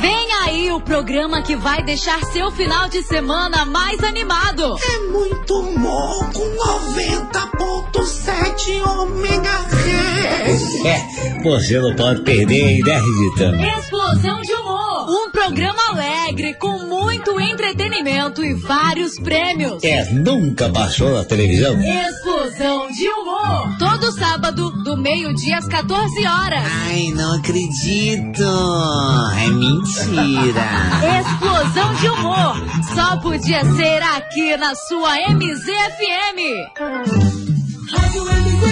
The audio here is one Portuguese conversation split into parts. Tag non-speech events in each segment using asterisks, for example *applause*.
Vem aí o programa que vai deixar seu final de semana mais animado. É muito humor com 90.7 ômega É, você não pode perder, hein, né, Rita? Explosão de. Um programa alegre com muito entretenimento e vários prêmios. É, nunca passou na televisão? Explosão de humor. Todo sábado, do meio-dia às 14 horas. Ai, não acredito. É mentira. *laughs* Explosão de humor. Só podia ser aqui na sua MZFM. Rádio Ai,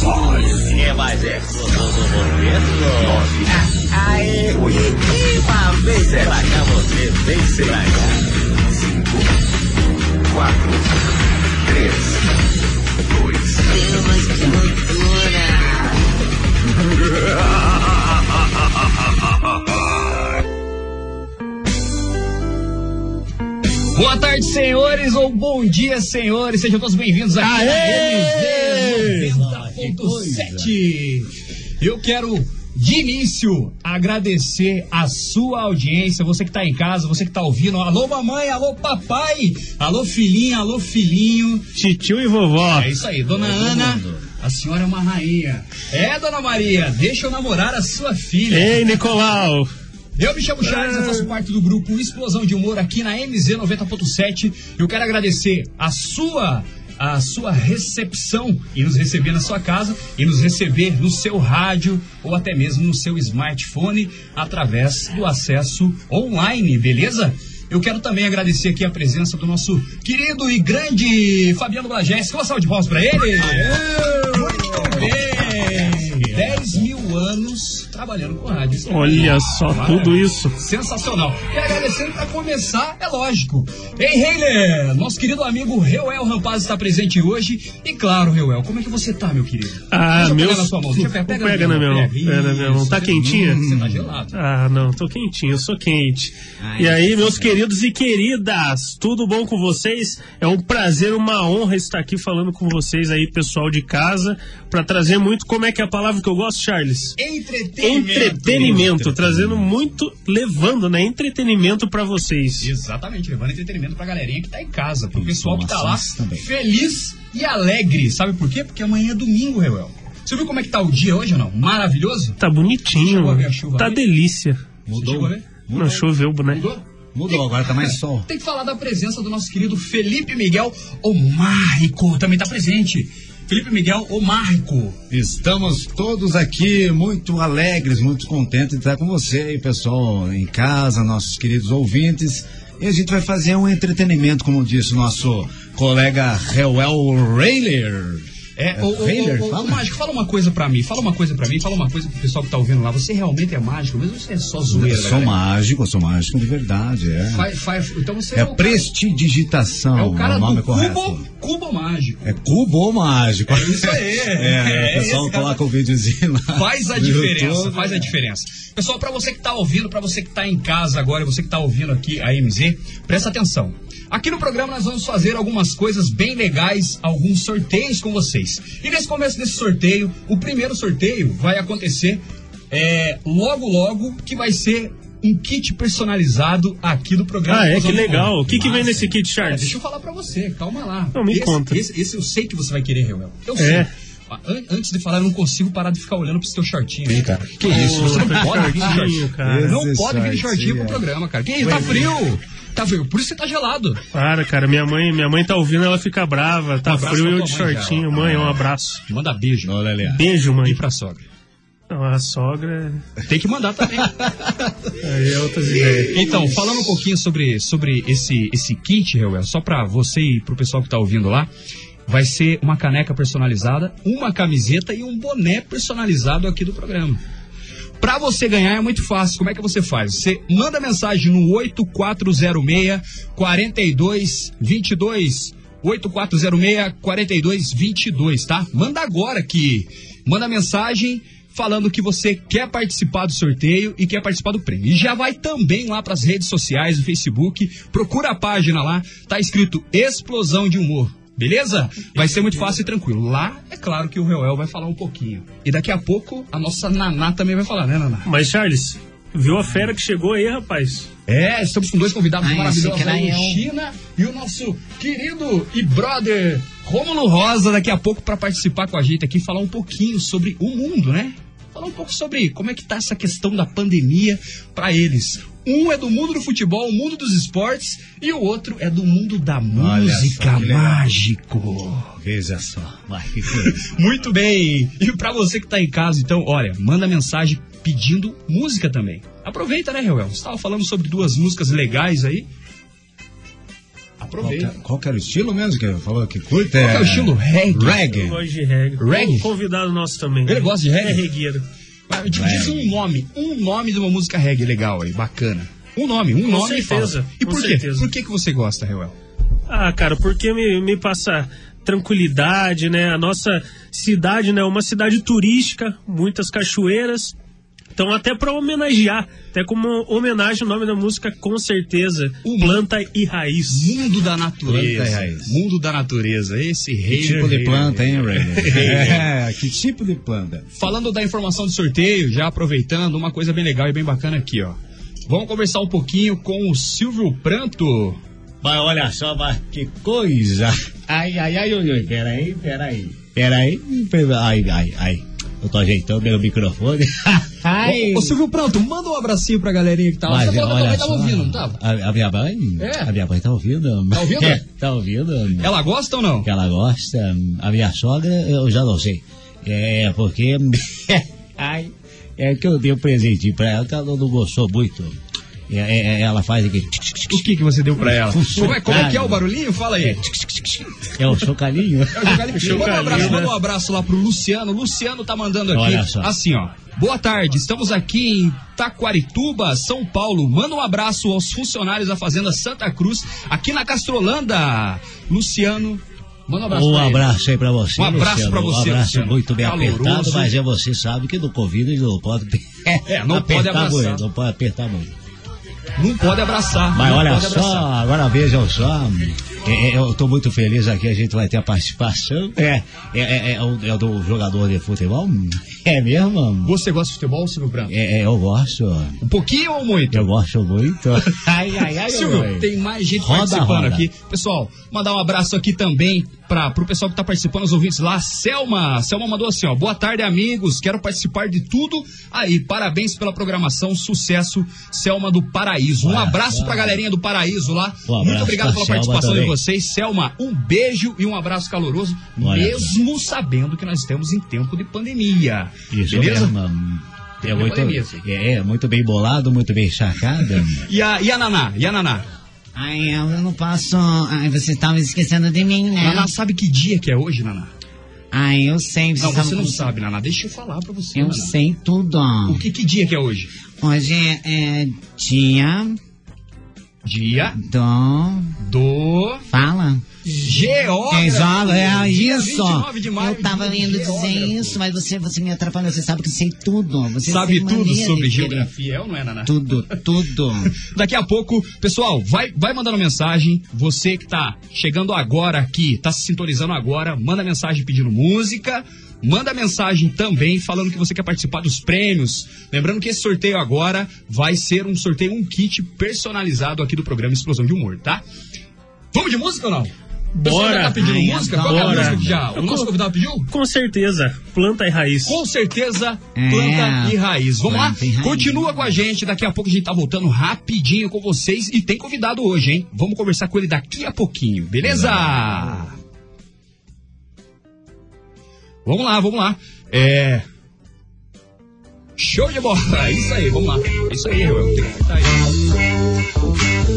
É, mas é. Aê, uma vez será cá você, vem será cá. Cinco, quatro, três, dois. Deus, que loucura. Boa tarde, senhores, ou bom dia, senhores. Sejam todos bem-vindos aqui Aê! na MZ 90.7. Eu quero, de início, agradecer a sua audiência, você que tá em casa, você que tá ouvindo. Alô, mamãe, alô, papai, alô, filhinha, alô, filhinho. Titio e vovó. É isso aí, dona Ana, a senhora é uma rainha. É, dona Maria, deixa eu namorar a sua filha. Ei, Nicolau. Eu me chamo Charles, eu faço parte do grupo Explosão de Humor aqui na MZ 90.7. Eu quero agradecer a sua a sua recepção e nos receber na sua casa e nos receber no seu rádio ou até mesmo no seu smartphone através do acesso online, beleza? Eu quero também agradecer aqui a presença do nosso querido e grande Fabiano Blagés. Uma salva de palmas pra ele! Muito bem! 10 mil anos trabalhando com rádio. Isso é Olha só, Maravilha. tudo isso. Sensacional. E agradecendo para começar, é lógico. Ei, Heiler, nosso querido amigo Reuel Rampaz está presente hoje. E claro, Reuel, como é que você tá, meu querido? Ah, Deixa meu. pegar na sua mão. Deixa eu pegar, pega, Pega na minha mão. Pega, Pega na minha mão. Tá quentinha? Hum, Você tá gelado. Ah, não, tô quentinho, eu sou quente. Ai, e aí, meus queridos e queridas, tudo bom com vocês? É um prazer, uma honra estar aqui falando com vocês aí, pessoal de casa, pra trazer muito, como é que é a palavra que eu gosto, Charles? Entretenimento. Entretenimento, trazendo muito, levando, né, entretenimento pra vocês. Exatamente, levando entretenimento pra galerinha que tá em casa, pro pessoal que tá lá também. feliz e alegre. Sabe por quê? Porque amanhã é domingo, Reuel. Você viu como é que tá o dia hoje ou não? Maravilhoso? Tá bonitinho, Chegou a ver a chuva tá ali? delícia. A ver? Não choveu, né? Mudou? Mudou, agora tá mais *laughs* sol. Tem que falar da presença do nosso querido Felipe Miguel Omarrico, também tá presente. Felipe Miguel Omarrico. Estamos todos aqui muito alegres, muito contentes de estar com você aí, pessoal, em casa, nossos queridos ouvintes. E a gente vai fazer um entretenimento, como disse o nosso colega Reuel Reiler. É, É, ô, Reiler, ô, ô, fala. Mágico, fala uma coisa pra mim, fala uma coisa pra mim, fala uma coisa pro pessoal que tá ouvindo lá. Você realmente é mágico, mesmo você é só zoeira, Eu sou galera? mágico, eu sou mágico de verdade, é. Faz- faz- então você É é, o prestidigitação, é o cara nome do correto. cubo, cubo mágico. É cubo mágico? É isso aí. *laughs* *laughs* É, o pessoal coloca o videozinho lá. Faz a *laughs* diferença, YouTube. faz a diferença. Pessoal, pra você que tá ouvindo, pra você que tá em casa agora, você que tá ouvindo aqui a MZ, presta atenção. Aqui no programa nós vamos fazer algumas coisas bem legais, alguns sorteios com vocês. E nesse começo desse sorteio, o primeiro sorteio vai acontecer é, logo logo, que vai ser um kit personalizado aqui do programa. Ah, é? Que legal. O que que vem nesse kit, É, Charles? deixa eu falar pra você, calma lá. Não, me esse, conta. Esse, esse eu sei que você vai querer, Reuel. Eu sei. É. Ah, an- Antes de falar, eu não consigo parar de ficar olhando pro seu shortinho. Ih, cara. Que isso? Você não pode vir de shortinho, cara. Não Esse pode vir de shortinho pro programa, cara. Que isso? Tá frio. Tá frio. Por isso você tá gelado. Para, cara, minha mãe, minha mãe tá ouvindo, ela fica brava. Tá Um frio eu de mãe, shortinho. cara. Mãe, um abraço. Manda beijo. Olha ali. ó. Beijo, mãe. E pra sogra. Não, a sogra Tem que mandar também. *laughs* aí é outras ideias. Então, falando um pouquinho sobre, sobre esse, esse kit, Reuel, só pra você e pro pessoal que tá ouvindo lá, vai ser uma caneca personalizada, uma camiseta e um boné personalizado aqui do programa. Pra você ganhar é muito fácil. Como é que você faz? Você manda mensagem no 8406 4222 8406 4222, tá? Manda agora que manda mensagem falando que você quer participar do sorteio e quer participar do prêmio. E já vai também lá pras redes sociais, do Facebook, procura a página lá, tá escrito Explosão de Humor. Beleza? Vai ser muito fácil e tranquilo. Lá, é claro que o Reuel vai falar um pouquinho. E daqui a pouco, a nossa Naná também vai falar, né, Naná? Mas, Charles, viu a fera que chegou aí, rapaz? É, estamos com dois convidados Ai, maravilhosos achei que era aí. China e o nosso querido e brother Rômulo Rosa daqui a pouco para participar com a gente aqui, falar um pouquinho sobre o mundo, né? Falar um pouco sobre como é que tá essa questão da pandemia para eles. Um é do mundo do futebol, o mundo dos esportes, e o outro é do mundo da só, música legal. mágico. Veja só. *laughs* Muito bem. E pra você que tá em casa, então, olha, manda mensagem pedindo música também. Aproveita, né, Reuel? Você tava falando sobre duas músicas legais aí. Qual, Aproveita. que, qual que era o estilo mesmo que falou que curte? Qual que é o estilo reggae? Eu Reggae. gosto de reggae. Reggae? Um convidado nosso também. Ele gosta de reggae? É regueiro. Mas Diz diz um nome, um nome de uma música reggae legal aí, bacana. Um nome, um Com nome e certeza, fala. E com por quê? certeza. Por que, que você gosta, Reuel? Ah, cara, porque me, me passa tranquilidade, né? A nossa cidade, né? Uma cidade turística, muitas cachoeiras. Então, até para homenagear, até como homenagem o nome da música, com certeza, O Planta e Raiz. Mundo da natureza. Planta e raiz. Mundo da natureza. Esse Que rei. tipo de planta, hein, Ray? *laughs* É, que tipo de planta? Falando da informação do sorteio, já aproveitando, uma coisa bem legal e bem bacana aqui, ó. Vamos conversar um pouquinho com o Silvio Pranto. Mas olha só, mas que coisa. Ai, ai, ai, ui, ui, peraí, peraí. Peraí, peraí, ai, ai, ai. Eu tô ajeitando meu microfone. *laughs* ai. Ô, ô, Silvio Pranto, manda um abracinho pra galerinha que tá lá. Mas, Você falou que tava ouvindo, não tava? A, a minha mãe? É? A minha mãe tá ouvindo. Tá ouvindo? É, tá ouvindo. Ela gosta ou não? ela gosta. A minha sogra, eu já não sei. É, porque. *laughs* Ai, é que eu dei um presentinho pra ela que ela não gostou muito. É, é, é, ela faz aqui. O que que você deu pra ela? Como é, como é que é o barulhinho? Fala aí. É o chocalhinho. É o Chocalhinho. *laughs* Manda um abraço, né? manda um abraço lá pro Luciano. Luciano tá mandando aqui, Olha só. assim, ó. Boa tarde, estamos aqui em Taquarituba, São Paulo. Manda um abraço aos funcionários da Fazenda Santa Cruz, aqui na Castrolanda. Luciano, manda um abraço Um abraço aí pra você. Um abraço Luciano. pra você, Um abraço Luciano. muito bem Caloroso. apertado, mas é você sabe que no Covid não pode. *laughs* É, não pode apertar muito, não pode apertar muito. Não pode abraçar. Mas olha só, abraçar. agora vejam só. é, é, eu estou muito feliz aqui, a gente vai ter a participação. É, é, é, é, o- é o do jogador de futebol? É mesmo? Você gosta de futebol, Silvio Branco? É, é, eu gosto. Um pouquinho ou muito? Eu gosto muito. *laughs* Ai, ai, ai, Silvio, tem mais gente Roda, participando roda. aqui. Pessoal, mandar um abraço aqui também para pro pessoal que tá participando, os ouvintes lá. Selma, Selma mandou assim, ó. Boa tarde, amigos. Quero participar de tudo. Aí, parabéns pela programação. Sucesso, Selma do Paraíso. Um abraço pra olha. galerinha do Paraíso lá. Um Muito obrigado pela participação de também. vocês. Selma, um beijo e um abraço caloroso, Olha. mesmo sabendo que nós estamos em tempo de pandemia. Isso Beleza? mesmo. É muito, é, é muito bem bolado, muito bem sacado. *laughs* E a, e a Naná? E a Naná? Ai, eu não posso. Ai, vocês estavam esquecendo de mim, né? Naná sabe que dia que é hoje, Naná? Ai, eu sei. Não, vocês você não estavam- sabe, Naná. Deixa eu falar pra você. Eu Naná. sei tudo. O que, que dia que é hoje? Hoje é, é dia Dia do. do Fala. geógrafo. É, joga, é isso. 29 de maio, Eu tava dia do indo dizer isso, mas você, você me atrapalhou. Você sabe que eu sei tudo. Você Sabe tudo sobre geografia, é ou não é, Naná? Tudo, tudo. *laughs* Daqui a pouco, pessoal, vai, vai mandando mensagem. Você que tá chegando agora aqui, tá se sintonizando agora, manda mensagem pedindo música. Manda mensagem também falando que você quer participar dos prêmios. Lembrando que esse sorteio agora vai ser um sorteio, um kit personalizado aqui do programa Explosão de Humor, tá? Vamos de música ou não? O pessoal Bora. já tá pedindo Ai, música? Qual que é a bora. música que já? O nosso convidado pediu? Com certeza, Planta e Raiz. Com certeza, É. planta e raiz. Vamos Planta lá? raiz. Continua com a gente. Daqui a pouco a gente tá voltando rapidinho com vocês. E tem convidado hoje, hein? Vamos conversar com ele daqui a pouquinho, beleza? Vamos lá, vamos lá. É. Show de bola! É isso aí, vamos lá. É isso aí, Ruel. Tem que aí.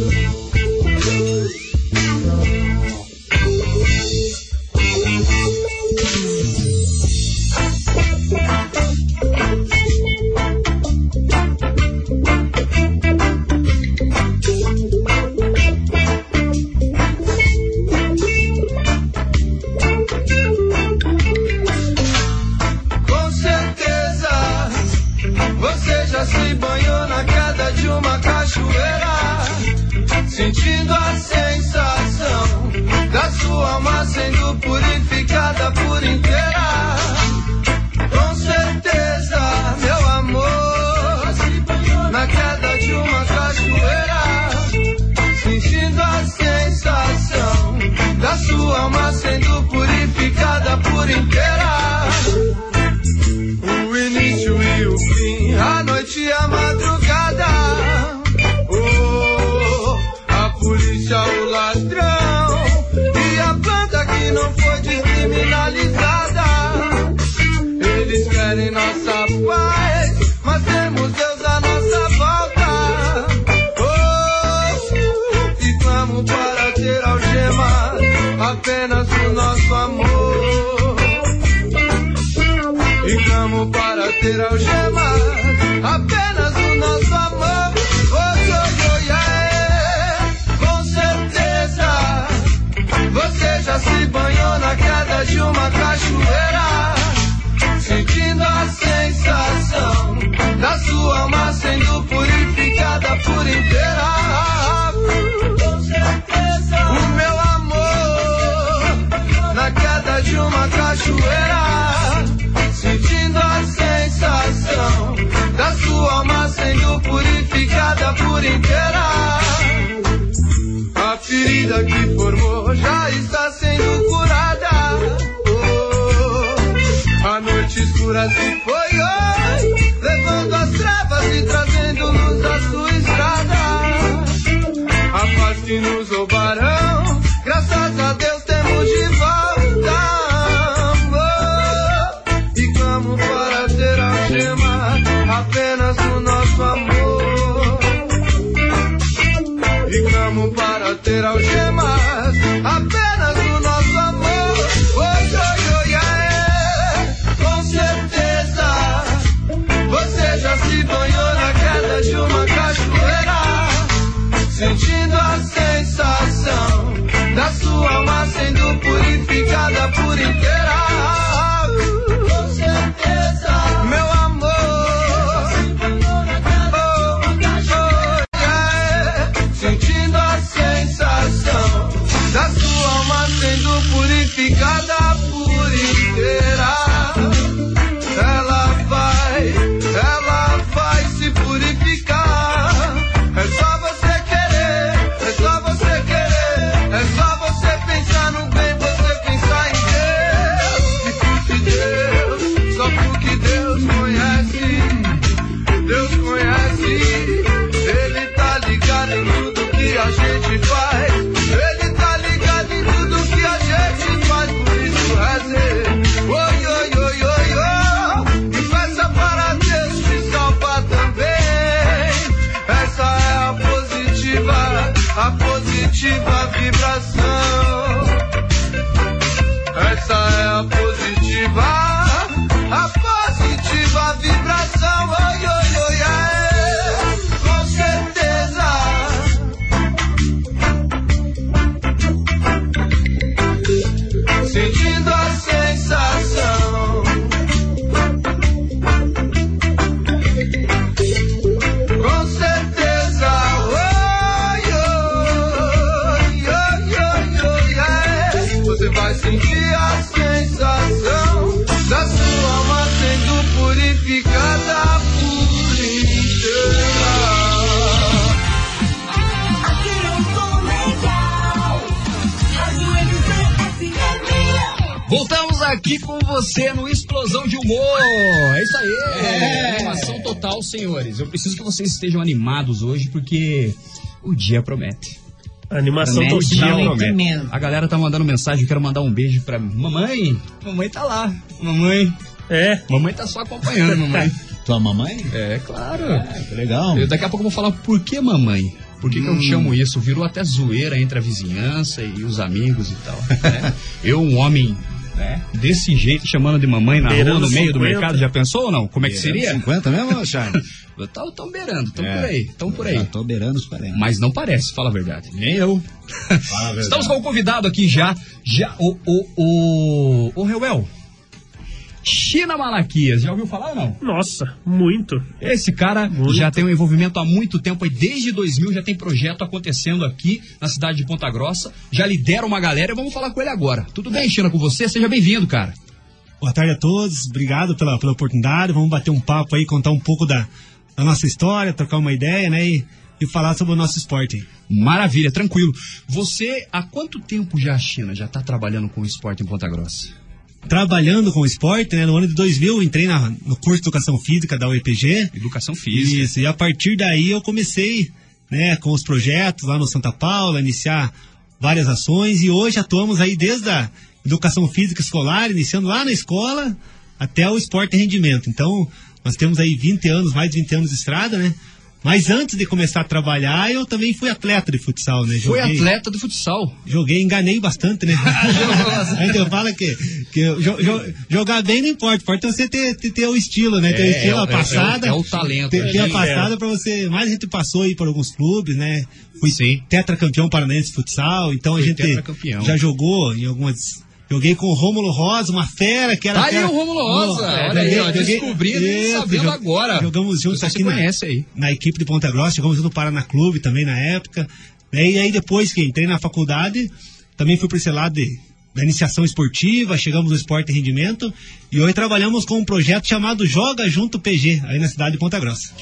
Sentindo a sensação da sua alma sendo purificada por inteira. Com certeza, meu amor, na queda de uma cachoeira, sentindo a sensação da sua alma sendo purificada por inteira. E a planta que não foi descriminalizada. Eles querem nossa paz, mas temos Deus à nossa volta. Oh, e clamo para ter algemas, apenas o nosso amor. E clamo para ter algemas, de uma cachoeira, sentindo a sensação da sua alma sendo purificada por inteira. Com certeza, o meu amor na queda de uma cachoeira, sentindo a sensação da sua alma sendo purificada por inteira. A ferida que formou já está se foi hoje, levando as trevas e trazendo luz à sua estrada. A paz que nos roubarão, purificada por inteira. Você no Explosão de Humor. É isso aí. É. Animação total, senhores. Eu preciso que vocês estejam animados hoje porque o dia promete. Animação O dia total. A galera tá mandando mensagem, quero mandar um beijo pra mamãe. Mamãe tá lá. Mamãe. É. Mamãe tá só acompanhando, mamãe. *laughs* Tua mamãe? É, claro. Que legal. Eu daqui a pouco eu vou falar por que mamãe. Por que, que eu chamo isso? Virou até zoeira entre a vizinhança e os amigos e tal. né? *laughs* Eu, um homem né, desse jeito, chamando de mamãe na Beirando rua, no meio do 50. mercado, já pensou ou não? Como é que seria? 50 mesmo, *laughs* Charles? Estão beirando, estão É. por aí, estão por aí. Tô beirando os 40. Mas não parece, fala a verdade. Nem eu. *laughs* Fala a verdade. Estamos com o convidado aqui já, já o, o, o, o Reuel. China Malaquias. Já ouviu falar ou não? Nossa, muito. Esse cara Muito. já tem um envolvimento há muito tempo, aí desde 2000 já tem projeto acontecendo aqui na cidade de Ponta Grossa, já lidera uma galera e vamos falar com ele agora. Tudo bem, China, com você? Seja bem-vindo, cara. Boa tarde a todos, obrigado pela, pela oportunidade. Vamos bater um papo aí, contar um pouco da, da nossa história, trocar uma ideia, né? E, e falar sobre o nosso esporte. Maravilha, tranquilo. Você, há quanto tempo já, China, já está trabalhando com esporte em Ponta Grossa? Trabalhando com o esporte, né? No ano de 2000 eu entrei na, no curso de Educação Física da UEPG. Educação física. Isso, e a partir daí eu comecei, né, com os projetos lá no Santa Paula, iniciar várias ações e hoje atuamos aí desde a educação física escolar, iniciando lá na escola, até o esporte e rendimento. Então, nós temos aí 20 anos, mais de 20 anos de estrada, né? Mas antes de começar a trabalhar, eu também fui atleta de futsal, né? Foi Joguei- atleta do futsal. Joguei, enganei bastante, né? *laughs* Ainda eu falo que, que jo- jo- jogar bem não importa, importa você ter, ter, ter o estilo, né? ter o É, estilo, é o- a passada. é o- é o talento, Ter, né? ter a É. passada pra você. Mas a gente passou aí por alguns clubes, né? Fui Sim. tetracampeão paranaense de futsal, então Foi a gente já jogou em algumas. Joguei com o Rômulo Rosa, uma fera que era. Tá aí fera- o Rômulo Rosa, Oh, olha aí, ó, descobrindo e sabendo jo- agora. Jogamos juntos aqui na, na equipe de Ponta Grossa, jogamos junto no Paraná Clube também na época. né? E aí depois que entrei na faculdade, também fui para esse lado de, da iniciação esportiva, chegamos no esporte e rendimento, e hoje trabalhamos com um projeto chamado Joga Junto PG, aí na cidade de Ponta Grossa.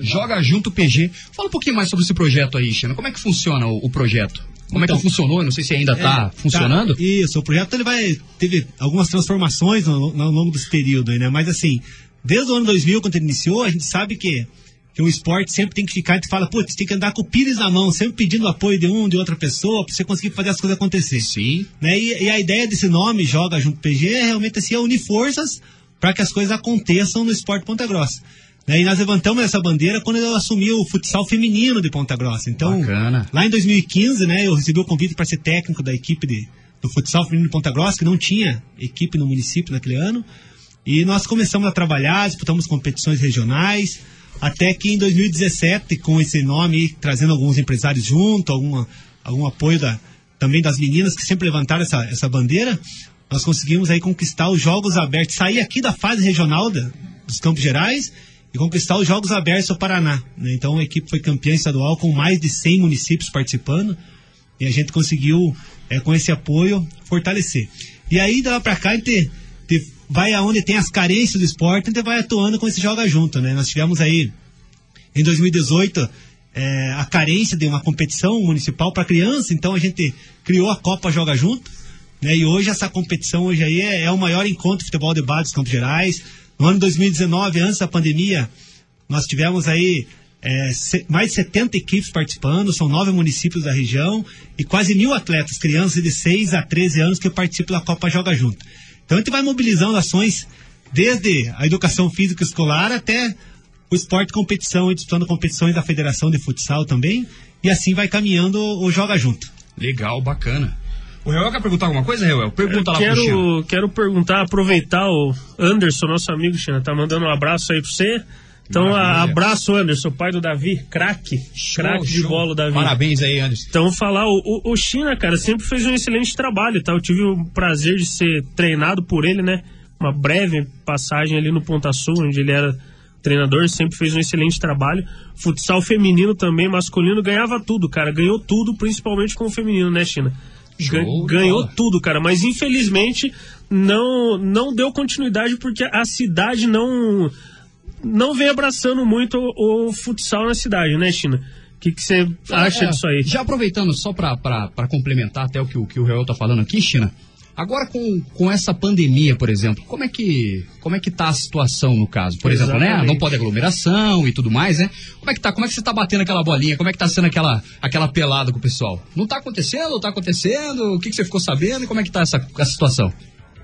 Joga junto PG. Fala um pouquinho mais sobre esse projeto aí, China. Como é que funciona o, o projeto? Como é Então- que funcionou? Eu não sei se ainda está É, funcionando. tá, isso, o projeto ele vai teve algumas transformações ao longo desse período, né? Mas assim, desde o ano 2000, quando ele iniciou, a gente sabe que, que o esporte sempre tem que ficar, gente fala, putz, tem que andar com o pires na mão, sempre pedindo apoio de um, de outra pessoa, pra você conseguir fazer as coisas acontecer. Sim. Né? E, e a ideia desse nome, Joga Junto PG, é realmente assim, é unir forças para que as coisas aconteçam no esporte Ponta Grossa. E nós levantamos essa bandeira quando eu assumi o futsal feminino de Ponta Grossa. Então, Bacana. lá em 2015, né, eu recebi o convite para ser técnico da equipe de, do futsal feminino de Ponta Grossa, que não tinha equipe no município naquele ano. E nós começamos a trabalhar, disputamos competições regionais, até que em 2017, com esse nome, trazendo alguns empresários junto, alguma, algum apoio da, também das meninas que sempre levantaram essa, essa bandeira, nós conseguimos aí conquistar os Jogos Abertos, sair aqui da fase regional da- dos Campos Gerais e conquistar os Jogos Abertos do Paraná. né? Então a equipe foi campeã estadual com mais de 100 municípios participando e a gente conseguiu, eh, com esse apoio, fortalecer. E aí, de lá pra cá, a gente, te- vai aonde tem as carências do esporte, a gente vai atuando com esse Joga Junto, né? Nós tivemos aí, em 2018, eh, a carência de uma competição municipal para criança, então a gente criou a Copa Joga Junto, né? E hoje essa competição hoje aí é, é o maior encontro de futebol de base dos Campos Gerais. No ano de 2019, antes da pandemia, nós tivemos aí é, mais de 70 equipes participando, são nove municípios da região e quase mil atletas, crianças de 6 a 13 anos que participam da Copa Joga Junto. Então a gente vai mobilizando ações desde a educação física escolar até o esporte competição, disputando competições da Federação de Futsal também, e assim vai caminhando o Joga Junto. Legal, bacana. O Reuel quer perguntar alguma coisa, Reuel? Pergunta lá pro China. Quero, quero perguntar, aproveitar o Anderson, nosso amigo China, tá mandando um abraço aí pra você. Então, a- abraço, Anderson, pai do Davi, craque, craque de bola, Davi. Parabéns aí, Anderson. Então, falar, o, o, o China, cara, sempre fez um excelente trabalho, tá? Eu tive o prazer de ser treinado por ele, né? Uma breve passagem ali no Ponta Sul, onde ele era treinador, sempre fez um excelente trabalho. Futsal feminino também, masculino, ganhava tudo, cara. Ganhou tudo, principalmente com o feminino, né, China? Show ganhou tudo, cara, mas infelizmente não não deu continuidade porque a cidade não não vem abraçando muito o, o futsal na cidade, né, China? O que você acha É, disso aí? Já aproveitando, só para complementar até o que, o que o Reuel tá falando aqui, China. Agora com, com essa pandemia, por exemplo, como é que como é que tá a situação no caso? Por exemplo, né? Exatamente. Não pode aglomeração e tudo mais, né? Como é que tá? Como é que você tá batendo aquela bolinha? Como é que tá sendo aquela aquela pelada com o pessoal? Não tá acontecendo? Tá acontecendo? O que, que você ficou sabendo? Como é que tá essa, essa situação?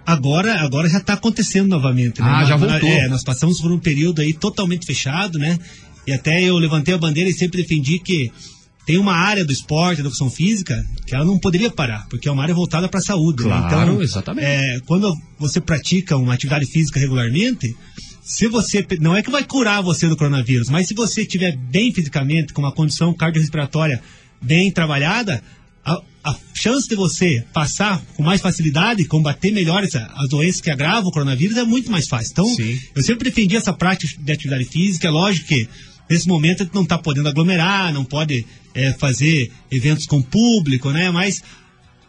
Agora, agora já está acontecendo novamente. Né? Ah, já Nós- voltou. É, nós passamos por um período aí totalmente fechado, né? E até eu levantei a bandeira e sempre defendi que tem uma área do esporte, da educação física, que ela não poderia parar, porque é uma área voltada para a saúde. né? Claro, Então, exatamente. é, quando você pratica uma atividade física regularmente, se você não é que vai curar você do coronavírus, mas se você estiver bem fisicamente, com uma condição cardiorrespiratória bem trabalhada, a, a chance de você passar com mais facilidade, combater melhor essa, as doenças que agravam o coronavírus é muito mais fácil. Então, eu sempre defendi essa prática de atividade física. É lógico que nesse momento a gente não está podendo aglomerar, não pode é, fazer eventos com público, né? Mas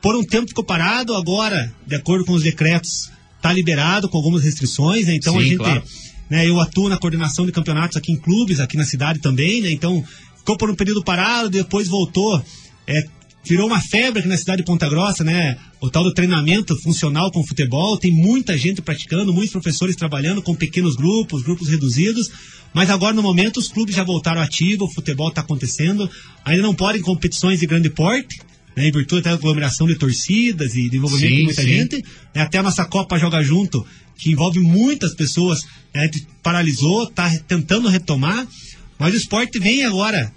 por um tempo ficou parado, agora, de acordo com os decretos, está liberado com algumas restrições, né? Então a Sim, gente. claro. Né, eu atuo na coordenação de campeonatos aqui em clubes, aqui na cidade também, né? Então, ficou por um período parado, depois voltou. É, virou uma febre aqui na cidade de Ponta Grossa, né? O tal do treinamento funcional com futebol. Tem muita gente praticando, muitos professores trabalhando com pequenos grupos, grupos reduzidos. Mas agora, no momento, os clubes já voltaram ativos, o futebol está acontecendo. Ainda não podem competições de grande porte, né, em virtude até da aglomeração de torcidas e de envolvimento Sim, de muita sim. gente. né, até a nossa Copa Joga Junto, que envolve muitas pessoas, né, paralisou, está tentando retomar. Mas o esporte vem agora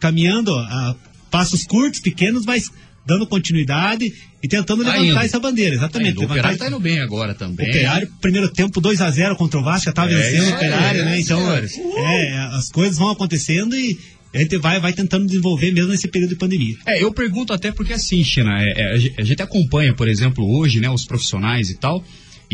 caminhando a passos curtos, pequenos, mas dando continuidade e tentando Tá levantar indo. essa bandeira. Exatamente. o levantar Operário tá indo bem agora também. Operário, primeiro tempo 2 a 0 contra o Vasco, já estava É vencendo o Operário, né? é, Então, senhores. é, as coisas vão acontecendo e a gente vai, vai tentando desenvolver mesmo nesse período de pandemia. É, eu pergunto até porque assim, China, é, é, a gente acompanha, por exemplo, hoje, né, os profissionais e tal,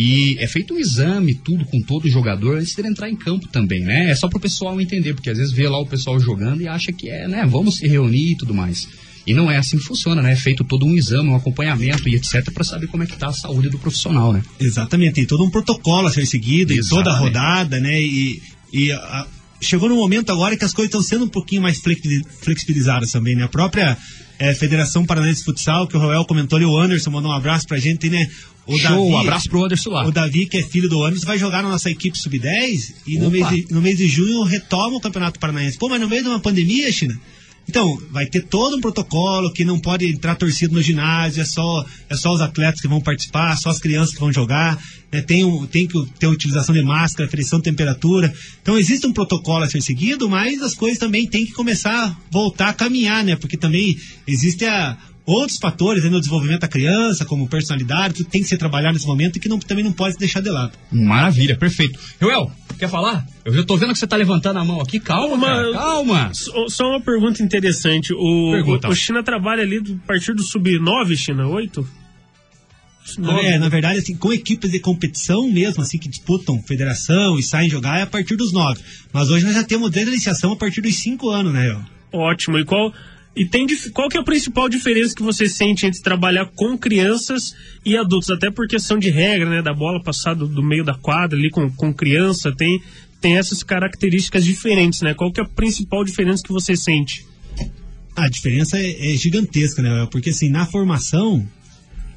e é feito um exame, tudo com todo jogador antes dele entrar em campo também, né? É só pro pessoal entender, porque às vezes vê lá o pessoal jogando e acha que é, né, vamos se reunir e tudo mais. E não é assim que funciona, né? É feito todo um exame, um acompanhamento e etc para saber como é que tá a saúde do profissional, né? Exatamente, tem todo um protocolo a ser seguido em toda a Exatamente. rodada, né? E, e a- chegou no momento agora que as coisas estão sendo um pouquinho mais flexi- flexibilizadas também, né? A própria eh, Federação Paranaense de Futsal, que o Roel comentou ali, o Anderson mandou um abraço pra gente, né? O Show, um abraço pro Anderson lá. O Davi, que é filho do Anderson, vai jogar na nossa equipe sub-10 e no mês, de, no mês de junho retoma o Campeonato Paranaense. Pô, mas no meio de uma pandemia, China? Então, vai ter todo um protocolo que não pode entrar torcida no ginásio, é só, é só os atletas que vão participar, só as crianças que vão jogar, né? tem, um, tem que ter utilização de máscara, aferição de temperatura. Então, existe um protocolo a ser seguido, mas as coisas também têm que começar a voltar a caminhar, né? Porque também existe a, outros fatores né, no desenvolvimento da criança, como personalidade, tudo tem que ser trabalhado nesse momento e que não, também não pode deixar de lado. Maravilha, perfeito. Joel, quer falar? Eu já tô vendo que você tá levantando a mão aqui. Calma, Uma- cara, calma. Só só uma pergunta interessante. O, Pergunta. o, o China trabalha ali do- a partir do sub-9, China? 8? É, na verdade, assim, com equipes de competição mesmo, assim, que disputam federação e saem jogar é a partir dos nove. Mas hoje nós já temos desde a iniciação a partir dos cinco anos, né, Joel? Ótimo. E qual e tem qual que é a principal diferença que você sente entre trabalhar com crianças e adultos? Até por questão de regra, né, da bola passar do, do meio da quadra ali com, com criança, tem tem essas características diferentes, né? Qual que é a principal diferença que você sente? A diferença é, é gigantesca, né? Porque assim, na formação,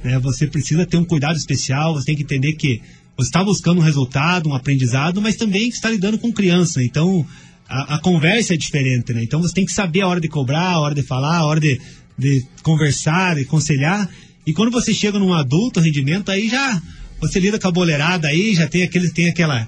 né, você precisa ter um cuidado especial, você tem que entender que você está buscando um resultado, um aprendizado, mas também está lidando com criança. Então, a, a conversa é diferente, né? Então você tem que saber a hora de cobrar, a hora de falar, a hora de, de conversar, de aconselhar. E quando você chega num adulto rendimento, aí já você lida com a boleirada aí, já tem aquele, tem aquela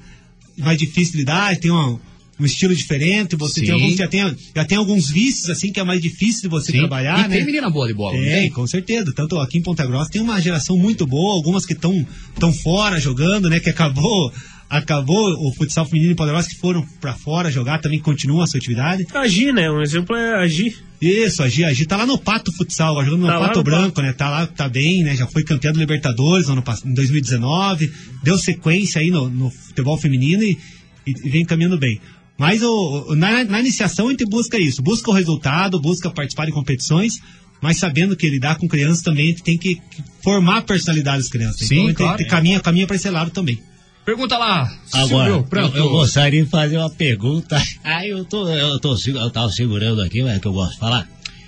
mais difícil de lidar, tem uma- um estilo diferente, você tem alguns, já tem, já tem alguns vícios assim que é mais difícil de você Sim. trabalhar, e né? tem menina boa de bola, não Tem, com certeza. Tanto aqui em Ponta Grossa tem uma geração muito boa, algumas que estão tão fora jogando, né? Que acabou acabou o futsal feminino Grossa que foram pra fora jogar, também continuam a sua atividade. A Gi, né? Um exemplo é a Gi. Isso, a Gi, a Gi tá lá no Pato Futsal, jogando no Tá Pato no Branco, né? Tá lá, tá bem, né? Já foi campeã do Libertadores no ano, em 2019, deu sequência aí no, no futebol feminino e, e vem caminhando bem. Mas o, na, na iniciação a gente busca isso, busca o resultado, busca participar de competições, mas sabendo que lidar com crianças também a gente tem que, formar a personalidade das crianças. Sim, então a gente claro. caminha, caminha para esse lado também. Pergunta lá, Agora, Silvio, eu, pronto. eu gostaria de fazer uma pergunta. Aí eu tô, eu tô, eu tava segurando aqui, mas é que eu gosto de falar.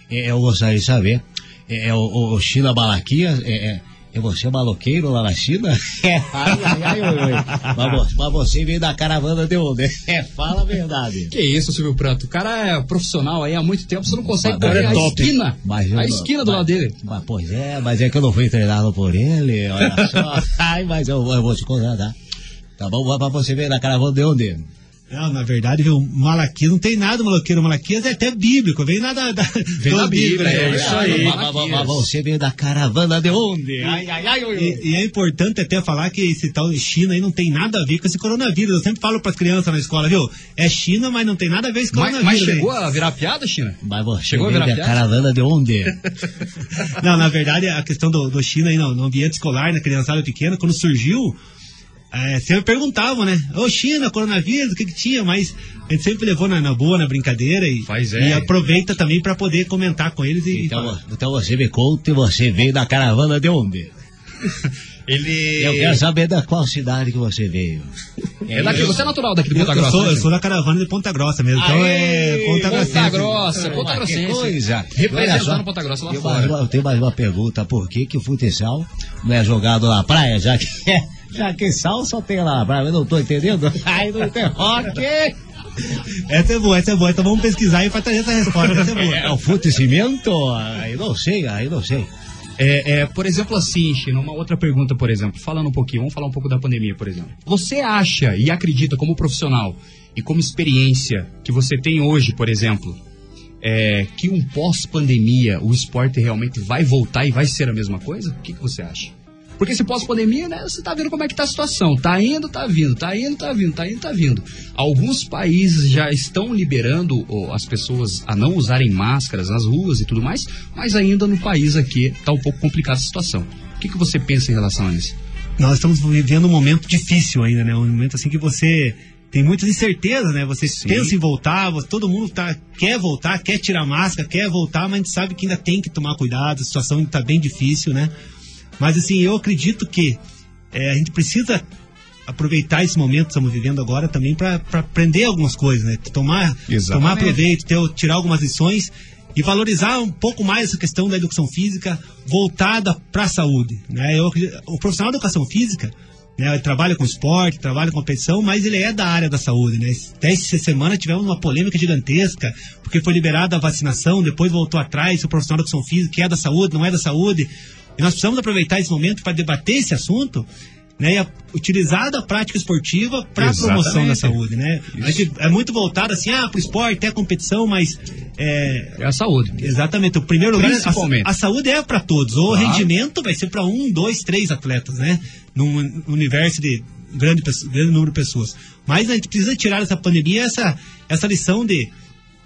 É, eu gostaria de saber, é, é o, o, China Balaquias, é, é, é você maloqueiro lá na China? *laughs* É, ai, ai, ai, oi, oi. Mas, mas você veio da caravana de onde? *laughs* É, fala a verdade. Que isso, Silvio Pranto? O cara é profissional aí há muito tempo, você não consegue Mas ver é a top. esquina. Mas a não- esquina do mas- lado dele. Mas, pois é, mas é que eu não fui treinado por ele, olha só. *laughs* Ai, mas eu, eu vou te contratar. Tá bom? Mas você veio da caravana de onde? Não, na verdade, viu, Malaquias não tem nada maloqueiro. Malaquias é até bíblico, vem nada da, Vem da Bíblia, é É isso aí. Mas- mas- mas Você veio da caravana de onde? Ai, ai, ai, ai. E, e é importante até falar que esse tal de China aí não tem nada a ver com esse coronavírus. Eu sempre falo para as crianças na escola, viu? É China, mas não tem nada a ver com esse Mas, coronavírus. mas aí. chegou a virar piada, China? Mas você Chegou a virar da piada? caravana de onde? *laughs* Não, na verdade, a questão do, do China aí no, no ambiente escolar, na criançada pequena, quando surgiu, é, sempre perguntavam, né? Ô China, coronavírus, o que que tinha? Mas a gente sempre levou na, na boa, na brincadeira e, Faz é. e aproveita também para poder comentar com eles e, e Então, falar. então você me conta e você veio da caravana de onde? *laughs* Ele. Eu quero saber da qual cidade que você veio. É daqui, você é natural daqui de Eu, Ponta eu Grossa. sou, né, eu sou da caravana de Ponta Grossa mesmo. Então Aê, é Ponta Grossa. Ponta Grossa, Ponta Mas que coisa. Representando só, Ponta Grossa lá tem mais fora. uma- Eu tenho mais uma pergunta. Por que que o futsal não é jogado na praia, já que, já que sal só tem lá? Eu não tô entendendo. *laughs* Ai, não tem rock. Essa é boa, essa é boa. Então vamos pesquisar e vai trazer essa resposta. Essa é boa. É o fute cimento? Aí não sei, aí não sei. É, é, por exemplo, assim, China, uma outra pergunta, por exemplo, falando um pouquinho, vamos falar um pouco da pandemia, por exemplo. Você acha e acredita como profissional e como experiência que você tem hoje, por exemplo, é, que um pós-pandemia o esporte realmente vai voltar e vai ser a mesma coisa? O que, que você acha? Porque esse pós-pandemia, né, você tá vendo como é que tá a situação. Tá indo, tá vindo, tá indo, tá vindo, tá indo, tá vindo. Alguns países já estão liberando as pessoas a não usarem máscaras nas ruas e tudo mais, mas ainda no país aqui tá um pouco complicada a situação. O que, que você pensa em relação a isso? nós estamos vivendo um momento difícil ainda, né? Um momento assim que você tem muitas incertezas, né? Você pensa em voltar, todo mundo tá, quer voltar, quer tirar máscara, quer voltar, mas a gente sabe que ainda tem que tomar cuidado, a situação está bem difícil, né? Mas assim, eu acredito que é, a gente precisa aproveitar esse momento que estamos vivendo agora também para aprender algumas coisas, né? Tomar, Exatamente. tomar proveito, ter, tirar algumas lições e valorizar um pouco mais essa questão da educação física voltada para a saúde, né? Eu, o profissional da educação física, né, ele trabalha com esporte, trabalha com competição, mas ele é da área da saúde, né? Essa semana tivemos uma polêmica gigantesca, porque foi liberada a vacinação, depois voltou atrás, o profissional da educação física, que é da saúde, não é da saúde. E nós precisamos aproveitar esse momento para debater esse assunto, né? E a- utilizar da prática esportiva para a promoção da saúde, né? A gente é muito voltado assim, ah, para o esporte, é competição, mas é, É a saúde. Exatamente. O primeiro lugar, Principalmente. a, a saúde é para todos. O Claro. rendimento vai ser para um, dois, três atletas, né? Num universo de grande, grande número de pessoas. Mas a gente precisa tirar dessa pandemia essa, essa lição de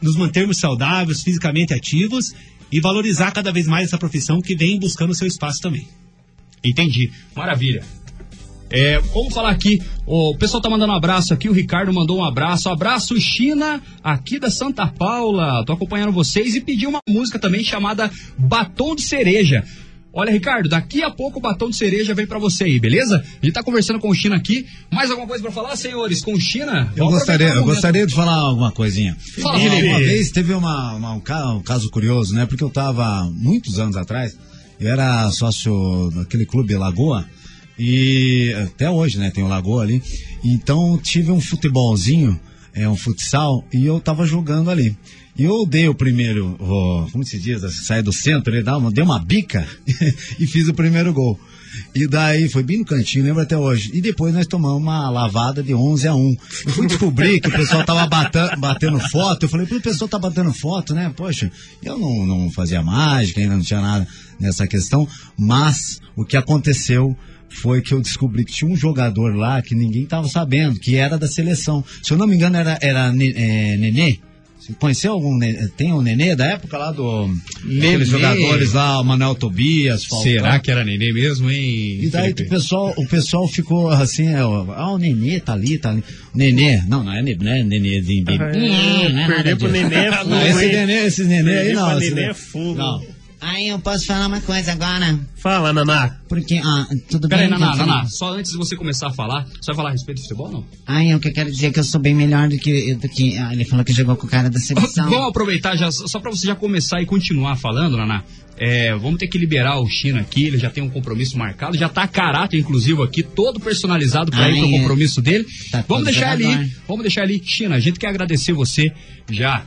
nos mantermos saudáveis, fisicamente ativos e valorizar cada vez mais essa profissão que vem buscando seu espaço também. Entendi. Maravilha. É, vamos falar aqui. O pessoal tá mandando um abraço aqui. O Ricardo mandou um abraço. Abraço, China, aqui da Santa Paula. Tô acompanhando vocês e pedi uma música também chamada Batom de Cereja. Olha, Ricardo, daqui a pouco o batom de cereja vem pra você aí, beleza? A gente tá conversando com o China aqui. Mais alguma coisa pra falar, senhores? Com o China? Eu gostaria, eu gostaria de falar alguma coisinha. Fala, Uma- Felipe. Uma vez teve uma, uma- um, ca- caso curioso, né? Porque eu estava muitos anos atrás, eu era sócio daquele clube Lagoa, e até hoje, né? Tem o Lagoa ali. Então tive um futebolzinho, é um futsal, e eu tava jogando ali. E eu dei o primeiro, o- como se diz, saí do centro, ele dá uma- deu uma bica *laughs* e fiz o primeiro gol. E daí foi bem no cantinho, lembro até hoje. E depois nós tomamos uma lavada de 11 a 1. Eu fui descobrir que o pessoal tava batendo foto. Eu falei, "Pô, o pessoal tá batendo foto, né? Poxa, eu não, não fazia mágica, ainda não tinha nada nessa questão. Mas o que aconteceu foi que eu descobri que tinha um jogador lá que ninguém tava sabendo, que era da seleção. Se eu não me engano, era, era é, Nenê. Você conheceu algum. Tem o Nenê da época lá do. Nenê. Aqueles jogadores lá, o Manuel Tobias, Falcão. Será que era neném mesmo, hein? E daí Felipe? o pessoal, o pessoal ficou assim, é, ah, o Nenê tá ali, tá ali. Nenê, não, não é, ne- não é Nenê de bebê. *laughs* Ah, não é perder pro. Nenê é fogo, Não, esse? Nenê, esses Nenê aí não. esse Nenê Nenê- é fogo. Não. Aí eu posso falar uma coisa agora? Fala, Naná. Porque, ah, tudo Peraí, bem? Naná, Catherine? Naná, só antes de você começar a falar, você vai falar a respeito de futebol ou não? Ai, eu que quero dizer que eu sou bem melhor do que. Do que ah, ele falou que jogou com o cara da seleção. *laughs* Vamos aproveitar já, só pra você já começar e continuar falando, Naná. É, vamos ter que liberar o China aqui, ele já tem um compromisso marcado, já tá a caráter inclusive aqui, todo personalizado pra Ai, ir pro é. compromisso dele. Tá vamos deixar jogador. ali, vamos deixar ali. China, a gente quer agradecer você já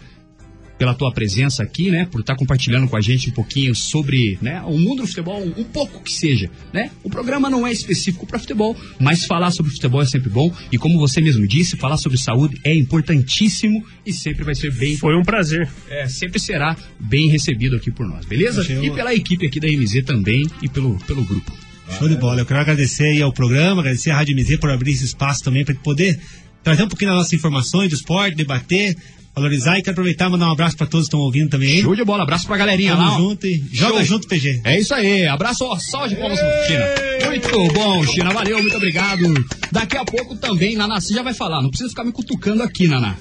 pela tua presença aqui, né? Por estar compartilhando com a gente um pouquinho sobre né, o mundo do futebol, um pouco que seja, né? O programa não é específico para futebol, mas falar sobre futebol é sempre bom. E como você mesmo disse, falar sobre saúde é importantíssimo e sempre vai ser bem. Foi um prazer. É, sempre será bem recebido aqui por nós, beleza? Achei E uma- pela equipe aqui da MZ também e pelo, pelo grupo. Show de bola. Eu quero agradecer aí ao programa, agradecer a Rádio MZ por abrir esse espaço também para poder trazer um pouquinho das nossas informações do esporte, debater, valorizar e quero aproveitar e mandar um abraço para todos que estão ouvindo também. Show de bola, abraço pra galerinha Tamo lá. junto e joga Show. junto, PG. É isso aí, abraço, ó, salve de palmas pro China. Muito bom, China, valeu, muito obrigado. Daqui a pouco também, Naná, você já vai falar, não precisa ficar me cutucando aqui, Naná.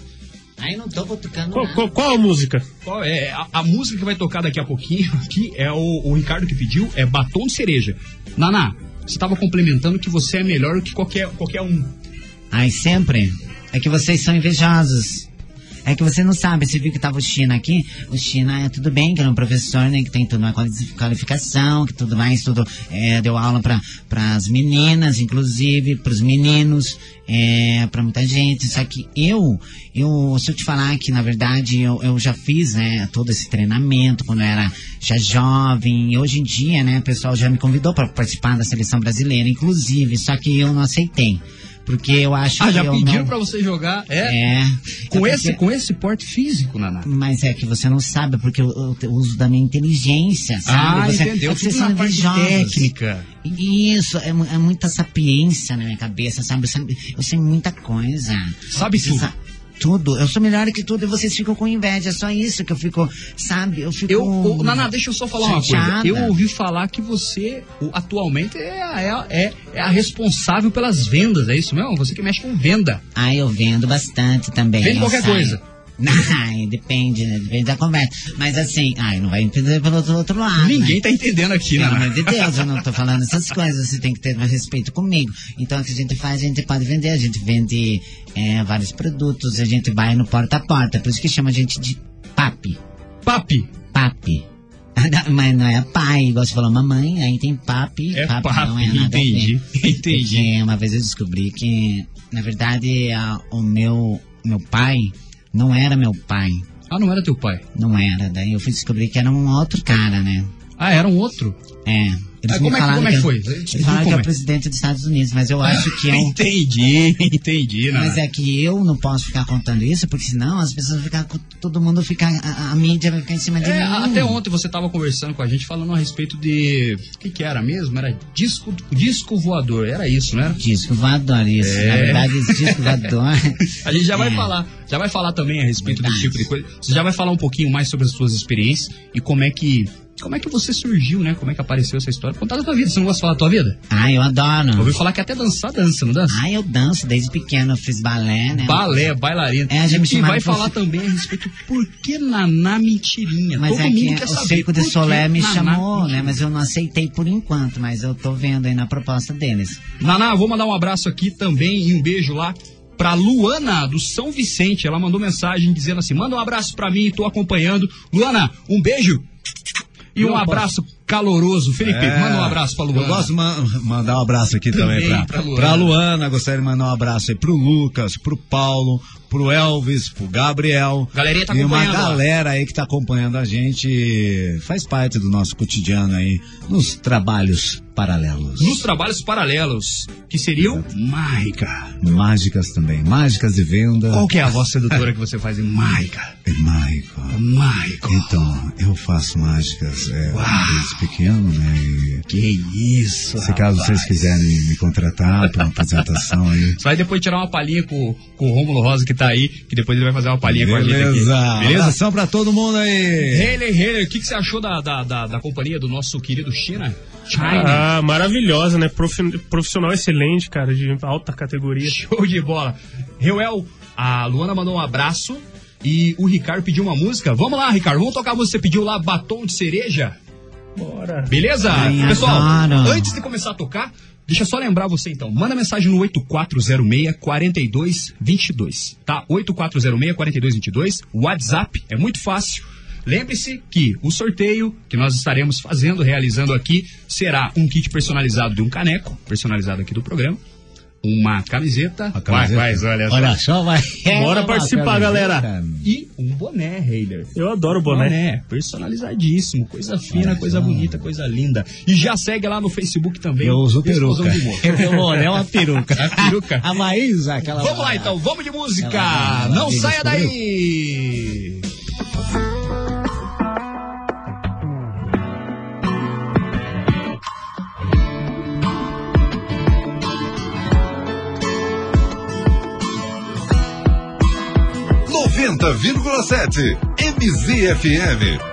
Aí não tô cutucando Qual, qual- qual a música? Qual é? A, a música que vai tocar daqui a pouquinho aqui é o, o Ricardo que pediu, é Batom de Cereja. Naná, você estava complementando que você é melhor que qualquer, qualquer um. Ai, sempre. É que vocês são invejosos. É que você não sabe, você viu que tava o China aqui? O China é tudo bem, que ele é um professor, né? Que tem toda uma quali- qualificação, que tudo mais, tudo. É, deu aula para as meninas, inclusive, para os meninos, é, para muita gente. Só que eu, eu, se eu te falar que, na verdade, eu, eu já fiz, né, todo esse treinamento quando eu era já jovem. E hoje em dia, né, o pessoal já me convidou para participar da seleção brasileira, inclusive, só que eu não aceitei. Porque eu acho Ah, que já eu pediram não... pra você jogar? É. É. Com, É esse, porque- com esse porte físico, Naná. Mas é que você não sabe, porque eu, eu uso da minha inteligência, sabe? Ah, você, entendeu? É vocês Tudo são invejosos. técnica. Isso, é, é muita sapiência na minha cabeça, sabe? Eu sei, eu sei muita coisa. Sabe tudo. sa- tudo. Eu sou melhor que tudo e vocês ficam com inveja. É só isso que eu fico, sabe? Eu fico. Eu, ô, Naná, deixa eu só falar uma coisa. chateada. Eu ouvi falar que você atualmente é, a- é, a- é, é a responsável pelas vendas, é isso mesmo? Você que mexe com venda. Ah, eu vendo bastante também. Vende qualquer saio. coisa. *laughs* Ai, depende, né? Depende da conversa. Mas assim, ai, não vai entender pelo outro, outro lado. Ninguém né? tá entendendo aqui, Pelo Naná. amor de Deus, eu não tô falando essas *laughs* coisas, você tem que ter respeito comigo. Então, o que a gente faz, a gente pode vender, a gente vende é, vários produtos, a gente vai no porta a porta, por isso que chama a gente de papi. Papi. Papi. *laughs* Mas não é pai, igual você falou, mamãe, aí tem papi, É papi, papi, não é nada a ver. entendi, entendi. Porque uma vez eu descobri que, na verdade, a- o meu, meu pai não era meu pai, Ah, não era teu pai. não era. Daí eu fui descobrir que era um outro cara, né? Ah, era um outro? É. Eles Ah, como é como é que eu- foi? Eles falaram que é é? o presidente dos Estados Unidos, mas eu acho que é um... *laughs* Entendi, entendi, Naná. Mas é que eu não posso ficar contando isso, porque senão as pessoas vão ficar. Todo mundo fica. A, a mídia vai ficar em cima de É, mim. até ontem você estava conversando com a gente falando a respeito de. O que, que era mesmo? Era disco, disco voador, era isso, não era? Disco voador, isso. É. Na verdade, esse disco voador. *laughs* A gente já vai É. falar, já vai falar também a respeito desse Verdade. tipo de coisa. Você já vai falar um pouquinho mais sobre as suas experiências e como é que. Como é que você surgiu, né? Como é que apareceu essa história? Contar da tua vida. Você não gosta de falar da tua vida? Ah, eu adoro. Ouviu falar que até dançar, dança, não dança? Ah, eu danço desde pequeno, eu fiz balé, né? Balé, bailarina. É, a gente e vai falar também a respeito por que Naná Mentirinha. Mas Todo é mundo que quer o saber Circo de Solé me Naná chamou, né? Mentirinha. Mas eu não aceitei por enquanto, mas eu tô vendo aí na proposta deles. Naná, vou mandar um abraço aqui também e um beijo lá pra Luana do São Vicente. Ela mandou mensagem dizendo assim: manda um abraço pra mim, tô acompanhando. Luana, um beijo e um abraço caloroso. Felipe, É, manda um abraço pra Luana. Eu gosto de ma- mandar um abraço aqui também, Também pra, pra Luana. pra Luana. Gostaria de mandar um abraço aí pro Lucas, pro Paulo, pro Elvis, pro Gabriel. Galerinha tá e uma acompanhando, ó. galera aí que tá acompanhando a gente. Faz parte do nosso cotidiano aí, nos trabalhos paralelos. Nos trabalhos paralelos, que seriam mágica. Mágicas também. Mágicas de venda. Qual que é a voz sedutora que você faz em mágica? *laughs* É mágico. Mágico. Então, eu faço mágicas é, desde pequeno, né? E Que isso, se caso rapaz. vocês quiserem me contratar para uma apresentação aí. Você vai depois tirar uma palhinha com, com o Rômulo Rosa que tá aí, que depois ele vai fazer uma palhinha com a gente aqui. Beleza. Beleza? Abração pra todo mundo aí. Haley, Haley, o que, que você achou da, da, da, da companhia do nosso querido China? China. Ah, maravilhosa, né? Profi- Profissional excelente, cara, de alta categoria. Show de bola. Reuel, a Luana mandou um abraço e o Ricardo pediu uma música. Vamos lá, Ricardo, vamos tocar a música. Você pediu lá Batom de Cereja? Bora. Beleza? Ai, Pessoal, adoro. antes de começar a tocar, deixa eu só lembrar você então. Manda mensagem no 8406-4222, tá? 8406-4222. WhatsApp é muito fácil. Lembre-se que o sorteio que nós estaremos fazendo, realizando aqui, será um kit personalizado de um caneco, personalizado aqui do programa uma camiseta. Uma camiseta. Vai, olha só. Olha só, vai. É, Bora participar, galera. E um boné, Raider. Eu adoro boné. Boné, personalizadíssimo. Coisa fina, coisa bonita, coisa linda. E já segue lá no Facebook também. Eu uso peruca. *laughs* Eu boné é uma peruca. É a peruca. *laughs* A Maísa, aquela... Vamos lá, então. Vamos de música. É Não saia daí. Peruca. 90,7 MZFM.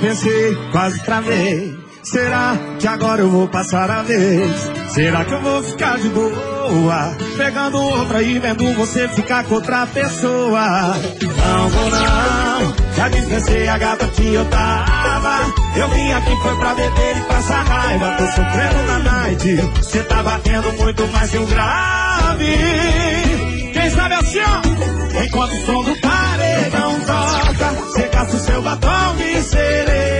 pensei, quase travei. Será que agora eu vou passar a vez? Será que eu vou ficar de boa? Pegando outra e vendo você ficar com outra pessoa. Não vou não, já dispensei a gata que eu tava. Eu vim aqui foi pra beber e passar raiva. Tô sofrendo na night, cê tá batendo muito mais que um grave. Quem sabe assim, ó, enquanto o som do paredão toca, você gasta o seu batom de cereja.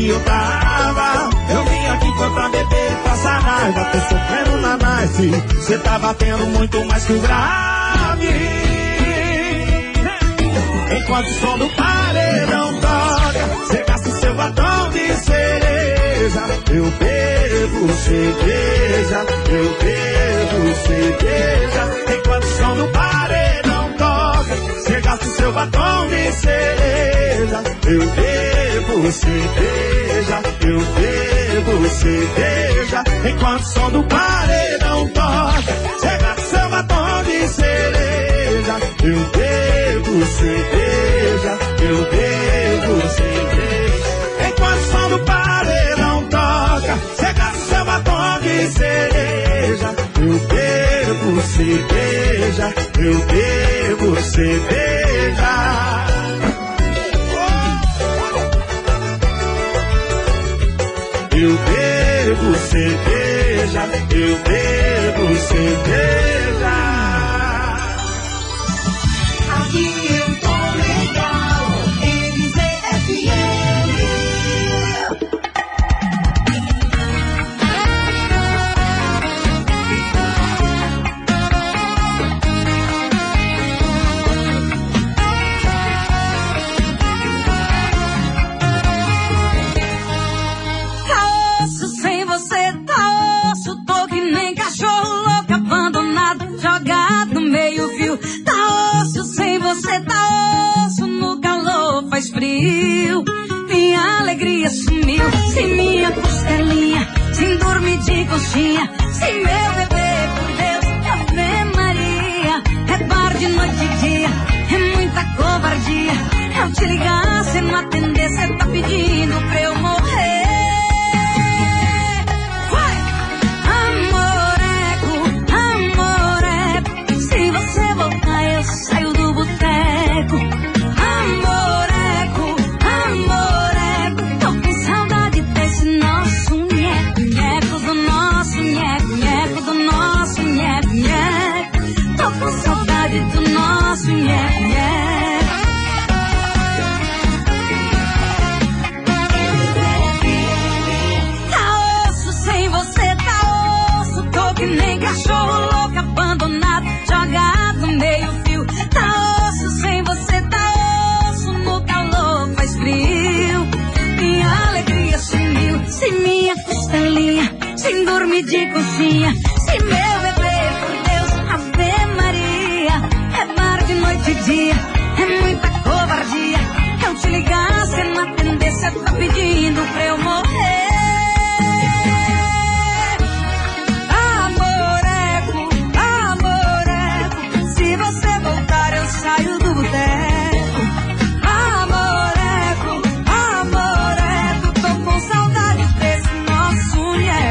que eu tava. Eu vim aqui foi pra beber e passar raiva. Tô sofrendo na nice. Cê tá batendo muito mais que o grave. Enquanto o som do paredão toca, cê gasta o seu batom de cereja. Eu bebo cerveja, eu bebo cerveja. Enquanto o som do paredão gasta o seu batom de cereja. Eu bebo cerveja, eu bebo cerveja. Enquanto o som do paredão toca, cê gasta o seu batom de cereja. Eu bebo cerveja, eu bebo cerveja. Enquanto o som do paredão toca, cê gasta o seu batom de cereja. Eu bebo cerveja, eu bebo cerveja. Eu bebo cerveja, eu bebo cerveja.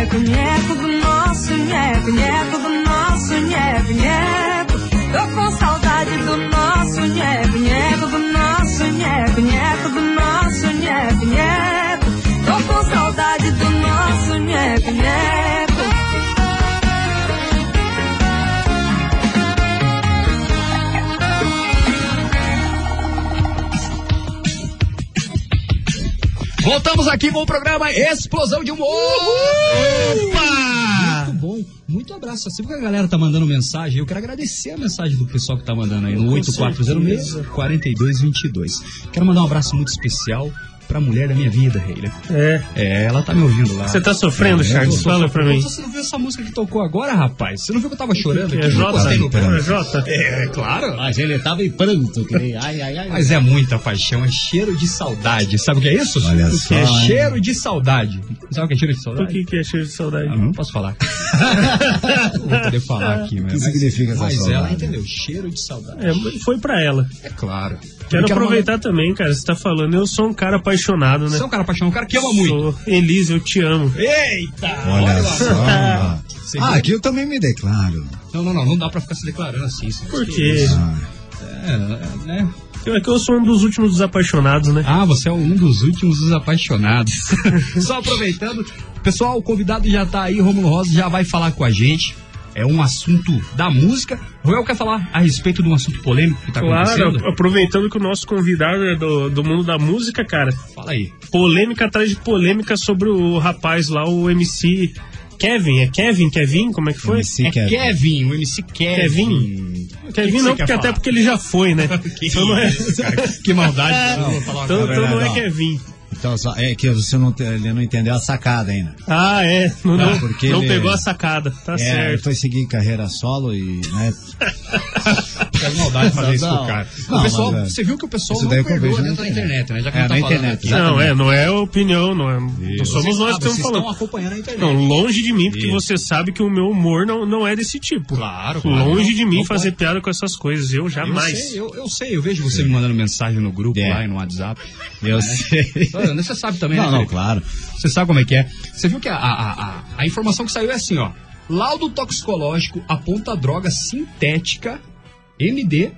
Conheco do nosso, é, conheco. Aqui com o programa Explosão de Humor. Opa! Muito bom. Muito abraço. Assim que a galera tá mandando mensagem, eu quero agradecer a mensagem do pessoal que tá mandando aí no Com 8406 4222. Quero mandar um abraço muito especial pra mulher da minha vida, Reila. É. É, ela tá me ouvindo lá. Você tá sofrendo, É, Charles? Fala pra mim. Você não viu essa música que tocou agora, rapaz? Você não viu que eu tava chorando aqui? É Jota? Pé. É Jota? É, claro. Mas ele tava em pranto, que nem, ai, ai, ai. Mas é muita paixão, é cheiro de saudade. Sabe o que é isso? Olha O que só, É hein? cheiro de saudade. Sabe o que é cheiro de saudade? que, que é cheio de saudade? Ah, não posso falar. *laughs* não vou poder falar aqui, mas. que significa essa Mas saudade? ela entendeu, cheiro de saudade. É, foi pra ela. É claro. Quero aproveitar também, cara. Você tá falando, eu sou um cara apaixonado, né? Você é um cara apaixonado, um cara que ama muito. Sou. Elise, eu te amo. Eita! Olha lá. só. Você Ah, aqui eu também me declaro. Não, não, não, não dá pra ficar se declarando assim. isso- Por que quê? Ah, É, é, né? É que eu sou um dos últimos desapaixonados, né? Ah, você é um dos últimos dos apaixonados. *laughs* Só aproveitando, pessoal, o convidado já tá aí, Romulo Rosa já vai falar com a gente. É um assunto da música. Roel quer falar a respeito de um assunto polêmico que tá Claro, acontecendo? aproveitando que o nosso convidado é do, do mundo da música, cara. Fala aí. Polêmica atrás de polêmica sobre o rapaz lá, o MC Kevin. É Kevin? Kevin? Como é que foi? MC É Kevin. Kevin, o MC Kevin. Kevin? que Kevin você não, porque até porque ele já foi, né? *laughs* Que Então não é, que maldade. *laughs* Não, então, então não é. Kevin. Então, só, é que você não, ele não entendeu a sacada ainda. Ah, é. Não, Não, não, porque não ele- pegou a sacada. Tá é, ele certo. foi seguir carreira solo e, né, *laughs* maldade fazer isso com o cara. não, o pessoal, mas, é. você viu que o pessoal não eu perdoa dentro da internet. né? Já que É, não tá na falando internet, aqui. Não, é, não é opinião, não é. Vocês, somos nós ah, que vocês estamos falando. acompanhando a internet. Não, longe de mim, porque Isso. você sabe que o meu humor não, não é desse tipo. Claro, claro. Longe Não, de mim não fazer pode. piada com essas coisas. Eu Eu jamais. sei, eu, eu sei, eu vejo você me mandando mensagem no grupo É. lá e no WhatsApp. eu sei. Você sabe também, Não, né, não, Felipe? claro. Você sabe como é que é. Você viu que a, a, a, a informação que saiu é assim, ó. Laudo toxicológico aponta droga sintética, MD,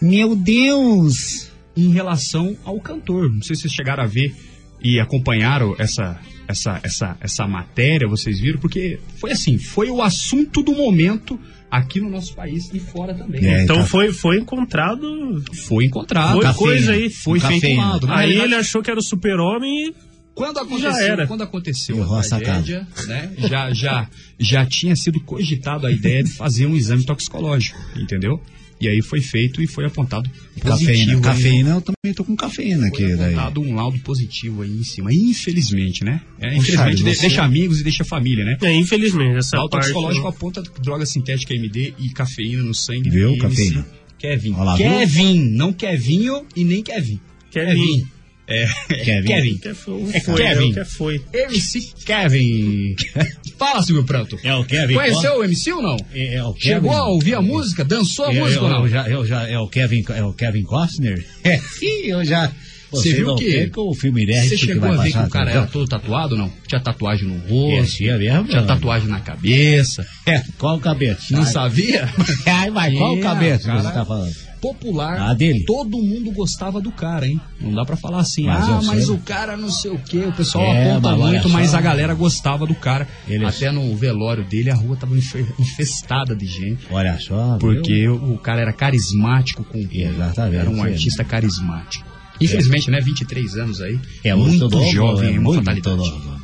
Meu Deus! em relação ao cantor. Não sei se vocês chegaram a ver e acompanharam essa, essa, essa, essa matéria, vocês viram, porque foi assim, foi o assunto do momento aqui no nosso país e fora também. É, Então tá. foi, foi encontrado. Foi encontrado. Foi cafeína. coisa aí. Foi feito Aí realidade, ele achou que era o super-homem e. Quando aconteceu, Já era. quando aconteceu a tragédia, né, já, já, já tinha sido cogitado a ideia de fazer um exame toxicológico, entendeu? E aí foi feito e foi apontado Cafeína. positivo. aí. Cafeína, eu também tô com cafeína aqui. Foi Daí. apontado um laudo positivo aí em cima. Infelizmente, né? É, infelizmente Charles, de- você- deixa amigos e deixa família, né? É, infelizmente, essa Laudo parte. toxicológico aponta droga sintética MD e cafeína no sangue Viu? Cafeína. Kevin. Olha lá, viu? Kevin, não Kevinho e nem Kevin. Kevin. É, Kevin. Kevin. Que foi, É foi, Kevin. Que foi. MC Kevin. *laughs* Fala, Silvio Pranto. É o Kevin. Conheceu o MC ou não? É, é o Kevin. Chegou a ouvir a música? Dançou a Eu- música ou não? eu já, eu já, é o Kevin, é o Kevin Costner? *laughs* É, sim, eu já. Você viu que- o filme Você que chegou vai a ver que o cara era todo tatuado ou não? Tinha tatuagem no rosto, Esse é mesmo? tinha tatuagem na cabeça. É, qual o cabelo? Não sabia? *laughs* Ai, mas qual o É, cabelo que você tá falando? Popular. Ah, dele? Todo mundo gostava do cara, hein? Não dá pra falar assim, Mas ah, mas sei. o cara não sei o quê. O pessoal É, aponta muito, mas a galera gostava do cara. Ele- Até no velório dele, a rua tava infe- infestada de gente. Olha só. Porque o, o cara era carismático com Exatamente. Era um É. artista carismático. Infelizmente, né? 23 anos aí. É muito novo, jovem, é é uma muito fatalidade. novo.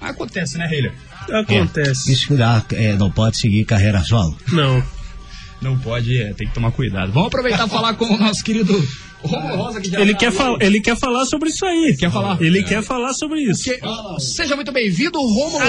Acontece, né, Reila? Acontece. Isso que dá, é, não pode seguir carreira solo. Não. Não pode, é, tem que tomar cuidado. Vamos aproveitar e falar com o nosso querido Romulo Rosa, que já Ele tá quer, ele quer falar sobre isso aí. Quer falar? Ele quer falar sobre isso. Que- Seja muito bem-vindo, Romulo Rosa.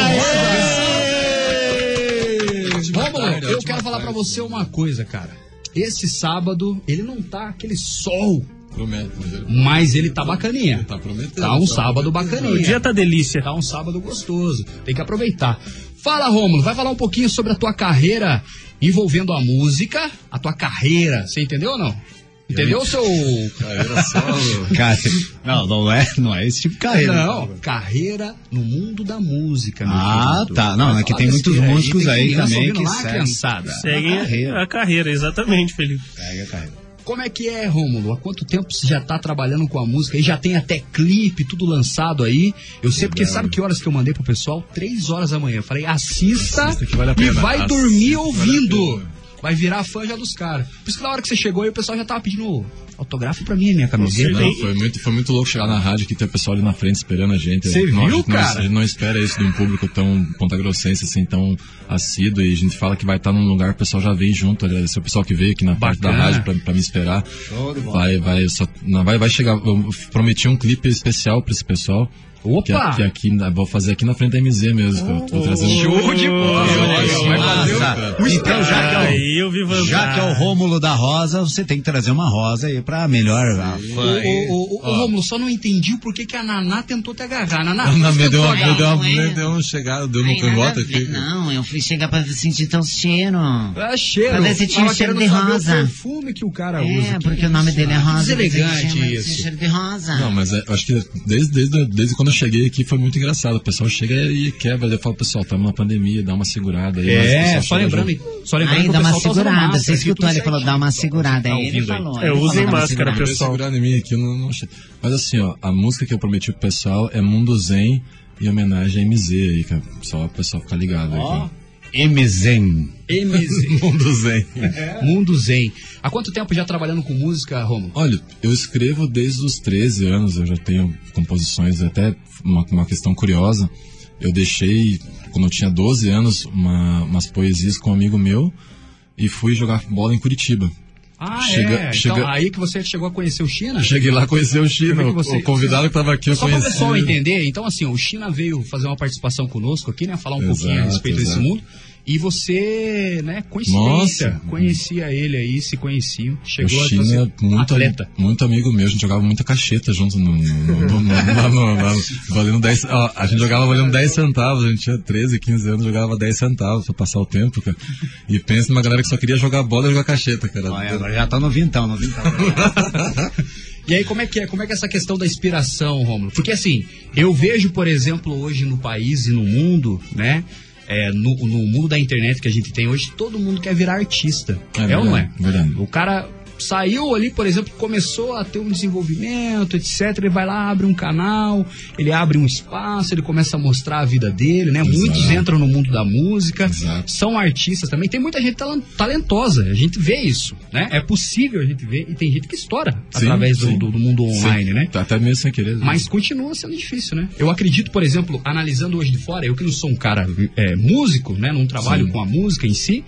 Romulo, eu quero falar pra você uma coisa, cara. Esse sábado, ele não tá aquele sol, Promete, mas ele mas ele tá bacaninha. tá prometendo. Tá um tá sábado O bacaninha. dia tá delícia. Tá um sábado gostoso. Tem que aproveitar. Fala, Rômulo, vai falar um pouquinho sobre a tua carreira envolvendo a música, a tua carreira. Você entendeu ou não? Entendeu, seu. Carreira solo. *laughs* Cara, não, não é, não é esse tipo de carreira. Não, carreira no mundo da música, meu Ah, tá. Não, é que tem muitos músicos aí criança também que lá, seguem. Segue a carreira. a carreira, exatamente, Felipe. Pega a carreira. Como é que é, Rômulo? Há quanto tempo você já tá trabalhando com a música? E já tem até clipe, tudo lançado aí. Eu sei porque sabe que horas que eu mandei pro pessoal? Três horas da manhã. Eu falei, assista, Assista vale e vai Assista dormir vale ouvindo. pena. Vai virar fã já dos caras. Por isso que na hora que você chegou aí, o pessoal já tava pedindo Autografe pra mim, minha camiseta. Não, foi muito, foi muito louco chegar na rádio que tem o pessoal ali na frente esperando a gente. Você viu, gente não- cara? a gente não espera isso de um público tão pontagrossense, assim, tão assíduo. E a gente fala que vai estar num lugar, o pessoal já vem junto. aliás, Esse é o pessoal que veio aqui na parte da Bacana. rádio pra, pra me esperar. Show de bola. Vai, vai, só, não, vai, vai chegar. Eu prometi um clipe especial pra esse pessoal. Opa! Que, que aqui, vou fazer aqui na frente da MZ mesmo. que eu tô trazendo. Show de bola! Vai fazer Massa. o- o Então, já que é o- Aí eu vi vantagem. Já que é o Rômulo da Rosa, você tem que trazer uma rosa aí pra melhor a ô, ô, ô, Rômulo, só não entendi o porquê que a Naná tentou te agarrar. Naná, Não, me deu, uma- me deu, uma- é. me deu um chegado, deu a cangote aqui. Não, eu fui chegar pra sentir teu cheiro. Ah, cheiro. Pra ver se tinha Tava cheiro de saber o rosa. perfume que o cara usa. É, Que porque o nome dele é Ah, Rosa. Deselegante isso. cheiro de rosa. Não, mas é, acho que desde, desde, desde quando cheguei aqui foi muito engraçado. O pessoal chega e quebra. Eu falo, pessoal, estamos na pandemia, dá uma segurada aí. É, só lembrando, só lembrando Aí dá uma tá segurada. Você aqui, escutou ele falou, dá uma segurada. Tá Aí ele ouvindo aí. falou. É, ele usem falou, dá uma máscara, segurada. pessoal. segurar em mim aqui, eu não, não. Mas assim, ó, a música que eu prometi pro pessoal é Mundo Zen em homenagem a MZ aí, cara. Só o pessoal ficar ligado aí. cara. MZen. MZ. *laughs* Mundo Zen. Mundo Zen. Há quanto tempo já trabalhando com música, Rômulo? Olha, eu escrevo desde os 13 anos, eu já tenho composições, até uma, uma questão curiosa. Eu deixei, quando eu tinha 12 anos, uma- umas poesias com um amigo meu e fui jogar bola em Curitiba. Ah, Chega- é. chega- Então, aí que você chegou a conhecer o China? Cheguei lá, conheci o China, é que você- o convidado que estava aqui eu Só para o pessoal entender, então assim, o China veio fazer uma participação conosco aqui, né? Falar um Exato, pouquinho a respeito desse exato. mundo. E você, né, coincidência, Nossa. conhecia ele aí, se conheciam, O chegou a China ser é muito, atleta. muito amigo meu, a gente jogava muita cacheta junto no, no, no, no, lá no- lá no- valendo 10, ó, a gente jogava valendo 10 centavos, a gente tinha 13, 15 anos, jogava 10 centavos pra passar o tempo, cara. E pensa numa galera que só queria jogar bola e jogar cacheta, cara. Olha, agora já tá no vintão, no vintão. *laughs* E aí, como é que é? Como é que é essa questão da inspiração, Rômulo? Porque assim, eu vejo, por exemplo, hoje no país e no mundo, né? É, no, no mundo da internet que a gente tem hoje, todo mundo quer virar artista. É, É ou não é? verdade, verdade. O cara saiu ali, por exemplo, começou a ter um desenvolvimento, etc. Ele vai lá, abre um canal, ele abre um espaço, ele começa a mostrar a vida dele, né? Exato. Muitos entram no mundo da música, Exato. são artistas também. Tem muita gente talentosa, a gente vê isso, né? É possível a gente ver, e tem gente que estoura Sim, através do, sim. do- do mundo online, Sim, né? Até mesmo sem querer. Mas continua sendo difícil, né? Eu acredito, por exemplo, analisando hoje de fora, eu que não sou um cara é, músico, né? Não trabalho com a música em si,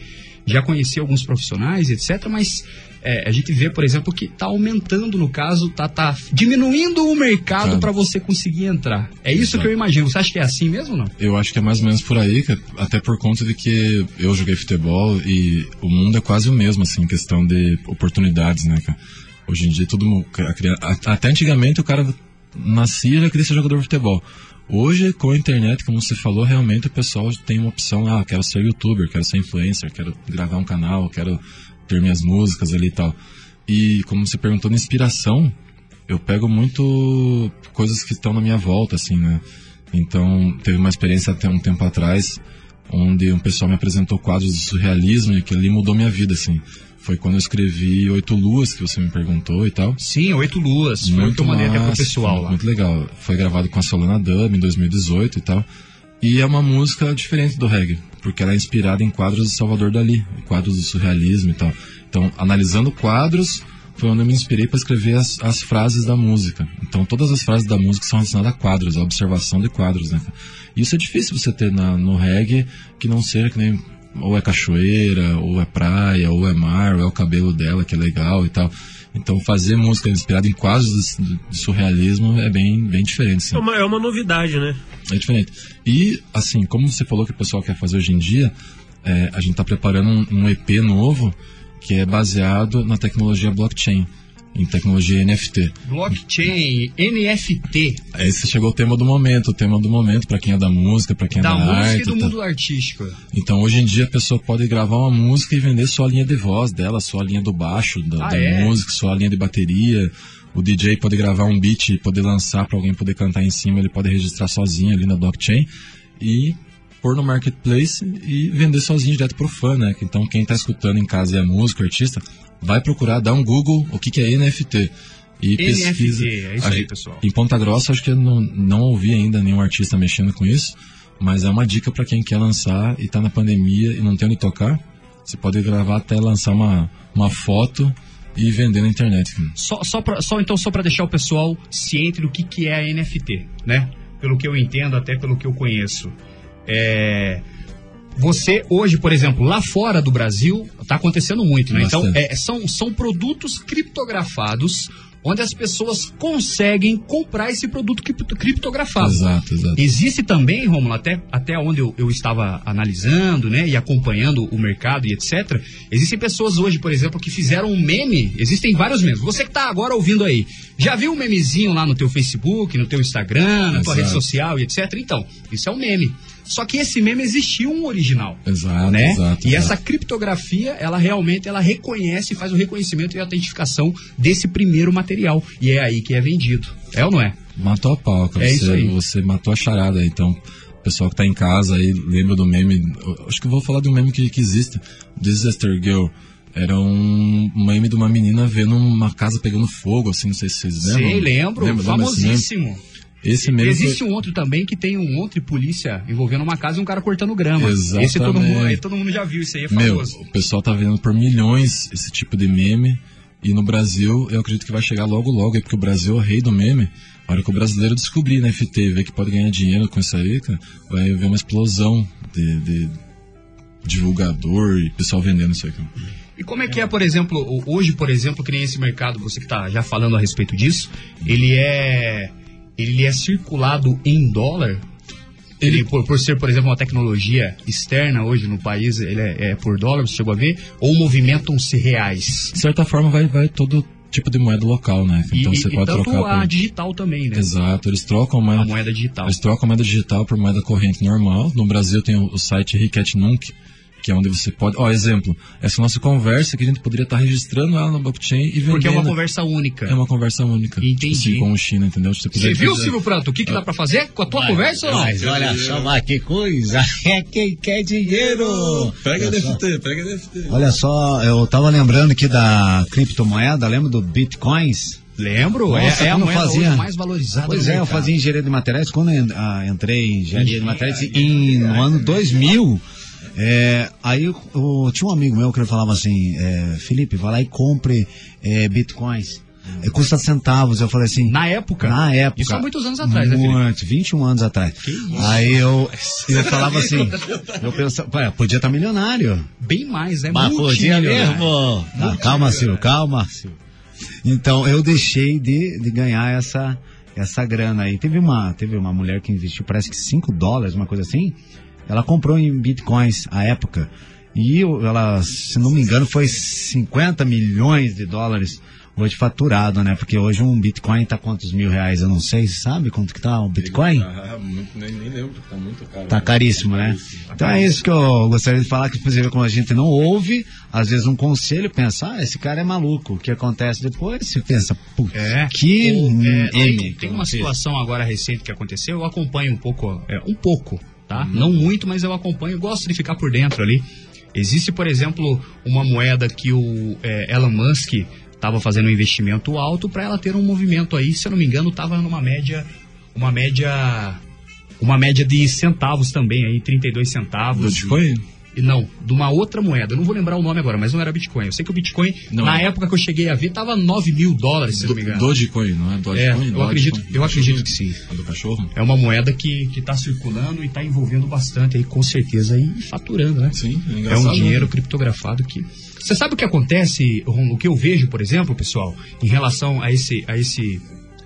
já conheci alguns profissionais, etc. Mas é, a gente vê, por exemplo, que tá aumentando, no caso, tá, tá diminuindo o mercado Tá. para você conseguir entrar. É isso Exato. que eu imagino. Você acha que é assim mesmo ou não? Eu acho que é mais ou menos por aí, cara, até por conta de que eu joguei futebol e o mundo é quase o mesmo, assim, em questão de oportunidades, né, cara? Hoje em dia, todo mundo. Até antigamente o cara nascia e já queria ser jogador de futebol. Hoje, com a internet, como você falou, realmente o pessoal tem uma opção, ah, quero ser youtuber, quero ser influencer, quero gravar um canal, quero ter minhas músicas ali e tal. E como você perguntou na inspiração, eu pego muito coisas que estão na minha volta, assim, né? Então, teve uma experiência até um tempo atrás, onde um pessoal me apresentou quadros de surrealismo e aquilo ali mudou minha vida, assim. Foi quando eu escrevi Oito Luas, que você me perguntou e tal. Sim, Oito Luas. Foi o que eu mandei até pro pessoal lá. Muito legal. Foi gravado com a Solana Dub em 2018 e tal. E é uma música diferente do reggae, porque ela é inspirada em quadros de Salvador Dali, quadros do surrealismo e tal. Então, analisando quadros, foi onde eu me inspirei para escrever as, as frases da música. Então, todas as frases da música são relacionadas a quadros, a observação de quadros, né? E isso é difícil você ter na, no reggae que não seja que nem ou é cachoeira, ou é praia, ou é mar, ou é o cabelo dela que é legal e tal. Então fazer música inspirada em quadros de, de surrealismo é bem, bem diferente. Assim. É uma, é uma novidade, né? É diferente. E, assim, como você falou que o pessoal quer fazer hoje em dia, é, a gente está preparando um, um EP novo que é baseado na tecnologia blockchain, em tecnologia NFT. Blockchain, NFT, Esse chegou o tema do momento, o tema do momento para quem é da música, para quem é da da, música arte. e do tá- mundo artístico. Então, hoje em dia, a pessoa pode gravar uma música e vender só a linha de voz dela, só a linha do baixo da, Ah, da é? música, só a linha de bateria. O DJ pode gravar um beat e poder lançar para alguém poder cantar em cima, ele pode registrar sozinho ali na blockchain e pôr no marketplace e vender sozinho direto pro fã, né? Então, quem tá escutando em casa e é músico, artista, vai procurar, dá um Google o que, que é NFT. E pesquisa. NFT, é isso aí, pessoal. Em Ponta Grossa, acho que eu não, não ouvi ainda nenhum artista mexendo com isso, mas é uma dica para quem quer lançar e tá na pandemia e não tem onde tocar. Você pode gravar até lançar uma, uma foto e vender na internet. Só, só, pra- só então, só para deixar o pessoal ciente do que, que é a NFT, né? Pelo que eu entendo, até pelo que eu conheço. É, Você, hoje, por exemplo, lá fora do Brasil, está acontecendo muito, né? Então, é, são, são produtos criptografados onde as pessoas conseguem comprar esse produto cripto- criptografado. Exato, exato. Existe também, Romulo, até, até onde eu, eu estava analisando, né, e acompanhando o mercado e etc. Existem pessoas hoje, por exemplo, que fizeram um meme. Existem vários memes. Você que está agora ouvindo aí, já viu um memezinho lá no teu Facebook, no teu Instagram, na tua Exato. rede social e etc. Então, isso é um meme. Só que esse meme existiu um original Exato, né? exato. e exato. essa criptografia, ela realmente ela reconhece, faz o reconhecimento e a autentificação desse primeiro material. E é aí que é vendido. É ou não é? Matou a pau, cara. É você, isso aí. você matou a charada. Então, o pessoal que tá em casa aí lembra do meme. Acho que eu vou falar de um meme que, que existe. Disaster Girl. Era um meme de uma menina vendo uma casa pegando fogo, assim, não sei se vocês lembram. Sei, lembro. Lembra- lembra famosíssimo. Esse meme Existe foi- um outro também que tem um de polícia envolvendo uma casa e um cara cortando grama. Exatamente. Esse todo mundo, todo mundo já viu, isso aí é Meu, famoso. o pessoal tá vendo por milhões esse tipo de meme. E no Brasil, eu acredito que vai chegar logo logo, porque o Brasil é o rei do meme. A hora que o brasileiro descobrir na FT e ver que pode ganhar dinheiro com isso aí, cara, vai haver uma explosão de, de divulgador e pessoal vendendo isso aí. Cara. E como é que é, por exemplo, hoje, por exemplo, que nem esse mercado, você que está já falando a respeito disso, ele é ele é circulado em dólar? Ele, por, por ser, por exemplo, uma tecnologia externa hoje no país, ele é, é por dólar, você chegou a ver? Ou movimentam-se reais? De certa forma, vai, vai todo tipo de moeda local, né? Então e- você e pode trocar a por... digital também, né? Exato, eles trocam moeda, A moeda digital. Eles trocam moeda digital por moeda corrente normal. No Brasil tem o, o site Riquet Nunc, que é onde você pode. Ó, exemplo, essa nossa conversa que a gente poderia estar registrando ela no blockchain e vendendo. Porque é uma conversa única. É uma conversa única. Entendi. Tipo assim, com o China, entendeu? Você, Você viu, fazer- Silvio Pranto, o que, que dá pra fazer com a tua conversa ou não? Mas olha só, mas que coisa. *laughs* É quem quer dinheiro. Pega Olha só. NFT, pega NFT. Olha só, eu tava lembrando aqui da criptomoeda, lembra do Bitcoins? Lembro, Nossa, é, é a moeda fazia- hoje mais valorizada Pois é, eu fazia engenharia de materiais. Quando eu ah, entrei em engenharia de materiais, em, no ano 2000, é, aí eu, eu- tinha um amigo meu que ele falava assim, é, Felipe, vai lá e compre é, bitcoins. É, custa centavos. Eu falei assim. Na época? Na época. Isso há muitos anos atrás, né, Felipe? Muito, 21 anos atrás. Aí eu, eu falava assim, eu pensava, "Pô, podia estar milionário. Bem mais, né? Mas podia mesmo. Não, calma, Silvio, calma. Então eu deixei de, de ganhar essa, essa grana aí. Teve uma, teve uma mulher que investiu, parece que 5 dólares, uma coisa assim. Ela comprou em bitcoins à época. E eu- ela, se não me engano, foi 50 milhões de dólares hoje faturado, né? Porque hoje um bitcoin tá quantos mil reais? Eu não sei, sabe quanto que tá um bitcoin? Ah, muito, nem, nem lembro, tá muito caro. Tá caríssimo, né? Então é isso que eu gostaria de falar, que exemplo, quando a gente não ouve, às vezes um conselho, pensa, ah, esse cara é maluco. O que acontece depois? Você pensa, putz, É. que é, tem, M. tem uma situação agora recente que aconteceu, eu acompanho um pouco, é, um pouco, tá? Não muito, mas eu acompanho, gosto de ficar por dentro ali. Existe, por exemplo, uma moeda que o é, Elon Musk estava fazendo um investimento alto para ela ter um movimento aí, se eu não me engano, estava numa média, uma média, uma média de centavos também aí, 32 centavos. Bitcoin? E Não, de uma outra moeda. Eu não vou lembrar o nome agora, mas não era Bitcoin. Eu sei que o Bitcoin, Não. na época que eu cheguei a ver, tava 9 mil dólares, se eu não me engano. Dogecoin, não é? É, Dogecoin? eu acredito, eu acredito que sim. A do cachorro? É uma moeda que está circulando e está envolvendo bastante aí, com certeza, e faturando, né? Sim, é É um dinheiro criptografado que. Você sabe o que acontece, o que eu vejo, por exemplo, pessoal, em relação a esse, a esse,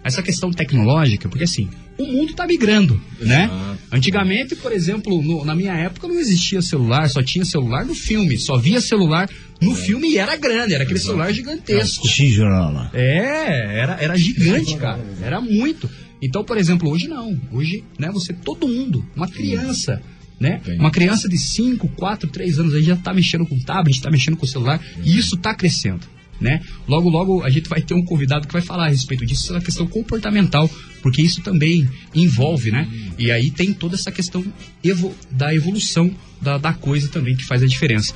essa questão tecnológica, porque assim, o mundo está migrando, né? Antigamente, por exemplo, no- na minha época não existia celular, só tinha celular no filme, só via celular no filme e era grande, era aquele celular gigantesco. Tijolo. É, era, era gigante, cara. Era muito. Então, por exemplo, hoje não. Hoje, né, você, todo mundo, uma criança, né? Uma criança de 5, 4, 3 anos aí já tá mexendo com tablet, tá mexendo com celular, e isso tá crescendo, né? Logo, logo a gente vai ter um convidado que vai falar a respeito disso, essa questão comportamental, porque isso também envolve, né? E aí tem toda essa questão evo- da evolução da, da coisa também que faz a diferença.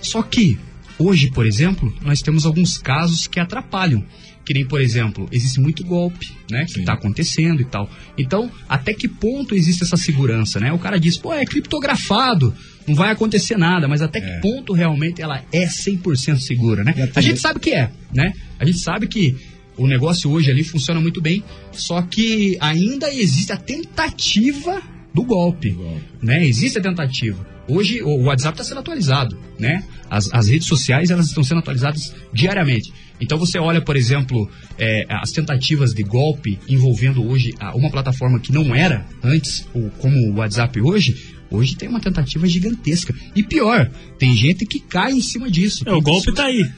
Só que, hoje, por exemplo, nós temos alguns casos que atrapalham. Que nem, por exemplo, existe muito golpe, né? Que tá acontecendo e tal. Então, até que ponto existe essa segurança, né? O cara diz, pô, é criptografado, não vai acontecer nada, mas até que ponto realmente ela é 100% segura, né? A gente sabe que é, né? A gente sabe que o negócio hoje ali funciona muito bem, só que ainda existe a tentativa do golpe, né? Existe a tentativa. Hoje o WhatsApp está sendo atualizado, né? As, as redes sociais elas estão sendo atualizadas diariamente. Então você olha, por exemplo, é, as tentativas de golpe envolvendo hoje a- uma plataforma que não era antes, ou como o WhatsApp hoje, hoje tem uma tentativa gigantesca. E pior, tem gente que cai em cima disso. É, o golpe tá aí.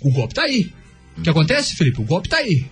O golpe tá aí. O que acontece, Felipe? O golpe tá aí.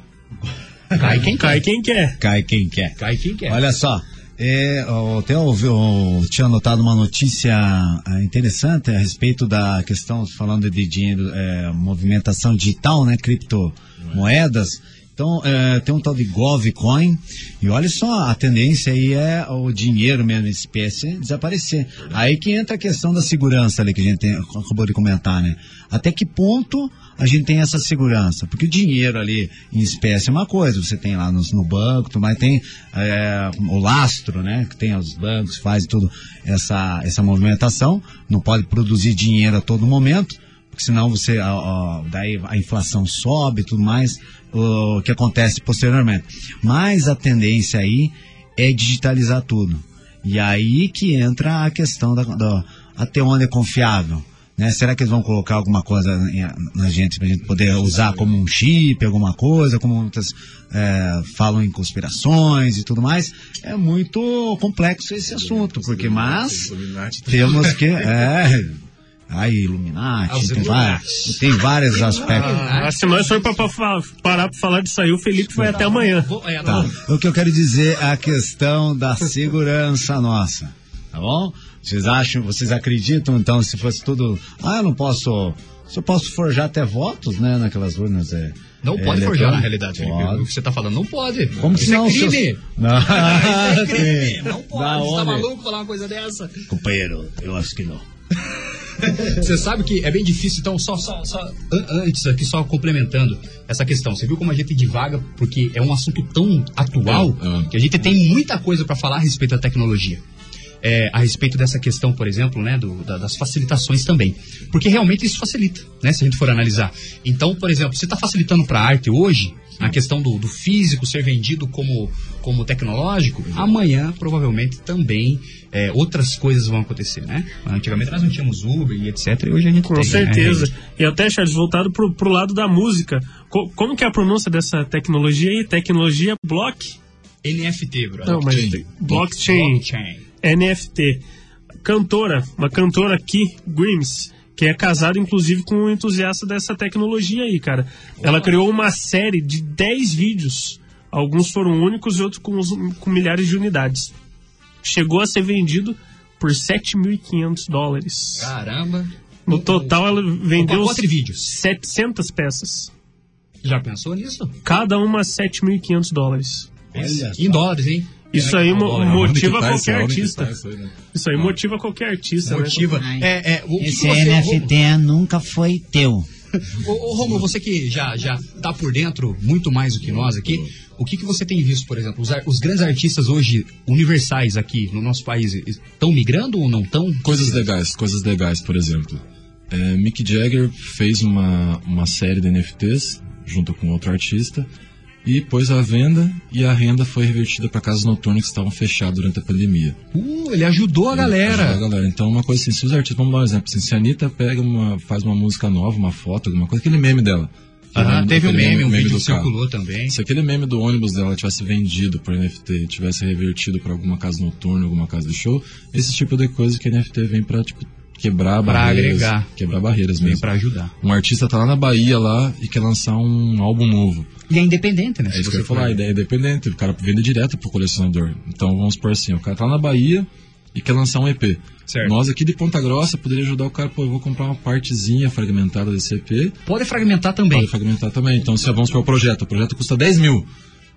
Cai quem Cai quem quer. Cai quem quer. Cai quem quer. Olha só, é, até ouvi, eu tinha notado uma notícia ah, interessante a respeito da questão, falando de dinheiro, é, movimentação digital, né, criptomoedas. Então, é, tem um tal de GovCoin, e olha só, a tendência aí é o dinheiro mesmo, espécie, desaparecer. Aí que entra a questão da segurança ali que a gente tem- acabou de comentar, né? Até que ponto a gente tem essa segurança? Porque o dinheiro ali em espécie é uma coisa, você tem lá no, no banco, mais, tem é, o lastro, né? Que tem os bancos, faz tudo essa, essa movimentação, não pode produzir dinheiro a todo momento, porque senão você, daí a inflação sobe e tudo mais, o que acontece posteriormente. Mas a tendência aí é digitalizar tudo. E aí que entra a questão da, da- até onde é confiável. Né? Será que eles vão colocar alguma coisa na gente para a gente poder usar como um chip, alguma coisa, como muitas é, falam em conspirações e tudo mais? É muito complexo esse assunto, porque mas temos que é, aí Illuminati, Os tem, tem vários aspectos. Ah, se nós for pra, parar pra falar disso aí, o Felipe vai até amanhã. Tá. O que eu quero dizer é a questão da segurança nossa. Tá bom? Vocês acham, vocês acreditam, então, se fosse tudo. Ah, eu não posso. Se eu posso forjar até votos, né, naquelas urnas. É, Não é pode forjar, na realidade, Felipe. Pode. O que você tá falando não pode. Como Isso se não, é crime. seus- *laughs* Não. Isso é *laughs* crime. *laughs* Não pode. Você tá maluco falar uma coisa dessa? Companheiro, eu acho que não. Você sabe que é bem difícil, então, só, só, só an- antes aqui, só complementando essa questão. Você viu como a gente divaga, porque é um assunto tão atual É, é. que a gente tem muita coisa para falar a respeito da tecnologia. É, a respeito dessa questão, por exemplo, né, do- da- das facilitações também. Porque realmente isso facilita, né, se a gente for analisar. Então, por exemplo, você está facilitando para a arte hoje, a questão do, do físico ser vendido como, como tecnológico, amanhã provavelmente também é, outras coisas vão acontecer, né? Antigamente nós não tínhamos Uber e etc. E hoje a gente Com tem, certeza. Né? E até, Charles, voltado pro, pro lado da música. Co- como que é a pronúncia dessa tecnologia aí? Tecnologia block? NFT, brother. Não, mas blockchain. Blockchain. NFT. Cantora, uma cantora aqui, Grimes, que é casada inclusive com um entusiasta dessa tecnologia aí, cara. Ela criou uma série de 10 vídeos. Alguns foram únicos e outros com, com milhares de unidades. Chegou a ser vendido por 7.500 dólares. Caramba. No total, ela vendeu de vídeos. 700 peças. Já pensou nisso? Cada uma 7.500 dólares. Em dólares, hein? Isso aí motiva tá qualquer artista. tá isso aí, né? Isso aí motiva qualquer artista. Motiva. Né? É, é, o Esse você- NFT nunca foi teu. *laughs* Ô, ô Romulo, você que já, já tá por dentro muito mais do que nós aqui, o que, que você tem visto, por exemplo? Os, os grandes artistas hoje, universais aqui no nosso país, estão migrando ou não estão? Coisas legais, coisas legais, por exemplo. É, Mick Jagger fez uma, uma série de NFTs junto com outro artista e pôs à venda e a renda foi revertida para casas noturnas que estavam fechadas durante a pandemia. Uh, ele ajudou a galera. Ajuda a galera. Então, uma coisa assim, se os artistas, vamos dar um exemplo, assim, se a Anitta pega uma, faz uma música nova, uma foto, alguma coisa, aquele meme dela. Aquele teve um meme, um vídeo que carro. circulou também. Se aquele meme do ônibus dela tivesse vendido por NFT, tivesse revertido para alguma casa noturna, alguma casa de show, esse tipo de coisa que NFT vem para tipo quebrar Pra barreiras, agregar. quebrar barreiras mesmo. pra ajudar. Um artista tá lá na Bahia lá e quer lançar um álbum novo. E é independente, né? É isso que eu ia falar, a ideia é independente, o cara vende direto pro colecionador. Então vamos por assim, o cara tá lá na Bahia e quer lançar um EP. Certo. Nós aqui de Ponta Grossa poderia ajudar o cara, pô, eu vou comprar uma partezinha fragmentada desse EP. Pode fragmentar também. Pode fragmentar também. Então, se vamos para o projeto, o projeto custa 10 mil,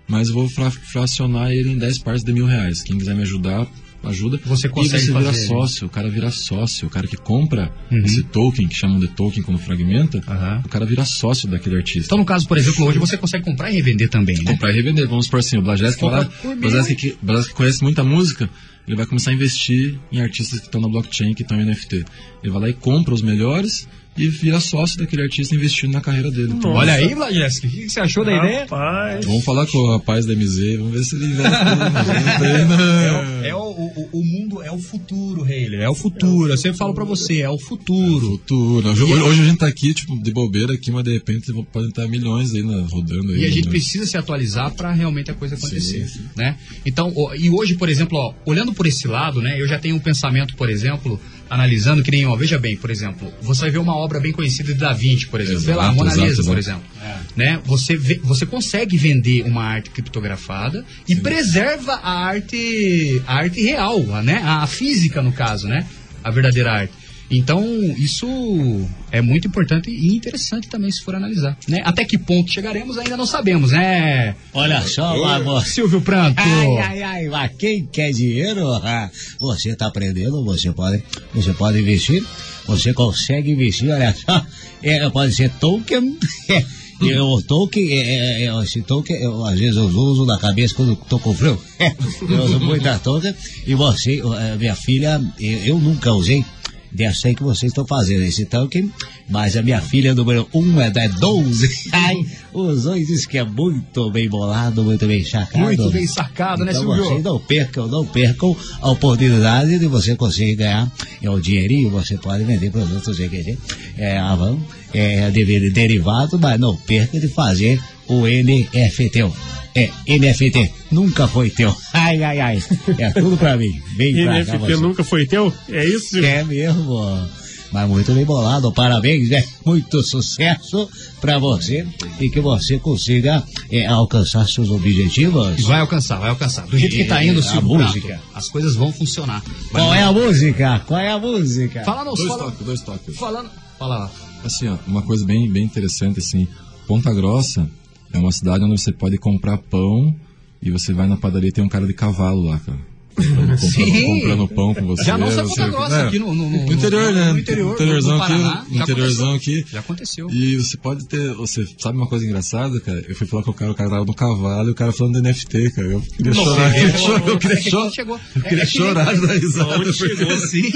mas eu vou fra- fracionar ele em 10 partes de mil reais. Quem quiser me ajudar, ajuda. Você e consegue você vira fazer. sócio, o cara vira sócio, o cara que compra Uhum. esse token, que chamam de token quando fragmenta, o cara vira sócio daquele artista. Então, no caso, por exemplo, hoje você consegue comprar e revender também, né? Comprar e revender, vamos por assim, o Blajeski vai lá, o Blajeski que, Blajeski conhece muita música, ele vai começar a investir em artistas que estão na blockchain, que estão em NFT. Ele vai lá e compra os melhores e vira sócio daquele artista investindo na carreira dele. Então, Olha aí, Vladievski, o que você achou da ideia? Rapaz. Vamos falar com o rapaz da MZ, vamos ver se ele investe tudo. *laughs* É, o, o, o mundo é o futuro, Heiler. É o futuro. Eu sempre falo pra você, é o futuro. Futuro. Hoje, hoje a gente tá aqui, tipo, de bobeira aqui, mas de repente podem estar milhões aí né, rodando aí. E a gente né? precisa se atualizar para realmente a coisa acontecer, Sim, sim. né? Então, e hoje, por exemplo, ó, olhando por esse lado, né, eu já tenho um pensamento, por exemplo, analisando que nem, ó, veja bem, por exemplo, você vai ver uma obra bem conhecida de Da Vinci, por exemplo, sei lá, a Exato, Mona exato, Lisa, por exato. exemplo, né? Você vê- você consegue vender uma arte criptografada e preserva a arte a arte real, a, né? A física no caso, né? A verdadeira arte. Então, isso é muito importante e interessante também se for analisar, né? Até que ponto chegaremos ainda não sabemos, né? Olha só, Marcos. Silvio Pranto. Ai, ai, ai, mas quem quer dinheiro, ah, você está aprendendo, você pode, você pode investir, você consegue investir, olha só, *laughs* é, pode ser token, *laughs* e o token, é, é, é, esse token, eu, às vezes eu uso na cabeça quando estou com frio, *laughs* eu uso muita token, e você, eh, minha filha, eu, eu nunca usei, aí que vocês estão fazendo esse token, mas a minha filha número 1 um é da 12. *laughs* Ai, os dois dizem que é muito bem bolado, muito bem sacado. Muito bem sacado, né, então Silvio? vocês não percam, não percam a oportunidade de você conseguir ganhar é, um dinheirinho, você pode vender produtos GQG, é, Avan, é, de- derivado, mas não perca de fazer o NFT. É, NFT, nunca foi teu. Ai, ai, ai. É tudo pra mim. Cá NFT você. nunca foi teu? É isso? É mesmo. Mas muito bem bolado, parabéns, né? Muito sucesso pra você e que você consiga é, alcançar seus objetivos. Vai alcançar, vai alcançar. Do jeito que tá indo, A Silvio música. Pranto, as coisas vão funcionar. Vai Qual é a música? Qual é a música? Fala não, Dois fala, toques, dois toques. falando. Fala lá. Assim, ó, uma coisa bem, bem interessante, assim, Ponta Grossa é uma cidade onde você pode comprar pão e você vai na padaria e tem um cara de cavalo lá, cara. Comprando, Sim. comprando pão com você. Já não só você, Grossa, né? aqui no, no, no, No interior, né? No interior, interiorzão no aqui, Paraná, já interiorzão aconteceu. aqui. Já aconteceu. E você pode ter, você sabe uma coisa engraçada, cara? Eu fui falar com o cara, o cara tava no cavalo e o cara falando de NFT, cara. Eu queria Não, chorar, é, eu é, queria chorar, eu é, queria é chorar. chegou. Eu É, queria é que chorar da risada. Onde porque, chegou? *laughs* assim,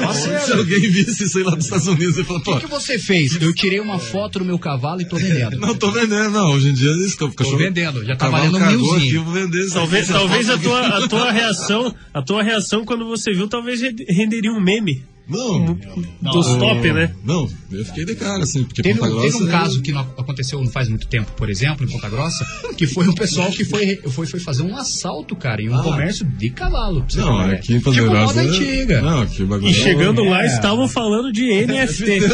Nossa, se alguém visse isso aí lá dos Estados Unidos, eu falo, O pô, que, que você fez? Eu tirei uma foto do meu cavalo e tô vendendo. não tô vendendo, não. Hoje em dia eles estão Tô vendendo, já tá valendo um milzinho. isso Talvez, a tua, aqui. *laughs* a tua reação, a tua reação quando você viu, talvez re- renderia um meme Não, dos top, né? não, eu fiquei de cara, assim, porque Teve, Ponta um- Grossa. teve um é- caso que não aconteceu não faz muito tempo, por exemplo, em Ponta Grossa, que foi um pessoal que foi, foi, foi fazer um assalto, cara, em um Ah. comércio de cavalo. Não, uma ideia. aqui em tipo Poderosa. moda antiga. Não, aqui bagulho. E chegando lá, é. estavam falando de *laughs* NFT. *laughs*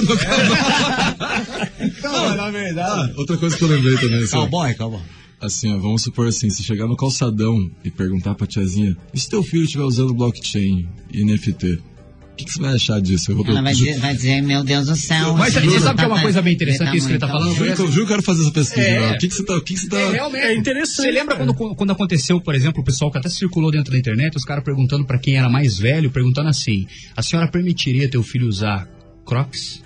Não, na verdade. Ah, outra coisa que eu lembrei também, assim. Cowboy, cowboy. Assim, ó, vamos supor assim, se chegar no calçadão e perguntar pra tiazinha, e se teu filho estiver usando blockchain e NFT, o que, que você vai achar disso? Eu vou Ela vai dizer, vai dizer, meu Deus do céu. Mas você sabe que é tá- uma coisa bem interessante tá isso que ele tá falando? Juro eu- eu quero fazer essa pesquisa. É. O que, que você tá. O que, que você tá... É, realmente. É interessante, Você lembra quando, quando aconteceu, por exemplo, o pessoal que até circulou dentro da internet, os caras perguntando pra quem era mais velho, perguntando assim: a senhora permitiria teu filho usar Crocs?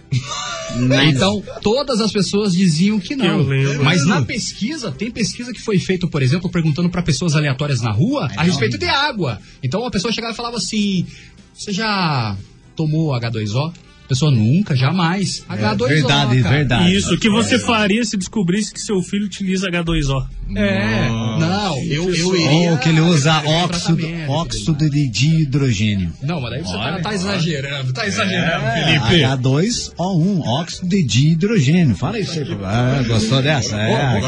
Então, todas as pessoas diziam que não. Mas na pesquisa, tem pesquisa que foi feita, por exemplo, perguntando para pessoas aleatórias na rua a respeito de água. Então a pessoa chegava e falava assim: Você já tomou H2O? A pessoa nunca, jamais. H2O. verdade, cara. verdade. Isso, o que você faria se descobrisse que seu filho utiliza H2O? É, não, eu, eu iria. Ou que ele usa óxido, óxido de dihidrogênio. Não, mas daí você tá, tá exagerando, tá exagerando, É, Felipe. H2O1, óxido de dihidrogênio. Fala isso aí. Ah, gostou dessa? É,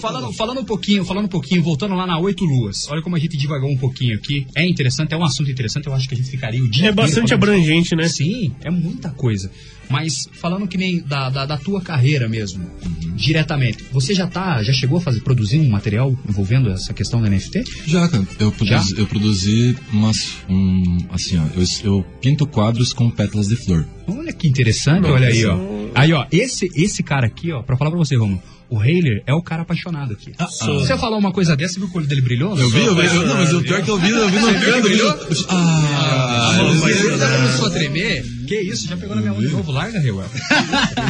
falando, falando um pouquinho, falando um pouquinho, voltando lá na Oito Luas. Olha como a gente divagou um pouquinho aqui. É interessante, é um assunto interessante. Eu acho que a gente ficaria o dia É bastante abrangente, né? Sim, é muita coisa. Mas falando que nem da, da, da tua carreira mesmo, diretamente, você já tá, já chegou a fazer, produzir um material envolvendo essa questão da NFT? Já, cara. Eu produzi, eu produzi umas. Um, assim, ó. Eu, eu pinto quadros com pétalas de flor. Olha que interessante, olha aí, ó. Aí, ó, esse, esse cara aqui, ó, pra falar pra você, Romulo, O Heiler é o cara apaixonado aqui. Se você falar uma coisa dessa, você viu que o olho dele brilhou? Eu vi, eu vi, eu- não, mas o pior é que eu vi, eu vi no canto. brilhou? Ah, eu mas vi, ele já cara. começou a tremer. Que isso? Já pegou na minha mão de novo. Larga, Reuel.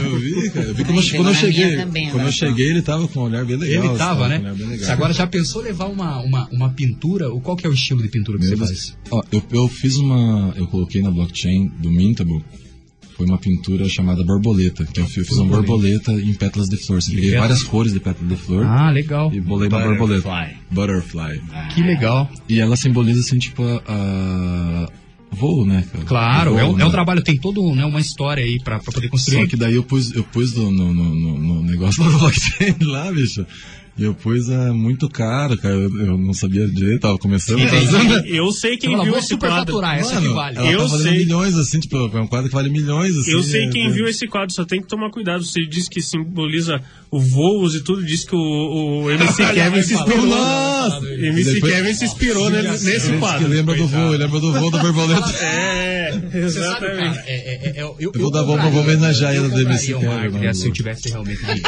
Eu vi, cara. Eu vi quando, eu- cheguei. também, Quando eu né? cheguei, ele tava com um olhar bem legal. Ele assim, tava, né? Você agora já pensou levar uma, uma, uma pintura? Ou qual que é o estilo de pintura que você faz? Deus. Ó, eu, eu fiz uma. Eu coloquei na blockchain do Mintable. Foi uma pintura chamada borboleta. Que eu fiz, eu fiz uma borboleta em pétalas de flor. Peguei várias cores de pétalas de flor Ah, legal. e bolei na borboleta. Butterfly. Que legal. E ela simboliza assim, tipo, a. a voo, né? cara? Claro, Voo, é, um, né? é um trabalho, tem todo né, uma história aí pra, pra poder construir. Só que daí eu pus, eu pus no, no, no, no- negócio *laughs* lá, bicho. E eu pus é, muito caro, cara. Eu, eu não sabia direito, tava começando a fazer. Eu sei quem Então, viu esse quadro. essa que vale. Ela Eu tá sei. milhões, assim, tipo, é um quadro que vale milhões, assim. Eu sei é, quem é. viu esse quadro, só tem que tomar cuidado. Você disse que simboliza o voos e tudo, disse que o, o MC *laughs* Kevin se inspirou. Nossa! MC Depois- Kevin se inspirou né, nesse quadro. lembra do voo, ele lembra do voo da borboleta. *laughs* É, Você sabe, exatamente. é, é, eu, vou dar- vou- vou homenagear ele do MC Kevin, mano. né, se eu tivesse realmente dinheiro.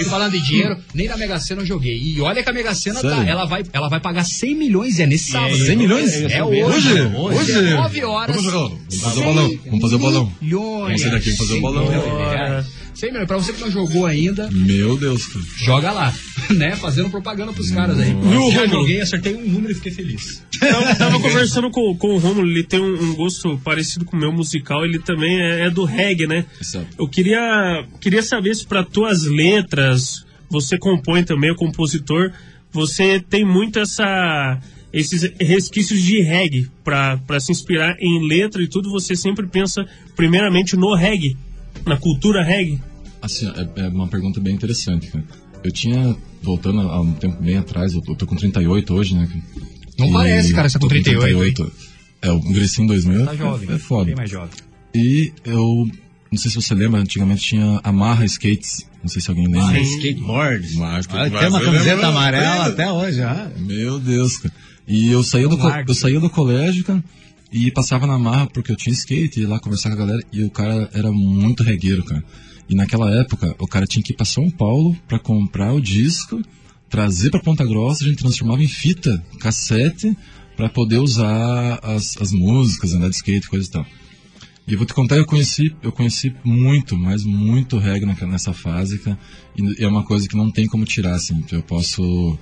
e falando em dinheiro, nem na Mega Sena eu joguei. E olha que a Mega Sena tá, ela, vai, ela vai pagar 100 milhões, é nesse sábado. 100 milhões? É Hoje? hoje. Hoje? 19 horas. Vamos jogar. Vamos fazer o bolão. Vamos fazer o bolão. Milhões. Vamos sair daqui, vamos fazer o bolão. É. 100 milhões. Pra você que não jogou ainda, Meu Deus, cara. joga lá. *laughs* né? Fazendo propaganda pros caras aí. Viu, Já Romulo? joguei, acertei um número e fiquei feliz. Eu tava conversando com, com o Romulo, ele tem um, um gosto parecido com o meu musical, ele também é, é do reggae, né? Exato. Eu queria, queria saber se para tuas letras, você compõe também, o compositor, você tem muito essa esses resquícios de reggae para se inspirar em letra e tudo, você sempre pensa primeiramente no reggae, na cultura reggae. Assim, é, é uma pergunta bem interessante, cara. Eu tinha, voltando a um tempo bem atrás, eu tô, eu tô com 38 hoje, né? Não E parece, cara, você tá com tô 38, É, o cresci em 2000. Tá jovem. É, é foda. Bem mais jovem. E eu, não sei se você lembra, antigamente tinha Amarra Skates. Não sei se alguém lembra. Skateboard. Ah, Skateboard. tem uma camiseta amarela até hoje, ah. Meu Deus, cara. E eu saía, do, eu saía do colégio, cara, e passava na marra porque eu tinha skate, ia lá conversar com a galera, e o cara era muito regueiro, cara. E naquela época, o cara tinha que ir pra São Paulo pra comprar o disco, trazer pra Ponta Grossa, a gente transformava em fita, cassete, pra poder usar as, as músicas, andar de skate, coisa e tal. E eu vou te contar, eu conheci, eu conheci muito, mas muito reggae naquela- nessa fase, cara, e é uma coisa que não tem como tirar, assim, eu posso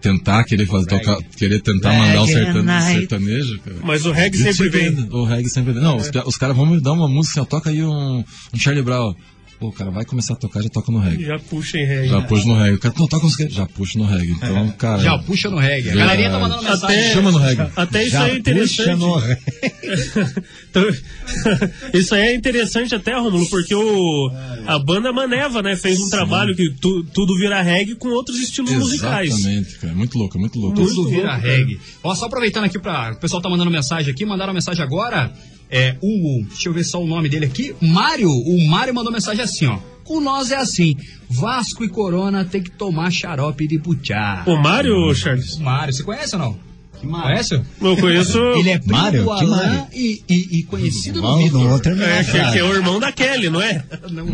tentar querer fazer, tocar, querer tentar mandar o Reggae sertane- night. sertanejo, cara. Mas o reggae sempre vem. O reggae sempre vem. Não, os, os caras vão me dar uma música, assim, ó, toca aí um, um Charlie Brown. Pô, o cara vai começar a tocar, já toca no reggae. Já puxa em reggae. Já puxa no reggae. O cara não toca no skate, já puxa no reggae. Então, cara. Já puxa no reggae. A galerinha tá mandando mensagem. Até- Chama no reggae. Até isso Já aí é interessante. puxa no ré. *laughs* Então, *laughs* isso aí é interessante até, Romulo, porque o, a banda Maneva, né, fez um trabalho que tu- tudo vira reggae com outros estilos musicais. Exatamente, cara. Muito louco, muito louco. Tudo vira reggae. Ó, só aproveitando aqui pra. O pessoal tá mandando mensagem aqui, mandaram mensagem agora. É, o. Deixa eu ver só o nome dele aqui. Mário. O Mário mandou mensagem assim, ó. Com nós é assim. Vasco e Corona tem que tomar xarope de butiá. O Mário, Charles? Mário, você conhece ou não? Conhece? Eu conheço. *laughs* Ele é primo Mário? do Que Alain Mário? e, e- e conhecido do Vitor. não É, que, que é o irmão da Kelly, não é? *laughs* Não,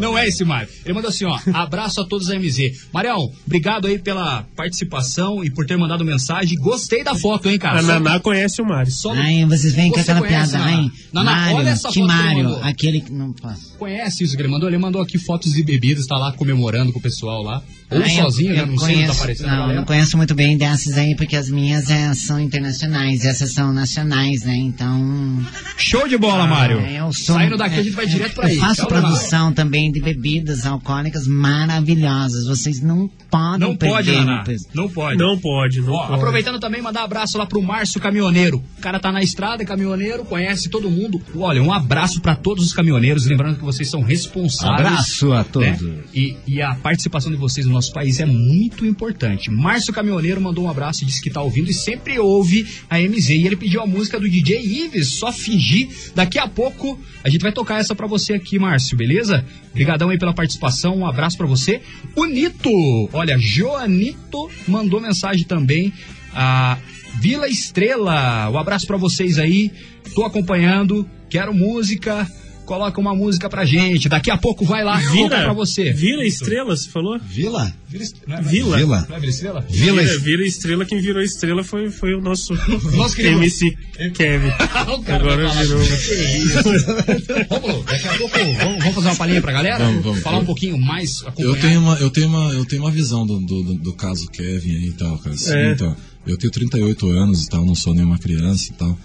não é esse Mário. Ele mandou assim, ó. Abraço a todos da MZ. Marião, obrigado aí pela participação e por ter mandado mensagem. Gostei da foto, hein, cara? A Naná conhece o Mário. só- Ai, vocês vêm com aquela conhece, piada. Naná? Ai, Naná, Mário, olha essa que foto que Mário? mandou. Aquele que não. Conhece isso que ele mandou? Ele mandou aqui fotos de bebidas, tá lá comemorando com o pessoal lá. Ou eu- sozinho, né? eu Não sei, não tá conheço- aparecendo a Não, não conheço muito bem dessas aí, porque as minhas é, são internacionais, essas são nacionais, né? Então. Show de bola, Mário. É, eu sou, Saindo daqui, é, a gente vai direto pra eu aí. faço Tchau, Naná. produção também de bebidas alcoólicas maravilhosas. Vocês não podem Não pode, perder. Naná. meu- Não pode. Não pode, não Ó, pode. aproveitando também, mandar abraço lá pro Márcio Caminhoneiro. O cara tá na estrada, é caminhoneiro, conhece todo mundo. Olha, um abraço pra todos os caminhoneiros, lembrando que vocês são responsáveis. Abraço a todos. né? E, e a participação de vocês no nosso país é muito importante. Márcio Caminhoneiro mandou um abraço e disse que tá ouvindo e sempre ouve a MZ. E ele pediu a música do DJ Ives, só fingir. Daqui a pouco a gente vai tocar essa pra você aqui, Márcio, beleza? Obrigadão aí pela participação, um abraço pra você. O Nito, olha, Joanito mandou mensagem também. A Vila Estrela, um abraço pra vocês aí. Tô acompanhando, quero música. Coloca uma música pra gente. Daqui a pouco vai lá Vira, pra você. Vira estrela, você falou? Vila? Vila. Vila. Não é Vila Estrela? Vila. Vira, vira estrela, quem virou estrela foi, foi o nosso *laughs* Nosso querido. MC Kevin. *laughs* Agora virou. *laughs* Vamos, daqui a pouco vamos, vamos fazer uma palhinha pra galera? Vamos, vamos. Falar um pouquinho mais Eu tenho uma, eu tenho uma, eu tenho uma visão do, do, do- do caso Kevin aí e tal, cara. Assim, É. então, eu tenho 38 anos e tal, não sou nenhuma criança e tal.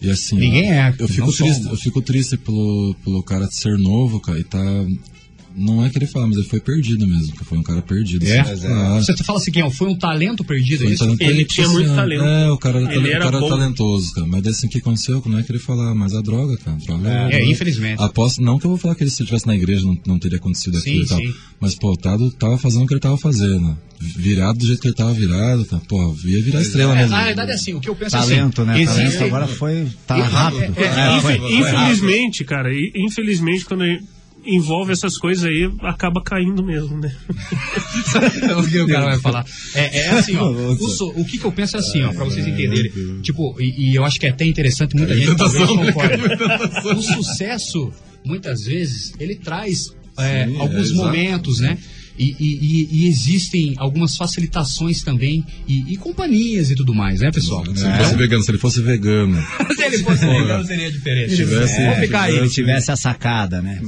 E assim, Ninguém é, Eu fico triste, somos. eu fico triste pelo, pelo cara de ser novo, cara, e tá não é que ele fala, mas ele foi perdido mesmo, que foi um cara perdido. É? assim, claro. Você fala assim, quem foi um talento perdido, é Foi um isso? talento- Ele tinha assim, muito talento. É, o cara, era Ele o cara era bom. talentoso, cara. Mas assim, o que aconteceu, não é que ele falar, mas a droga, cara. Droga, É, droga. infelizmente. Aposto, não que eu vou falar que ele se estivesse na igreja não, não teria acontecido Sim, aquilo e tal. sim. Mas, pô, o Tado tava fazendo o que ele tava fazendo. Virado do jeito que ele tava virado, tá? Pô, ia virar estrela É, mesmo. na verdade é assim, o que eu penso Talento, é assim, né? existe- Talento agora foi. Tá É, rápido. é, é, É, foi. Infe- Infelizmente, cara, infelizmente, quando envolve essas coisas aí, acaba caindo mesmo, né? *laughs* o que o cara vai falar. É, é assim, ó. O, so- o que, que eu penso é assim, ó, pra vocês entenderem. Tipo, e, e eu acho que é até interessante, muita gente talvez concorde. O sucesso, muitas vezes, ele traz é, Sim, é, alguns exato. momentos, né? E, e- e- existem algumas facilitações também, e, e companhias e tudo mais, né, pessoal? Se ele fosse vegano, se ele fosse vegano. *laughs* Se ele fosse vegano, seria diferente. tivesse- Vamos ficar aí. Se ele tivesse a sacada, né?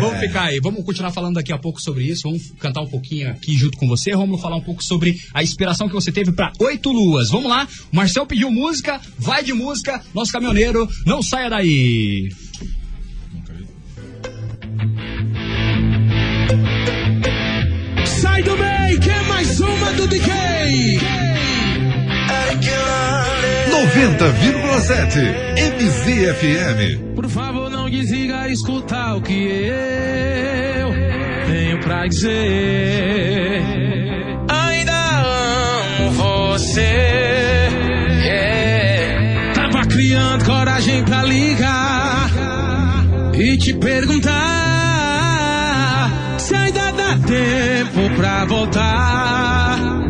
Vamos ficar aí, vamos continuar falando daqui a pouco sobre isso, vamos cantar um pouquinho aqui junto com você, vamos falar um pouco sobre a inspiração que você teve para Oito Luas. Vamos lá, o Marcel pediu música, vai de música, nosso caminhoneiro, não saia daí. Sai do meio, que é mais uma do DK. 90,7 MZFM. Por favor, não desliga, escuta o que eu tenho pra dizer. Ainda amo você. yeah. Tava criando coragem pra ligar e te perguntar tempo pra voltar.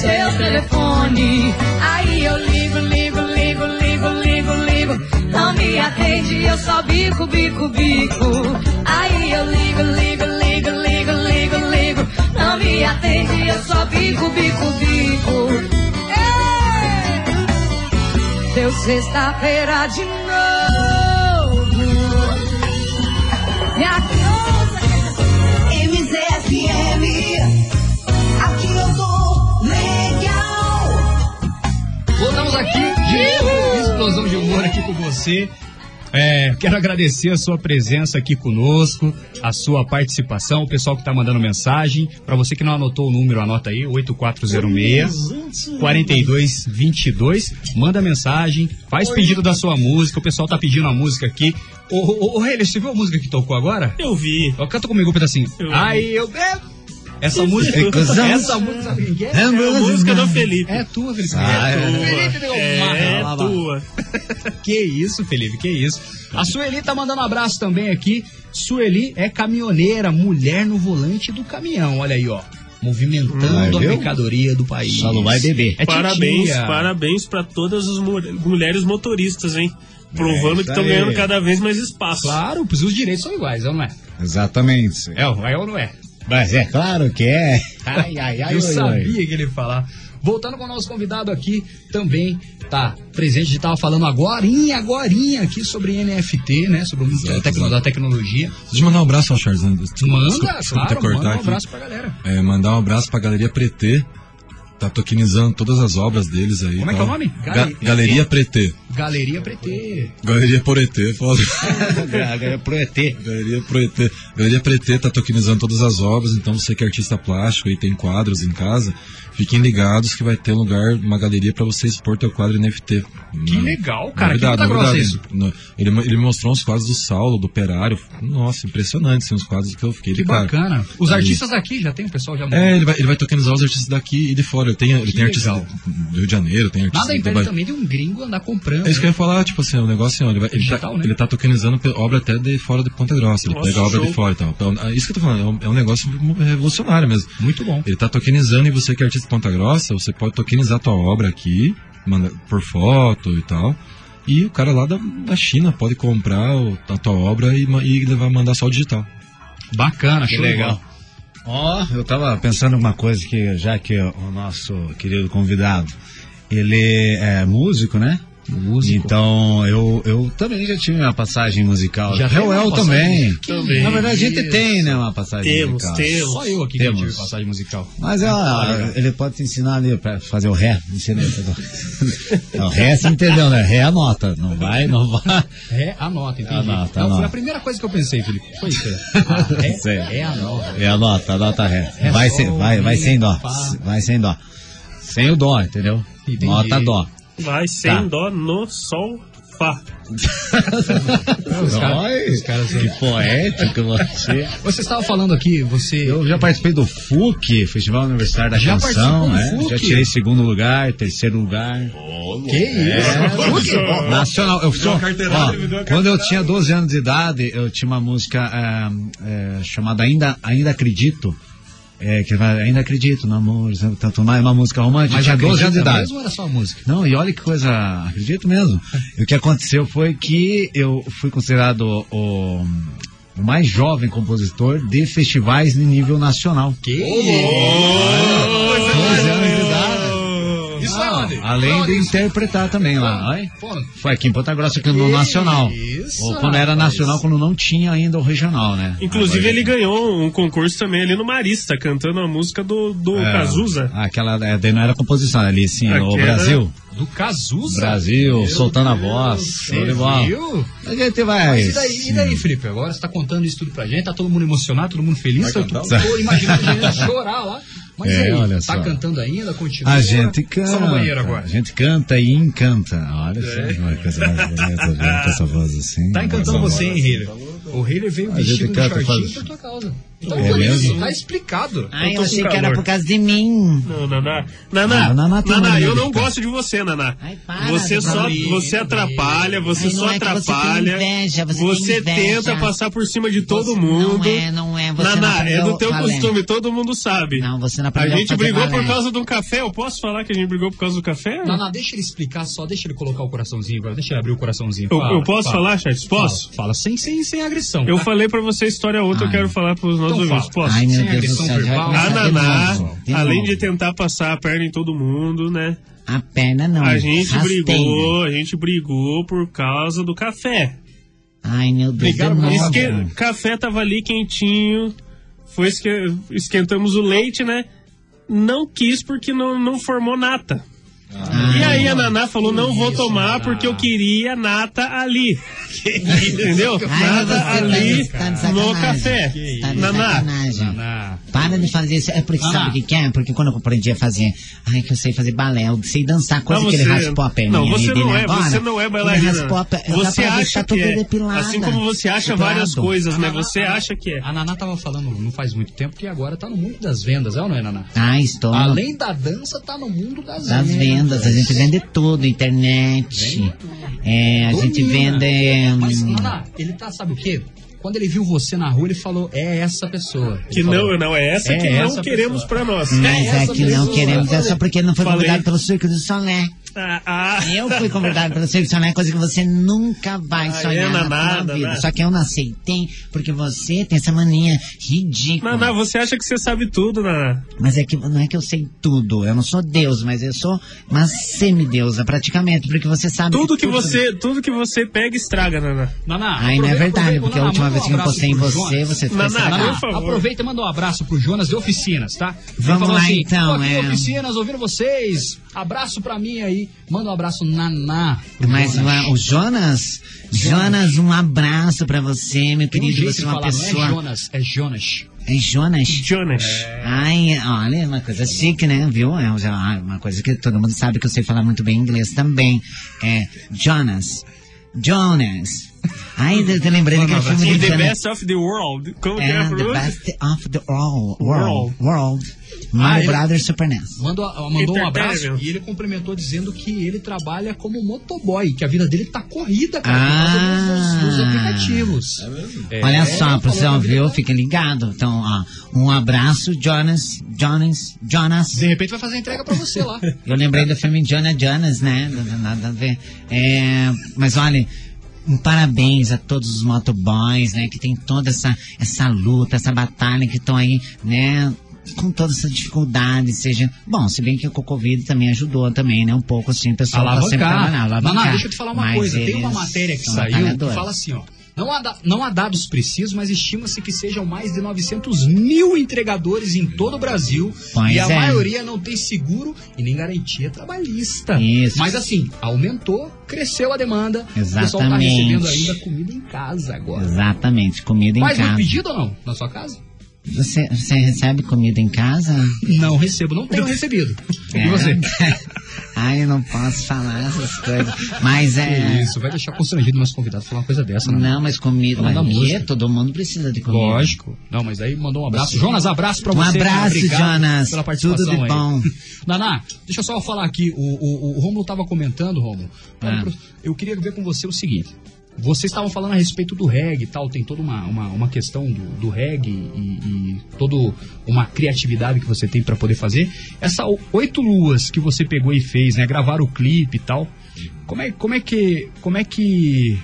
seu telefone. Aí eu ligo, ligo, ligo, ligo, ligo, ligo. Não me atende, eu só bico, bico, bico. Aí eu ligo, ligo, ligo, ligo, ligo, ligo. Não me atende, eu só bico, bico, bico. Ei! Deu sexta-feira de novo. Voltamos aqui de explosão de humor aqui com você. É, quero agradecer a sua presença aqui conosco, a sua participação, o pessoal que está mandando mensagem. Para você que não anotou o número, anota aí, 8406 4222. Manda mensagem, faz pedido da sua música. O pessoal tá pedindo a música aqui. Ô, ô, ô você viu a música que tocou agora? Eu vi. Canta comigo um pedacinho. Eu Aí eu bebo. Essa música, essa música, quem que é? É a música do Felipe. É tua, Felipe. Ah, é é. tua. Felipe É, uma- é lá, lá. tua. *laughs* Que isso, Felipe, que isso. A Sueli tá mandando um abraço também aqui. Sueli é caminhoneira, mulher no volante do caminhão. Olha aí, ó. Movimentando a mercadoria do país. Só não vai beber. É parabéns, titia. parabéns pra todas as mu- mulheres motoristas, hein? Provando isso que estão ganhando cada vez mais espaço. Claro, pois os direitos são iguais, não é? Exatamente. É, é ou não é? Mas é claro que é. Ai, ai, ai, eu sabia que ele ia falar. Voltando com o nosso convidado aqui, também tá presente, a gente tava falando agorinha, agorinha aqui sobre NFT, né? Sobre o mundo da tecno- da tecnologia. Deixa eu mandar um abraço ao Charles. Desculpa, Manda, desculpa, desculpa claro, cortar manda um aqui. abraço pra galera. É, mandar um abraço pra Galeria Pretê. Tá tokenizando todas as obras deles aí. Como é que tá? é o nome? Ga- Gale- Galeria Pretê. Galeria Pretê. Galeria Poretê, foda. *laughs* Galeria Proetê. Galeria Pretê. Galeria Pretê tá tokenizando todas as obras, então você que é artista plástico e tem quadros em casa, fiquem ligados que vai ter um lugar, uma galeria pra você expor teu quadro NFT. Que Na- legal, cara. Que Novidade, puta grossa novidade. isso. No- Ele, ele me mostrou uns quadros do Saulo, do Operário. Nossa, impressionante, assim, uns quadros que eu fiquei Que de cara. bacana. Os Aí- artistas aqui já tem, o pessoal já É, ele vai, ele vai tokenizar os artistas daqui e de fora. Ele tem, ele Que tem artistas legal. do Rio de Janeiro, tem artistas Nada impede também de um gringo andar comprando. É isso que eu ia falar, tipo assim, o negócio assim, ó, ele, vai, ele, Digital, tá, né? ele tá tokenizando obra até de fora de Ponta Grossa. Ele Nossa, pega a obra show. de fora e tal. Então, é isso que eu tô falando, é um, é um negócio revolucionário mesmo. Muito bom. Ele tá tokenizando e você que é artista Ponta Grossa, você pode tokenizar a tua obra aqui, manda, por foto e tal. E o cara lá da, da China pode comprar o- a tua obra e, e levar, mandar só o digital. Bacana, Que show legal. Ó, eu tava pensando uma coisa que, já que o nosso querido convidado, ele é músico, né? Músico. Então, eu, eu também já tive uma passagem musical. Já Reuel também. Que Também. Na verdade, a gente tem, né, uma passagem Temos, musical. temos. Só eu aqui que temos. tive passagem musical. Mas Ah, ela, legal. ele pode te ensinar ali pra fazer o ré. Ensina aí, tá bom? o ré você entendeu, né? Ré é a nota. Não vai, não vai. É a nota, entendi. Anota, Não, foi anota. a primeira coisa que eu pensei, Felipe. Foi isso. *laughs* Ah, é, Sei. é a nota. É a nota, a nota ré. É vai, sem, vai, vai sem dó. Vai sem dó. Sem o dó, entendeu? Entendi. Nota dó. Vai sem Tá. dó no sol, fá. Os caras- Oi, os caras- que poético você. Você estava falando aqui, você. Eu já participei do FUC, Festival Universitário da Já Canção, né? Já tirei segundo lugar, terceiro lugar. Que isso? É? Nacional. Eu sou, ó, quando eu tinha 12 anos de idade, eu tinha uma música é, é, chamada Ainda, Ainda Acredito. É, que ainda acredito no amor, tanto mais uma música romântica. Mas tinha 12 anos de idade. mesmo era só música? Não, e olha que coisa, acredito mesmo. O que aconteceu foi que eu fui considerado o, o mais jovem compositor de festivais de nível nacional. Que? Doze anos de idade. Isso Ah, é onde? Além de isso? interpretar também lá. Foi aqui em Ponta Grossa, aqui no Nacional. isso, Ou quando era nacional, quando não tinha ainda o regional, né? Inclusive, Agora- ele ganhou um concurso também ali no Marista, cantando a música do, do É, Cazuza. Aquela, é, daí não era composição, ali sim, o Brasil. Do Cazuza? Brasil, Meu soltando a Deus, voz. você show de bola. viu? A gente vai. Mas e daí, e daí, Felipe? Agora você tá contando isso tudo pra gente, tá todo mundo emocionado, todo mundo feliz. Eu tô, tô imaginando a gente chorar lá. Mas É, aí, olha tá só. cantando ainda? Continua? A gente canta. Só no banheiro agora. A gente canta e encanta. Olha só, uma coisa mais bonita, com essa voz assim. Tá encantando você, hein, Hiller? O Hiller veio A vestido de shortinho faz- por tua causa. Então, É por isso, mesmo? tá explicado. Ai, tô eu com achei que era por causa de mim. Não, Naná. Naná, Ah, Naná Naná, eu não gosto de você, Naná. para você só, você atrapalha, você Ai, só é que você atrapalha. inveja, você inveja. tenta passar por cima de todo Você- mundo. Não é, não é. Você não Naná, é do teu balé. costume, todo mundo sabe. Não, você não A aprendeu gente fazer brigou balé. por causa de um café. Eu posso falar que a gente brigou por causa do café? Não, deixa ele explicar só, deixa ele colocar o coraçãozinho agora, deixa ele abrir o coraçãozinho. Eu- Fala, eu posso fala. falar, Charles? Posso? Fala, fala sem, sem, sem agressão. Eu falei pra você a história ontem, eu Ai. quero falar pros nossos Ouvintes. fala. Posso? Ai, meu Deus do céu. A Naná, além de tentar passar a perna em todo mundo, né? A perna não. A gente rasteira. brigou, a gente brigou por causa do café. Ai, meu Deus, novo. Esque... Café tava ali quentinho, foi esque... esquentamos o leite, né? Não quis porque não, não formou nata. Ah. E aí a Naná falou, não vou tomar porque eu queria nata ali. Entendeu? Ai, Nata você ali tá no café. Tá Naná. Naná. Para de fazer isso. É porque Ah. sabe o que que é? Porque quando eu aprendi a fazer. Ai, que eu sei fazer balé, eu sei dançar, Não, que ele você- raspou a perninha Não, você ali dele não é, agora. você não é bailarina. raspou a per- dá Você acha tá que é. depilada. Assim como você acha Depilado. várias coisas, né? Você acha que é. A Naná tava falando não faz muito tempo que agora tá no mundo das vendas, é ou não é, Naná? Ah, estou. Além da dança, tá no mundo das, Das vendas, a gente vende tudo, internet. É, a gente vende. Mas, hum, Naná, ele tá, sabe o quê? Quando ele viu você na rua, ele falou, é essa pessoa. Ele Que falou, não, não, é essa É que não essa queremos pessoa. pra nós. Mas é essa que não pessoa. queremos, é só porque não foi Falei. convidado pelo Circo do Solé. Ah, ah. Eu fui convidado pelo Circo do Solé, coisa que você nunca vai Ah, sonhar é, na nada, vida. nada. Só que eu não aceitei, porque você tem essa mania ridícula. Naná, você acha que você sabe tudo, Naná? Mas é que não é que eu sei tudo. Eu não sou Deus, mas eu sou uma semideusa, praticamente, porque você sabe Tudo que tudo- você, tudo que você pega estraga, Naná. Naná, Ai, não é aproveita- verdade, porque a última manda vez um que postei em você, Jonas. você fez Naná, favor. Aproveita e manda um abraço pro Jonas de Oficinas, tá? Ele Vamos lá, assim, então, "Tô aqui é. Oficinas, ouvindo vocês. Abraço pra mim aí. Manda um abraço, Naná. Mas Jonas. o Jonas, Jonas, um abraço pra você, meu Tem um querido. jeito Você é uma falar, não pessoa. é Jonas, é Jonas. É Jonas? Jonas. Ai, olha, uma coisa chique, né? Viu? É ah, uma coisa que todo mundo sabe que eu sei falar muito bem inglês também. É Jonas. Jonas. Ai, eu eu lembrei daquele filme de the best of the world. Como que é a the best of the world. World. World. World. Ah, ele- brother Super NES. Mandou, mandou um abraço Entertainment. e ele complementou dizendo que ele trabalha como motoboy, que a vida dele tá corrida, cara, por causa dos, Ah. aplicativos. É, Olha só, falou pra você que a vida ouviu, tá- fica ligado. Então, ó, um abraço, Jonas, Jonas, Jonas. De repente vai fazer a entrega pra você lá. *laughs* Eu lembrei do filme Jonah Jonas, né? Nada a ver. É, mas olha, um parabéns a todos os motoboys, né? Que tem toda essa, essa luta, essa batalha que estão aí, né? Com toda essa dificuldade, seja. Bom, se bem que o Covid também ajudou também, né? Um pouco assim, o pessoal tá sempre Alavancar. trabalhando, alavancar. Deixa eu te falar uma Mas coisa. Tem uma matéria que saiu que fala assim, ó. Não há, não há dados precisos, mas estima-se que sejam mais de 900 mil entregadores em todo o Brasil. Pois e a é. maioria não tem seguro e nem garantia trabalhista. Isso. Mas assim, aumentou, cresceu a demanda. O pessoal tá Exatamente. recebendo ainda comida em casa agora. Exatamente, comida em muito casa. pedido ou não? Na sua casa? Você, você recebe comida em casa? Não recebo, não tenho recebido. É. E você? *laughs* Ai, eu não posso falar essas coisas. Mas é. Que isso, vai deixar constrangido meus convidados falar uma coisa dessa, né? Não, mas comida. Mas quê? todo mundo precisa de comida. Lógico. Não, mas aí mandou um abraço. Jonas, abraço pra Um você. cara. abraço, Jonas. Pela participação Tudo de aí. bom. *laughs* Naná, deixa eu só falar aqui. O, o, o Romulo tava comentando, Romulo. Ah. Eu queria ver com você o seguinte. Vocês estavam falando a respeito do reggae e tal, tem toda uma, uma, uma questão do, do reggae e, e toda uma criatividade que você tem pra poder fazer. Essa oito luas que você pegou e fez, né? Gravar o clipe e tal. Como é, como é que. Como é que.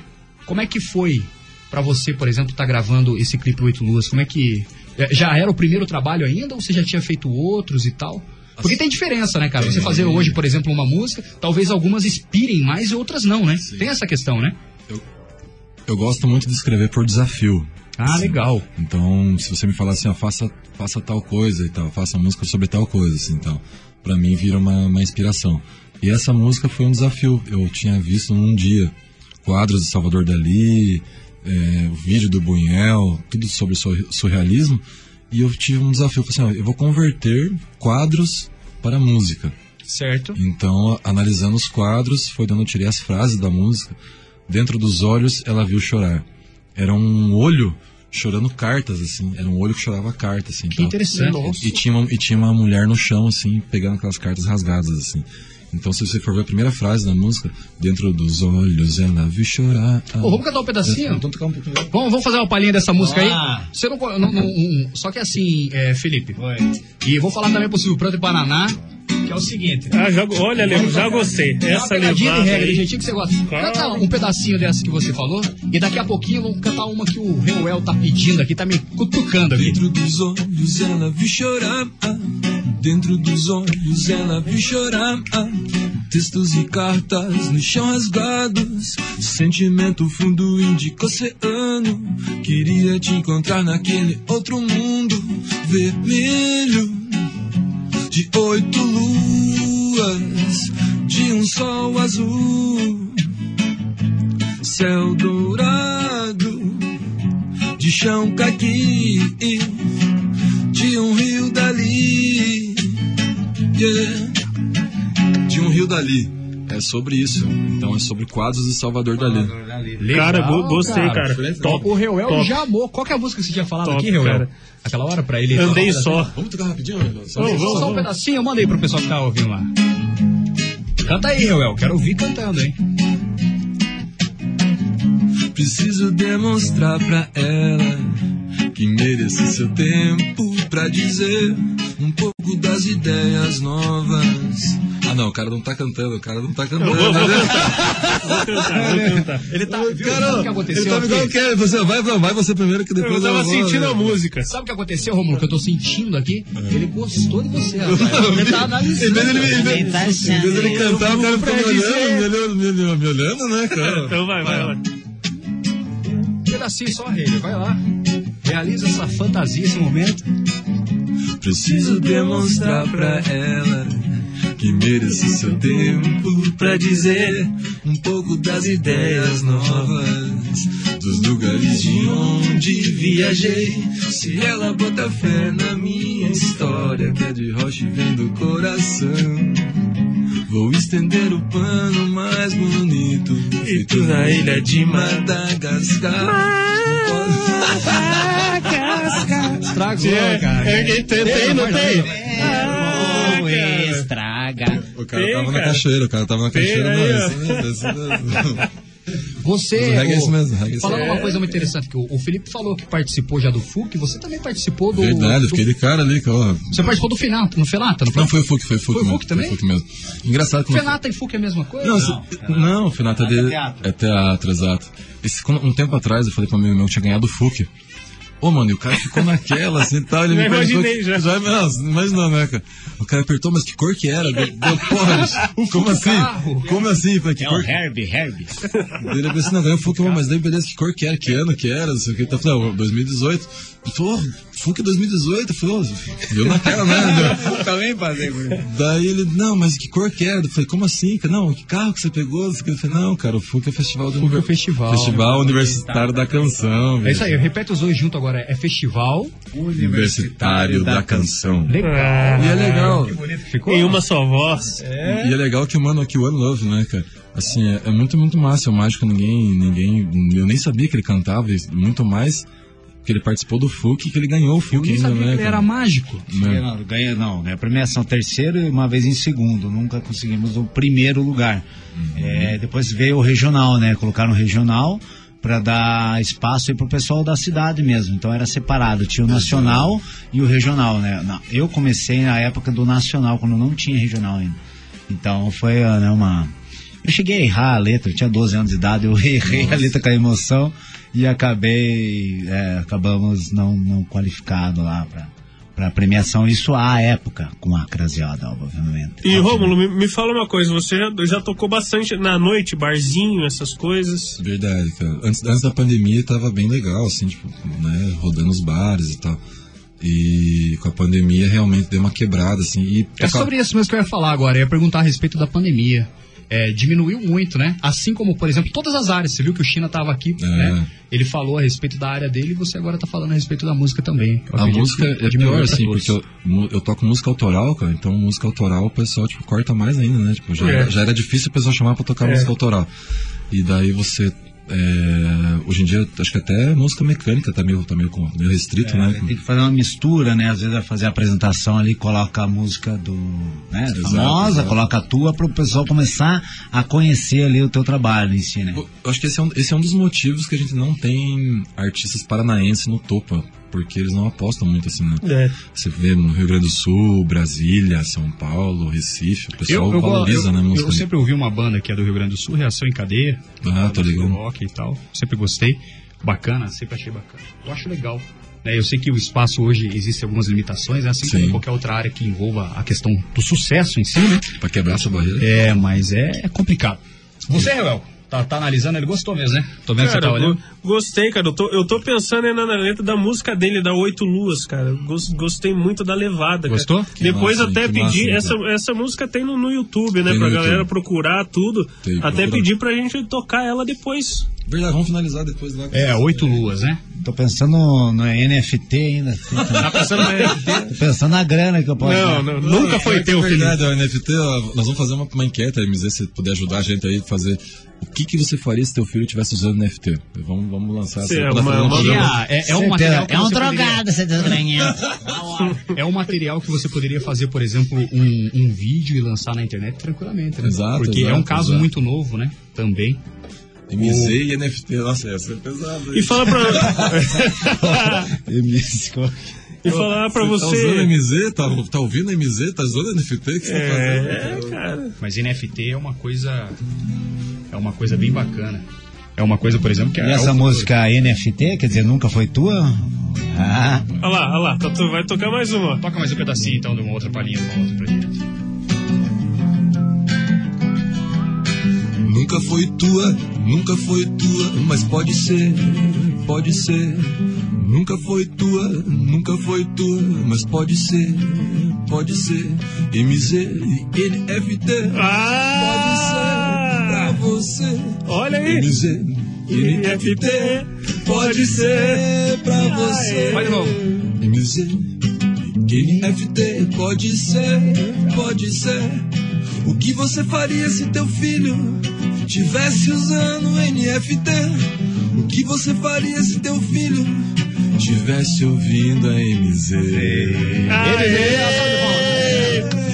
Como é que foi pra você, por exemplo, estar gravando esse clipe Oito Luas? Como é que. é, Já era o primeiro trabalho ainda ou você já tinha feito outros e tal? Porque tem diferença, né, cara? Você fazer hoje, por exemplo, uma música, talvez algumas inspirem mais e outras não, né? Tem essa questão, né? Eu gosto muito de escrever por desafio. Ah, legal. Então, se você me falar assim, ó, faça, faça tal coisa e tal, faça música sobre tal coisa, assim, então, pra mim vira uma, uma inspiração. E essa música foi um desafio. Eu tinha visto num dia quadros de Salvador Dali, é, o vídeo do Buñuel, tudo sobre sur- surrealismo, e eu tive um desafio. Eu falei assim, ó, eu vou converter quadros para música. Certo. Então, analisando os quadros, foi dando eu tirei as frases da música. Dentro dos olhos, ela viu chorar. Era um olho chorando cartas, assim. Era um olho que chorava cartas, assim. Que tal. interessante. E, e tinha uma, e tinha uma mulher no chão, assim, pegando aquelas cartas rasgadas, assim. Então, se você for ver a primeira frase da música, dentro dos olhos ela viu chorar. Ô, vamos cantar um pedacinho? Então, tocar um pouquinho. Vamos, vamos fazer uma palhinha dessa música Ah. aí? Você não, não- não- um- Só que assim, é, Felipe. E vou falar também pro Silvio Pranto e Paraná, que é o seguinte. Ah, já, olha, Leo, já gostei. É uma Essa pegadinha de regra, do aí. jeitinho que você gosta. Canta um pedacinho dessa que você falou, e daqui a pouquinho vamos cantar uma que o Reuel tá pedindo aqui, tá me cutucando aqui. Dentro dos olhos ela viu chorar. ah. Dentro dos olhos ela viu chorar. ah. Textos e cartas no chão rasgados. Sentimento fundo indica oceano. Queria te encontrar naquele outro mundo vermelho. De oito luas. De um sol azul. Céu dourado. De chão caqui de um rio dali. Yeah. De um rio dali. É sobre isso. Então, é sobre quadros de Salvador Dali. Cara, go- gostei, cara. Top. O Reuel top. já amou. Qual que é a música que você tinha falado Top, aqui, Reuel? cara. Aquela hora pra ele. Andei só. Vamos tocar rapidinho? Só, só um pedacinho, manda aí pro pessoal que tá ouvindo lá. Canta aí, Reuel. Quero ouvir cantando, hein? Preciso demonstrar pra ela que merece seu tempo pra dizer um pouco das ideias novas. Ah, não, o cara não tá cantando, o cara não tá cantando. Eu vou, vou cantar. Vou cantar, vou cantar. Ele tá. Viu, Cara, sabe o que aconteceu? ele tá me aqui? dando que você vai, vai você primeiro que depois Eu tava vou, sentindo né? a música. Sabe o que aconteceu, Romulo, que eu tô sentindo aqui? É. Ele gostou de você, rapaz. *laughs* Ele tá analisando. Dele, em vez- Ele tá em vez dele achando. cantar, o cara ficou me olhando, me olhando, me olhando, me olhando, né, cara? Então vai, vai, vai. Um pedacinho só, Rei. Vai lá. Realiza essa fantasia, esse momento. Preciso demonstrar pra ela que merece seu tempo pra dizer um pouco das ideias novas, dos lugares de onde viajei. Se ela bota fé na minha história, que é de rocha vem do coração. Vou estender o pano mais bonito, feito na ilha de Madagascar. Estragou, cara. É, é, tem, não tem? Ou estraga. O cara tava na cachoeira, o cara tava na cachoeira, mas Você. O reggae é isso mesmo, é isso falando mesmo. uma coisa muito interessante, que o, o Felipe falou que participou já do FUC, você também participou do. Verdade, eu do- fiquei de cara ali, cara. ó. Você participou do Fenata, no Felata, não foi? Não, foi o FUC, foi o FUC Foi o mesmo. FUC também? Foi o FUC mesmo. Engraçado que não Fenata e FUC é a mesma coisa? Não, se- não, o Fenata de, é teatro, exato. Esse, quando- um tempo atrás eu falei pra um amigo meu que tinha ganhado o FUC. Ô, mano, e o cara ficou naquela, assim, tal, ele *laughs* Já me perguntou... imaginei, já. já não, imaginou, né, cara? O cara apertou, mas que cor que era? Deu, deu, porra, *laughs* como assim? Como assim? Falei, que É cor o Herbie, Herbie. Daí ele pensou, não, ganhou Funk, mas daí beleza, que cor que era, que ano que era, não sei o que. Então, eu falei, ó, 2018. Ele falou, oh, Funk 2018. Eu falei, ó, viu naquela, né? Eu também passei por. Daí ele, não, mas que cor que era? Eu falei, como assim? cara? Não, que carro que você pegou? Eu falei, não, cara, o FUC é o festival do FUC é o festival. Festival Universitário da Canção. É isso aí, repete os dois juntos agora. É Festival Universitário da Canção. Legal. E é legal. Que bonito ficou. Em uma só voz. E é legal que o mano aqui, One Love, né, cara? Assim, é, é muito, muito massa. O Mágico, ninguém, ninguém. Eu nem sabia que ele cantava, e muito mais que ele participou do FUC que ele ganhou o FUC ainda, sabia né? que ele era mágico. Né? Não, ganha, não, né? Premiação terceiro e uma vez em segundo. Nunca conseguimos o primeiro lugar. É, depois veio o regional, né? Colocaram o regional para dar espaço aí pro pessoal da cidade mesmo. Então era separado. Tinha o nacional e o regional, né? Não, Eu comecei na época do nacional, quando não tinha regional ainda. Então foi né, uma. Eu cheguei a errar a letra, eu tinha 12 anos de idade, eu *laughs* errei a letra com a emoção e acabei, é, acabamos não, não qualificado lá pra, pra premiação, isso à época, com a Craseada, obviamente. E Rômulo, me, me fala uma coisa, você já, já tocou bastante na noite, barzinho, essas coisas. Verdade, cara. Antes, antes da pandemia tava bem legal, assim, tipo, né, rodando os bares e tal. E com a pandemia realmente deu uma quebrada, assim. E É sobre isso mesmo que eu ia falar agora. Eu ia perguntar a respeito da pandemia. É, diminuiu muito, né? Assim como, por exemplo, todas as áreas. Você viu que o China estava aqui, É. né? Ele falou a respeito da área dele e você agora tá falando a respeito da música também. Eu A música é pior, assim, porque eu, eu toco música autoral, cara, então música autoral o pessoal, tipo, corta mais ainda, né? Tipo, já, É. já era difícil o pessoal chamar pra tocar É. música autoral. E daí você, é, hoje em dia, acho que até música mecânica tá meio, tá meio, meio restrito, É, né? Tem que fazer uma mistura, né? Às vezes vai fazer a apresentação ali, coloca a música do, né? Exato, famosa, exato. coloca a tua para o pessoal começar a conhecer ali o teu trabalho em si, né? Eu acho que esse é, um, esse é um dos motivos que a gente não tem artistas paranaenses no topo, porque eles não apostam muito assim, né? É. Você vê no Rio Grande do Sul, Brasília, São Paulo, Recife, o pessoal eu, valoriza, eu, né, eu, música. eu sempre ouvi uma banda que é do Rio Grande do Sul, Reação em Cadeia. Ah, tô do ligado. rock e tal. Sempre gostei. Bacana, sempre achei bacana. Eu acho legal. né? Eu sei que o espaço hoje existe algumas limitações, né? assim como Sim. qualquer outra área que envolva a questão do sucesso em si, né? Pra quebrar essa barreira. É, mas é, é complicado. Você, Reuel, tá, tá analisando, ele gostou mesmo, né? Tô vendo que você Cara, tá olhando. go- gostei, cara. Eu tô, eu tô pensando ainda na letra da música dele, da Oito Luas, cara. Gos- Gostei muito da levada. Gostou? Cara. Depois massa, até pedi. massa, essa, então. essa música tem no, no YouTube, né? Tem pra galera YouTube. procurar tudo. Tem, até procura. pedir pra gente tocar ela depois. Verdade, vamos finalizar depois lá. É, Oito Luas, né? Tô pensando no, NFT ainda. Tá pensando no NFT? Tô pensando na grana que eu posso Não, dar. não, nunca foi é teu, Felipe. verdade, o NFT, nós vamos fazer uma, uma enquete, MZ, se puder ajudar a gente aí a fazer. O que, que você faria se teu filho estivesse usando NFT? Vamos, vamos lançar Sim, essa é pra uma- um uma- programa. É, é um material que É um você poderia- drogado, esse desgranhento. É um material que você poderia fazer, por exemplo, um, um vídeo e lançar na internet tranquilamente, né? Exato, Porque é exato, um caso exato. muito novo, né? Também. MZ e NFT, nossa, essa é pesada. E fala pra. Emílio. e falar pra *laughs* Tá você. usando MZ? Tá, tá ouvindo MZ? Tá usando NFT? O que você tá É, fazendo? cara. Mas NFT é uma coisa. É uma coisa bem bacana. É uma coisa, por exemplo, que E é. essa o- música NFT, quer dizer, nunca foi tua? Ah, Olha lá, olha lá. tá- tu vai tocar mais uma. Toca mais um pedacinho então de uma outra palhinha de uma outra pra gente. Nunca foi tua, nunca foi tua, mas pode ser, pode ser. Nunca foi tua, nunca foi tua, mas pode ser, pode ser. MZ e NFT, pode ser pra Ah! Você. Olha aí. MZ e NFT, pode ser pra você. Vai de novo. MZ, NFT, pode ser, pode ser. O que você faria se teu filho tivesse usando NFT? O que você faria se teu filho tivesse ouvindo a MZ?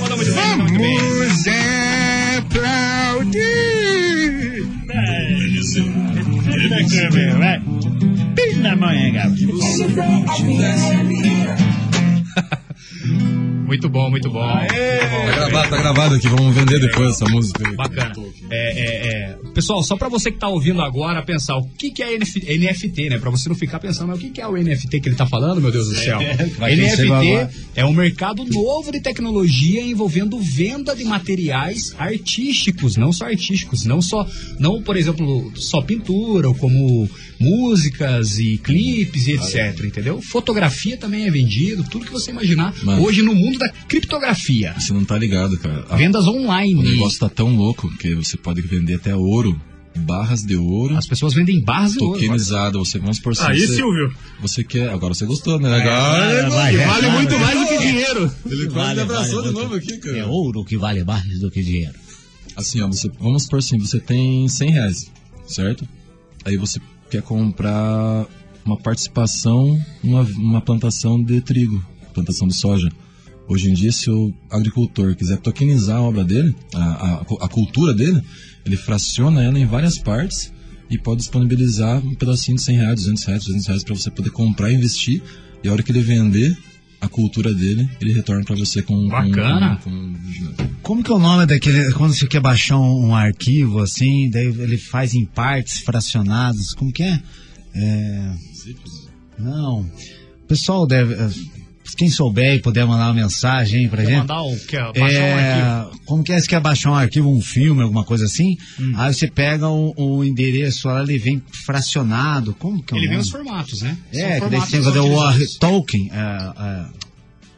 Manda muito bem, manda muito bem. Vamos Vai. Pina manhã, gato. Muito bom, muito bom. Tá gravado, tá gravado aqui, vamos vender depois essa música. aí. Bacana. É, é, é. Pessoal, só pra você que tá ouvindo agora pensar o que, que é NF NFT, né? Pra você não ficar pensando, mas o que, que é o NFT que ele tá falando, meu Deus do céu? *laughs* Vai chega agora. NFT é um mercado novo de tecnologia envolvendo venda de materiais artísticos, não só artísticos, não só, não, por exemplo, só pintura, ou como músicas e clipes e etc, entendeu? Fotografia também é vendido, tudo que você imaginar Mano. hoje no mundo da criptografia. Você não tá ligado, cara. A- Vendas online. O negócio tá tão louco que você pode vender até ouro, barras de ouro. As pessoas vendem barras de ouro. Tokenizado, você vamos por. Aí, você, Silvio. Você quer. Agora você gostou, né? Agora. vai, ele vai, vale vai, muito vai. mais do que dinheiro. Ele Vale, quase me abraçou vale de novo aqui, cara. É ouro que vale mais do que dinheiro. Assim, ó, você, vamos por assim, você tem 100 reais, certo? Aí você quer comprar uma participação numa uma plantação de trigo, plantação de soja. Hoje em dia, se o agricultor quiser tokenizar a obra dele, a, a, a cultura dele, ele fraciona ela em várias partes e pode disponibilizar um pedacinho de 100 reais, 200 reais, 300 reais para você poder comprar e investir. E a hora que ele vender a cultura dele, ele retorna para você com... com- Bacana. com- com- Como que é o nome daquele. Quando você quer baixar um, um arquivo assim, daí ele faz em partes fracionadas, como que é? É, Não. O pessoal deve. Quem souber e puder mandar uma mensagem Quer gente. mandar o quer baixar um É, arquivo? como que é? Você quer baixar um arquivo, um filme, alguma coisa assim? Hum. Aí você pega o, o endereço lá, ele vem fracionado. Como que é Ele vem os formatos, né? É, São que daí você tem que fazer o Tolkien. é, é,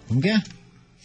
como que é?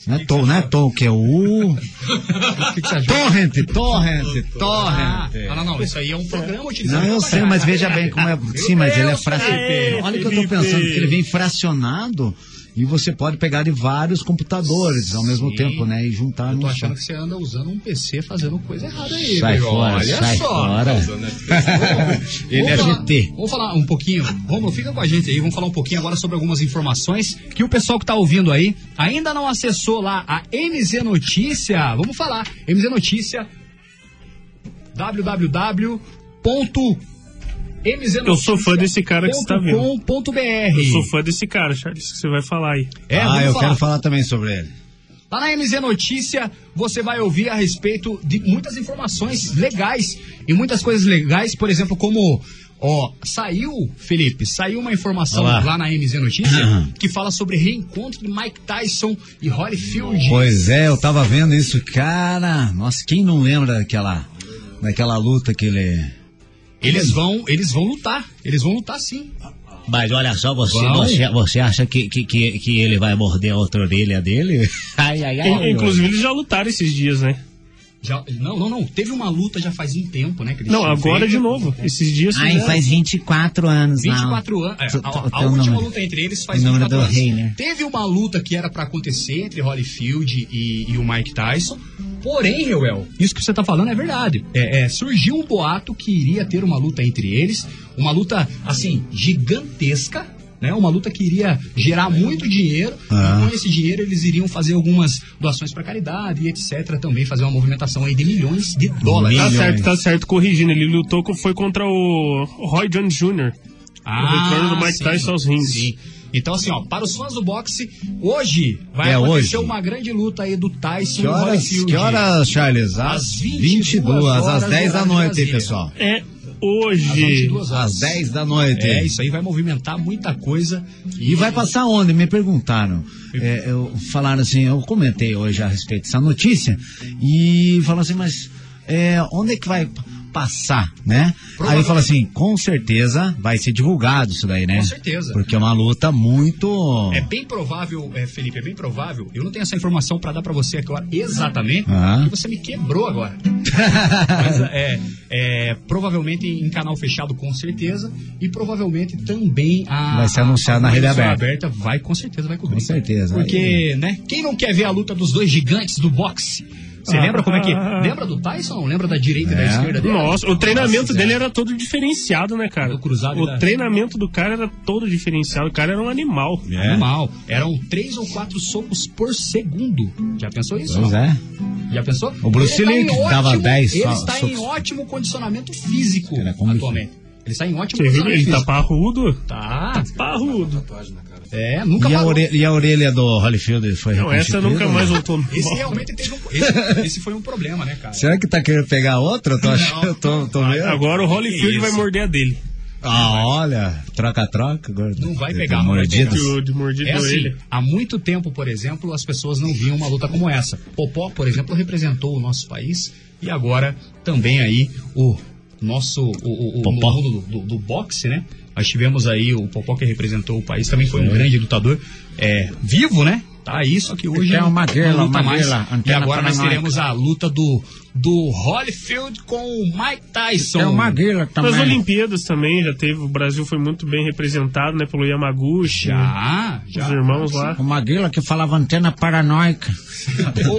Não é, to, não é Tolkien, é o. *laughs* Que, que achou? Torrent, torrent, Ah, torrent. não, não. Isso aí é um programa utilizado. Não, eu sei, baixar. mas veja bem como é. Sim, mas ele é fracionado. Olha o que eu tô Felipe. pensando, que ele vem fracionado e você pode pegar de vários computadores ao mesmo Sim. tempo, né? E juntar Eu tô só. achando que você anda usando um PC fazendo coisa errada aí, Sai velho. fora, Olha sai só. fora. *laughs* Ele é Vamos falar- GT. Vamos falar um pouquinho. Vamos, fica com a gente aí. Vamos falar um pouquinho agora sobre algumas informações que o pessoal que tá ouvindo aí ainda não acessou lá a MZ Notícia. Vamos falar. MZ Notícia www.mznoticia.com.br Eu sou fã desse cara que você tá vendo. Eu sou fã desse cara, Charles, que você vai falar aí. É, ah, vamos eu falar. quero falar também sobre ele. Lá na MZ Notícia, você vai ouvir a respeito de muitas informações legais e muitas coisas legais, por exemplo, como ó, saiu, Felipe, saiu uma informação Olá. lá na MZ Notícia que fala sobre reencontro de Mike Tyson e Holyfield. Pois é, eu tava vendo isso, cara. Nossa, quem não lembra daquela, daquela luta que ele. Eles vão, eles vão lutar, eles vão lutar sim. Mas olha só, você, você, você acha que, que, que, que ele vai morder a outra orelha dele? *laughs* Ai, ai, ai. In- Inclusive, eles já lutaram esses dias, né? Já, não, não, não, teve uma luta já faz um tempo, né? Não, agora feito. de novo. Esses dias. Ai, fizeram. faz 24 anos, não. 24 anos. É, a, a teu última número. luta entre eles faz O número 24 do anos. rei, né? Teve uma luta que era pra acontecer entre Holyfield e, e o Mike Tyson. Porém, Reuel, isso que você tá falando é verdade. É, é, surgiu um boato que iria ter uma luta entre eles. Uma luta, assim, gigantesca. Né, uma luta que iria gerar muito dinheiro Ah. e com esse dinheiro eles iriam fazer algumas doações para caridade e etc. Também fazer uma movimentação aí de milhões de dólares. Tá Milhões. certo, tá certo, corrigindo. Ele lutou, com- foi contra o Roy Jones Jr. o retorno do Mike sim, Tyson aos rings. Sim. Então, assim, ó, para os fãs do boxe, hoje vai É acontecer hoje. uma grande luta aí do Tyson Que horas, e Holyfield. que horas Charles? Às Às 22, às horas 10 da noite, Brasília. pessoal? É Às hoje. 22 horas. Às 10 da noite. É, isso aí vai movimentar muita coisa. E vai passar onde? Me perguntaram. É, eu, falaram assim, eu comentei hoje a respeito dessa notícia e falaram assim, mas é, onde é que vai passar, né? Aí falou assim, com certeza vai ser divulgado isso daí, né? Com certeza. Porque é uma luta muito... É bem provável, é, Felipe, é bem provável. Eu não tenho essa informação para dar para você agora exatamente, Ah. porque você me quebrou agora. *laughs* Mas é, é, provavelmente em canal fechado, com certeza, e provavelmente também a. Vai ser anunciado na rede emissora aberta. Vai, com certeza, vai cobrir. Com certeza. Porque, né? Quem não quer ver a luta dos dois gigantes do boxe? Você Ah. lembra como é que. Lembra do Tyson? Lembra da direita e da É. esquerda dele? Nossa, o treinamento Nossa, dele é. era todo diferenciado, né, cara? Do cruzado e o da- treinamento do cara era todo diferenciado. O cara era um animal. É. Normal. Eram três ou quatro socos por segundo. Já pensou isso? Pois não? é. Já pensou? O Bruce tá Lee em que dava ótimo- 10 Ele está em ótimo condicionamento físico atualmente. Ele sai em ótimo Você viu? Ele físico. tá parrudo. Tá. Parrudo. É, nunca E a, orelha, e a orelha do Holyfield foi Não, essa nunca mais voltou no Esse realmente teve um, esse, esse foi um problema, né, cara? Será que tá querendo pegar outra? Eu tô achando, eu tô, tô vendo. Agora o Holyfield vai morder a dele. Ah, olha, troca-troca. agora. Não vai pegar, mordidas. De, mordida É assim, há muito tempo, por exemplo, as pessoas não viam uma luta como essa. Popó, por exemplo, representou o nosso país e agora também aí o nosso o, o, o mundo do, do, do boxe, né? Nós tivemos aí o Popó que representou o país, também foi um grande lutador é, vivo, né? Tá aí, só que hoje É uma guerra, não luta uma mais. guerra, E agora nós teremos a luta do, do Holyfield com o Mike Tyson. É uma guerra Nas também. Olimpíadas também já teve, o Brasil foi muito bem representado, né, pelo Yamaguchi. Já, já. Os irmãos lá. Uma guerra que falava antena paranoica.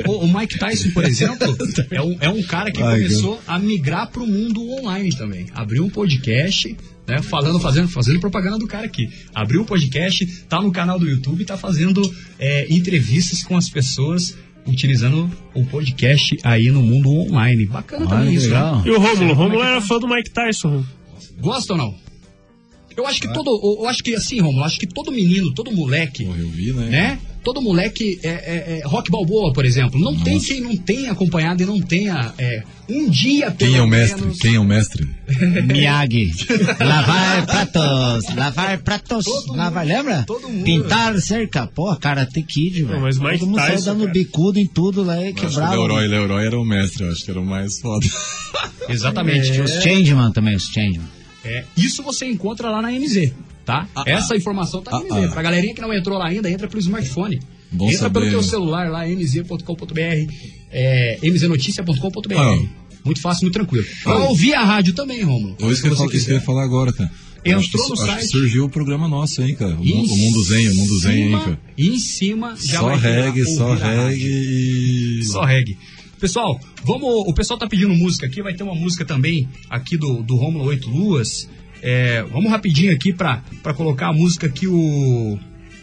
o, o- o Mike Tyson, por exemplo, *laughs* é um, é um cara que Ai, começou a migrar para o mundo online também. Abriu um podcast, né, falando, fazendo, fazendo propaganda do cara aqui. Abriu um podcast, tá no canal do YouTube, tá fazendo é, entrevistas com as pessoas utilizando o podcast aí no mundo online. Bacana Olha, também isso. legal. né? E o Rômulo? O Rômulo era fã do Mike Tyson. Gosta ou não? Eu acho que todo, eu acho que assim, Romulo, acho que todo menino, todo moleque, eu vi, né? né? Todo moleque é, é, é rock balboa, por exemplo. Não tem quem não tenha acompanhado e não tenha é, um dia pelo Quem é o mestre? menos- Quem é o mestre? *laughs* Miyagi. Lavar pratos. Lavar pratos. Todo lavar, mundo- lembra? todo mundo. Pintar cerca. Pô, Karate Kid, velho. mas Mike Todo mundo saiu dando cara. bicudo em tudo lá e quebrava. Leroy, Leroy era o mestre, eu acho que era o mais foda. Exatamente. Tinha os Changeman também, os Changeman. É, isso você encontra lá na MZ, tá? Essa informação tá ah, MZ. ah. Pra galerinha que não entrou lá ainda, entra pelo smartphone. Bom entra saber, pelo teu celular lá, mz.com.br, é, mznoticia.com.br. Ah. Muito fácil, muito tranquilo. Pra ouvir a rádio também, Romulo. Eu isso que isso que eu ia falar agora, cara. Eu acho que, Entrou no acho que site. surgiu o programa nosso, hein, cara. O, o Mundo Zen, o Mundo Zen, hein, cara. Em cima já Só vai reggae, só reggae. Só reggae. Pessoal, vamos. O pessoal tá pedindo música aqui, vai ter uma música também aqui do, do Rômulo Oito Luas. É, vamos rapidinho aqui pra, pra colocar a música que o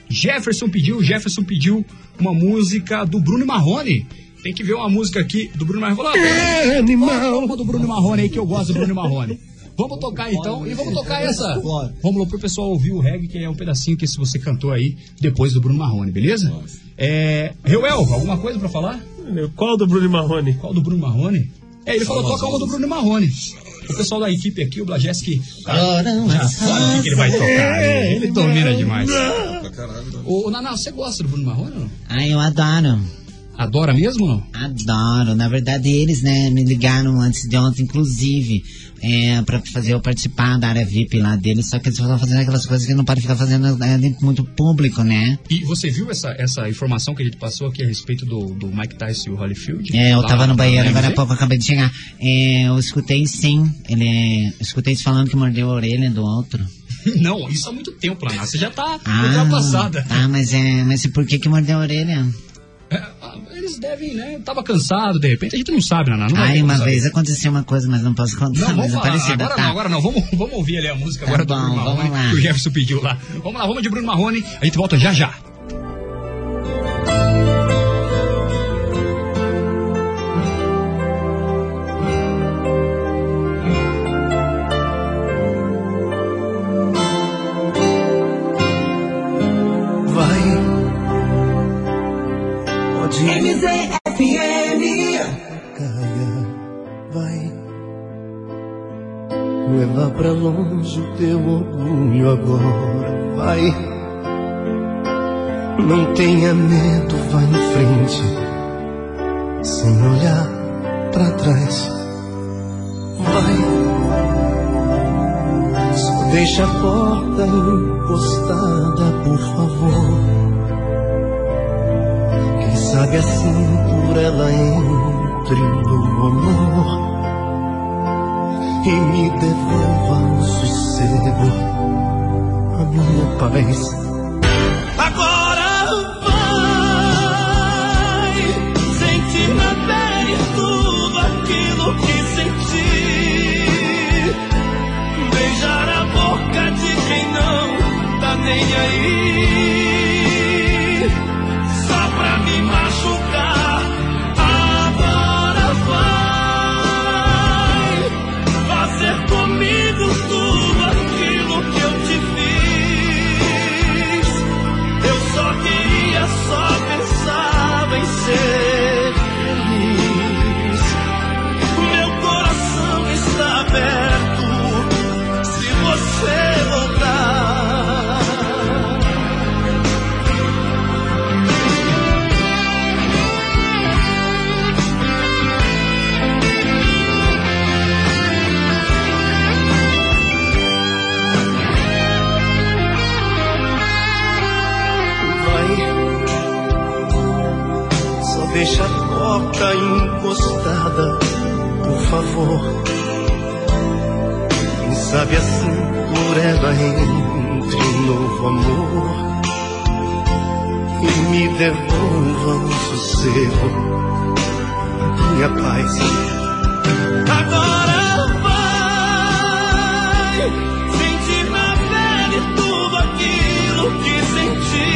Jefferson pediu. O Jefferson pediu uma música do Bruno Marrone. Tem que ver uma música aqui do Bruno Marrone. É, animal. Uma do Bruno Marrone aí que eu gosto do Bruno Marrone. Vamos tocar então, e vamos tocar essa. Vamos pro pessoal ouvir o reggae, que é um pedacinho que você cantou aí depois do Bruno Marrone, beleza? É. Reuel, alguma coisa pra falar? Qual do Bruno Marrone? Qual do Bruno Marrone? É, ele falou, toca uma do Bruno Marrone. O pessoal da equipe aqui, o Blajeski, já sabe o que, ele vai tocar. né? Ele domina demais. Ô, Naná, você gosta do Bruno Marrone ou não? Ai, eu adoro. Adora mesmo não? Adoro. Na verdade, eles, né, me ligaram antes de ontem, inclusive, é, pra fazer eu participar da área VIP lá deles, só que eles estão fazendo aquelas coisas que não podem ficar fazendo é, muito público, né? E você viu essa, essa informação que a gente passou aqui a respeito do, do Mike Tyson e o Holyfield? É, eu Lá tava no banheiro agora há pouco, acabei de chegar. É, eu escutei sim, ele, eu escutei eles falando que mordeu a orelha do outro. *laughs* Não, isso há muito tempo, Naná. Você já tá Ah, ultrapassada. tá, mas é, mas por que que mordeu a orelha? É, eles devem, né? Tava cansado, de repente, a gente não sabe, Naná. Não Ai, uma saber. vez aconteceu uma coisa, mas não posso contar, Não, vamos falar. parecida, Agora tá? não, agora não. Vamos, vamos ouvir ali a música agora Tá do bom, Bruno Marrone, que o Jefferson pediu lá. Vamos lá, vamos de Bruno Marrone. A gente volta já já. MZFM. Caia, vai. Leva pra longe o teu orgulho agora, vai. Não tenha medo, vai em frente, sem olhar pra trás. Vai. Só deixa a porta encostada, por favor. Sabe assim por ela entre no amor e me devolva o sossego, a minha paz. Agora vai sentir na pele tudo aquilo que senti. Beijar a boca de quem não tá nem aí. Encostada, por favor. Quem sabe assim por ela entre um novo amor e me devolva o sossego, a minha paz. Agora vai sentir na pele tudo aquilo que senti.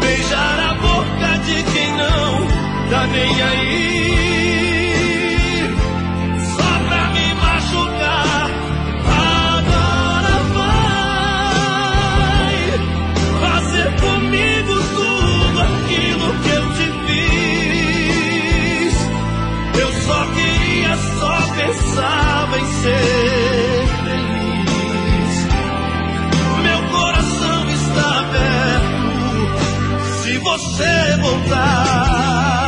Beijar a boca de quem não tá nem aí. Só pra me machucar. Agora vai fazer comigo tudo aquilo que eu te fiz. Eu só queria, só pensava em ser feliz. Meu coração está aberto. Se você voltar,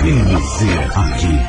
MZR, aqui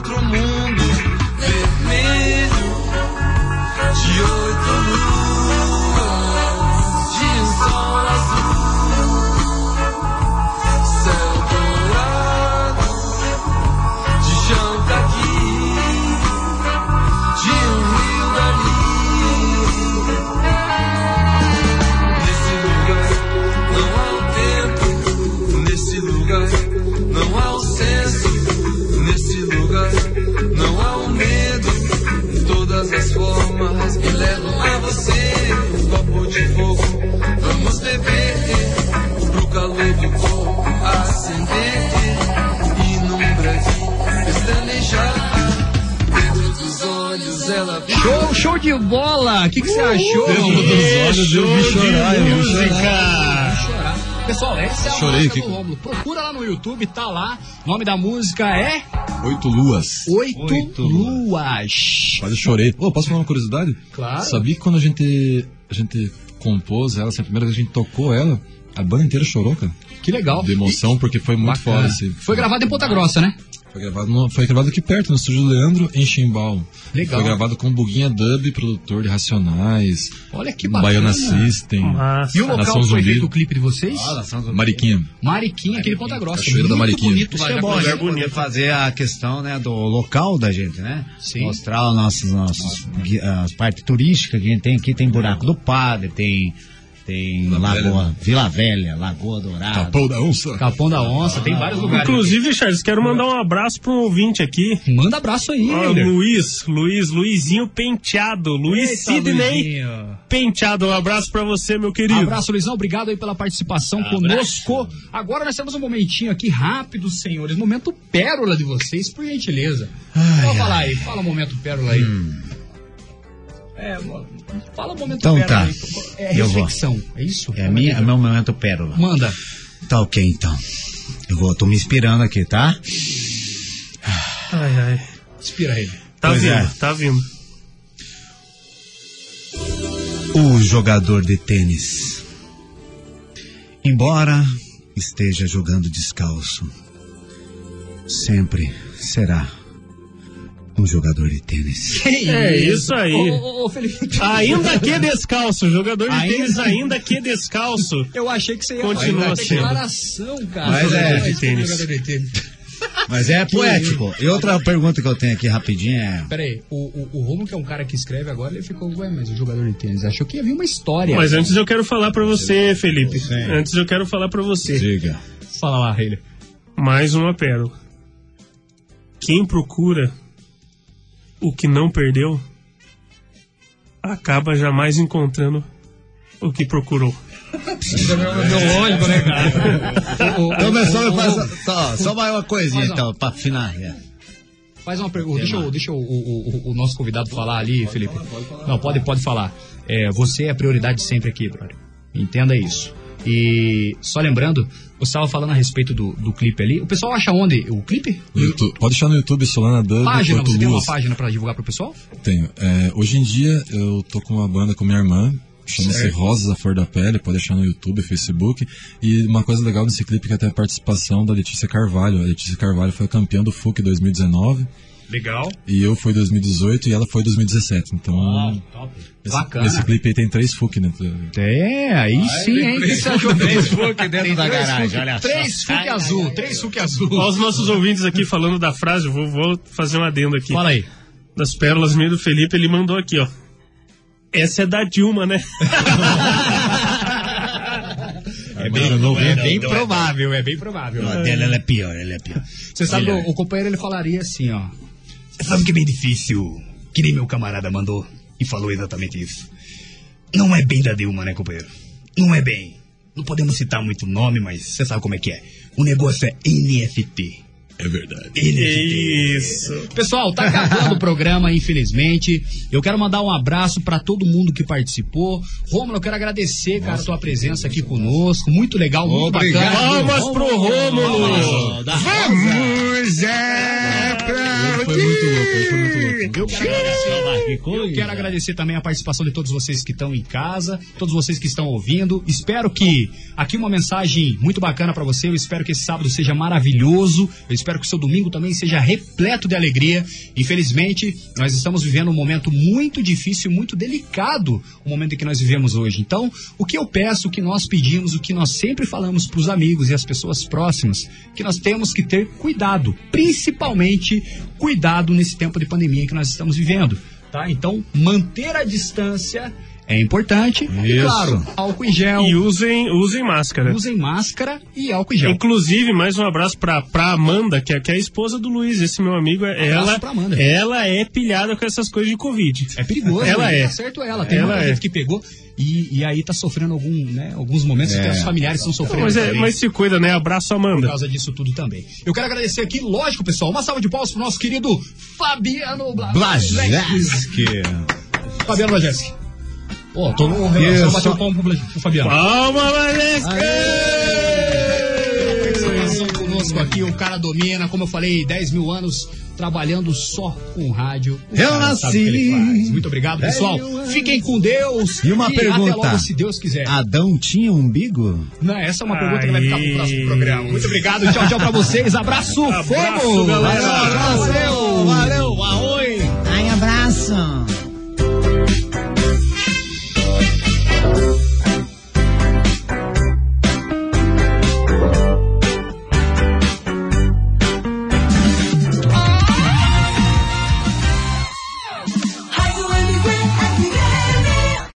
outro mundo YouTube, tá lá. O nome da música é Oito luas. Oito, Luas. Quase chorei. Ô, posso falar uma curiosidade? Claro. Sabia que quando a gente, a gente compôs ela, assim, a primeira vez que a gente tocou ela, a banda inteira chorou, cara. Que legal. De emoção, porque foi muito Bacana. assim. Foi gravado em Ponta Grossa, né? Foi gravado, no- foi gravado aqui perto, no estúdio Leandro, em Chimbal. Legal. Foi gravado com o Buguinha Dub, produtor de Racionais. Olha que bacana. Baiana System. E o local Nação foi feito o clipe de vocês? Mariquinha. Mariquinha, aquele Ponta Grossa. Cachoeira da Muito Mariquinha. bonito Isso lá, é bom, foi. né? Poder fazer a questão né, do local da gente, né? Sim. Mostrar os nossos, nossos gui- as partes turísticas que a gente tem aqui. Tem Buraco do Padre, tem, tem Lagoa, Vila Velha, Lagoa Dourada. Capão da Onça. Capão da Onça, tem vários lugares. Inclusive, Charles, quero mandar um abraço para um ouvinte aqui. Manda abraço aí, Miller. Luiz, Luiz, Luizinho Penteado. Luiz Eita, Sidney Luizinho. Penteado. Um abraço pra você, meu querido. Abraço, Luizão. Obrigado aí pela participação conosco. Agora nós temos um momentinho aqui rápido, senhores. Momento pérola de vocês, por gentileza. Pode falar aí. Fala o momento pérola aí. É, fala o momento Então pérola tá. aí. É Eu vou. reflexão. É isso? É, minha, é meu momento pérola. Manda. Tá ok, então. Eu vou, tô me inspirando aqui, tá? Ai, ai. Inspira ele. Tá Pois vindo, é. tá vindo. O jogador de tênis. Embora esteja jogando descalço, sempre será um jogador de tênis. É isso aí. Ô, ô, ô, Felipe. Ainda que descalço, jogador de Ainda- tênis ainda que descalço. Eu achei que você ia Continua sendo. declaração, cara. Mas é. De tênis. jogador de tênis. Mas é *laughs* poético. E outra pergunta que eu tenho aqui rapidinho é. Peraí, o, o, o Romulo, que é um cara que escreve agora, ele ficou, ué, mas o jogador de tênis achou que ia vir uma história. Mas antes eu quero falar pra você, Felipe. Antes eu quero falar pra você. Diga. Fala lá, Reile. Mais uma pérola. Quem procura o que não perdeu acaba jamais encontrando o que procurou. Biológico, né, cara? Então, só, faz- o- só, só mais uma coisinha, então, pra finalizar. Faz uma pergunta. Deixa, o, deixa o, o- o- o nosso convidado falar ali, Felipe. Não, pode, pode falar. É, você é a prioridade sempre aqui, brother. Entenda isso. E só lembrando, você estava falando a respeito do, do clipe ali. O pessoal acha onde? O clipe? No YouTube- Pode deixar no YouTube Solana Dub. Página, você tem uma página pra divulgar pro pessoal? Tenho. É, hoje em dia eu tô com uma banda com minha irmã, chama-se. Rosas à Flor da Pele, pode deixar no YouTube, Facebook. E uma coisa legal nesse clipe que é até a participação da Letícia Carvalho. A Letícia Carvalho foi campeã do FUC 2019 Legal. e eu fui 2018 e ela foi 2017. Então, esse, Bacana. esse clipe aí tem três FUC dentro. É, aí sim, hein? Três FUC dentro da três garagem, FUC, olha só. Três FUC azul, três FUC azul. Olha os nossos ouvintes aqui falando da frase, eu vou, vou fazer um adendo aqui. Fala aí. Das pérolas meio do Felipe, ele mandou aqui, ó. Essa é da Dilma, né? É bem, é bem provável, é bem provável. A dela ela é pior, ela é pior. Você sabe, o, o companheiro ele falaria assim, ó. Você sabe que é bem difícil, que nem meu camarada mandou e falou exatamente isso. Não é bem da Dilma, né, companheiro? Não é bem. Não podemos citar muito nome, mas você sabe como é que é. O negócio é NFT. É verdade. Isso. Pessoal, tá acabando o programa, infelizmente. Eu quero mandar um abraço pra todo mundo que participou. Romulo, eu quero agradecer, cara, a tua presença aqui conosco. Muito legal, muito Obrigado. bacana. Palmas pro Rômulo! Vamos é pra Foi muito louco, foi muito louco. Eu quero, agradecer, eu quero agradecer também a participação de todos vocês que estão em casa, todos vocês que estão ouvindo. Espero que aqui uma mensagem muito bacana pra você. Eu espero que esse sábado seja maravilhoso. Eu espero que o seu domingo também seja repleto de alegria. Infelizmente, nós estamos vivendo um momento muito difícil, muito delicado, o momento em que nós vivemos hoje. Então, o que eu peço, o que nós pedimos, o que nós sempre falamos para os amigos e as pessoas próximas, que nós temos que ter cuidado, principalmente cuidado nesse tempo de pandemia que nós estamos vivendo, tá? Então, manter a distância é importante. E Isso. claro, álcool em gel, E usem, usem máscara. usem máscara e álcool em gel. Inclusive, mais um abraço pra, pra Amanda, que é, que é a esposa do Luiz. Esse meu amigo, é- Abraço ela, pra Amanda. ela é pilhada com essas coisas de Covid. É perigoso, Ela né? é. Tá certo ela. Tem Ela muita é. gente que pegou e, e aí tá sofrendo algum, né, alguns momentos que os familiares estão sofrendo Mas, é, também. mas se cuida, né? Abraço, por Amanda. causa disso tudo também. Eu quero agradecer aqui, lógico, pessoal, uma salva de palmas pro nosso querido Fabiano Bla- Blajeski. Fabiano Blajeski. Pô, tô num relação, Isso. bateu palma pro, pro Fabiano. Palma, Valesca! conosco aqui, o cara domina, como eu falei, 10 mil anos trabalhando só com rádio. Eu nasci. Muito obrigado, pessoal. Fiquem com Deus. E uma e pergunta. Logo, se Deus quiser. Adão tinha umbigo? Não, essa é uma pergunta que vai ficar pro próximo programa. Muito obrigado. Tchau, tchau pra vocês. Abraço. Abraço, fogo. galera. Valeu, valeu. Valeu. Aoi. Ai, abraço.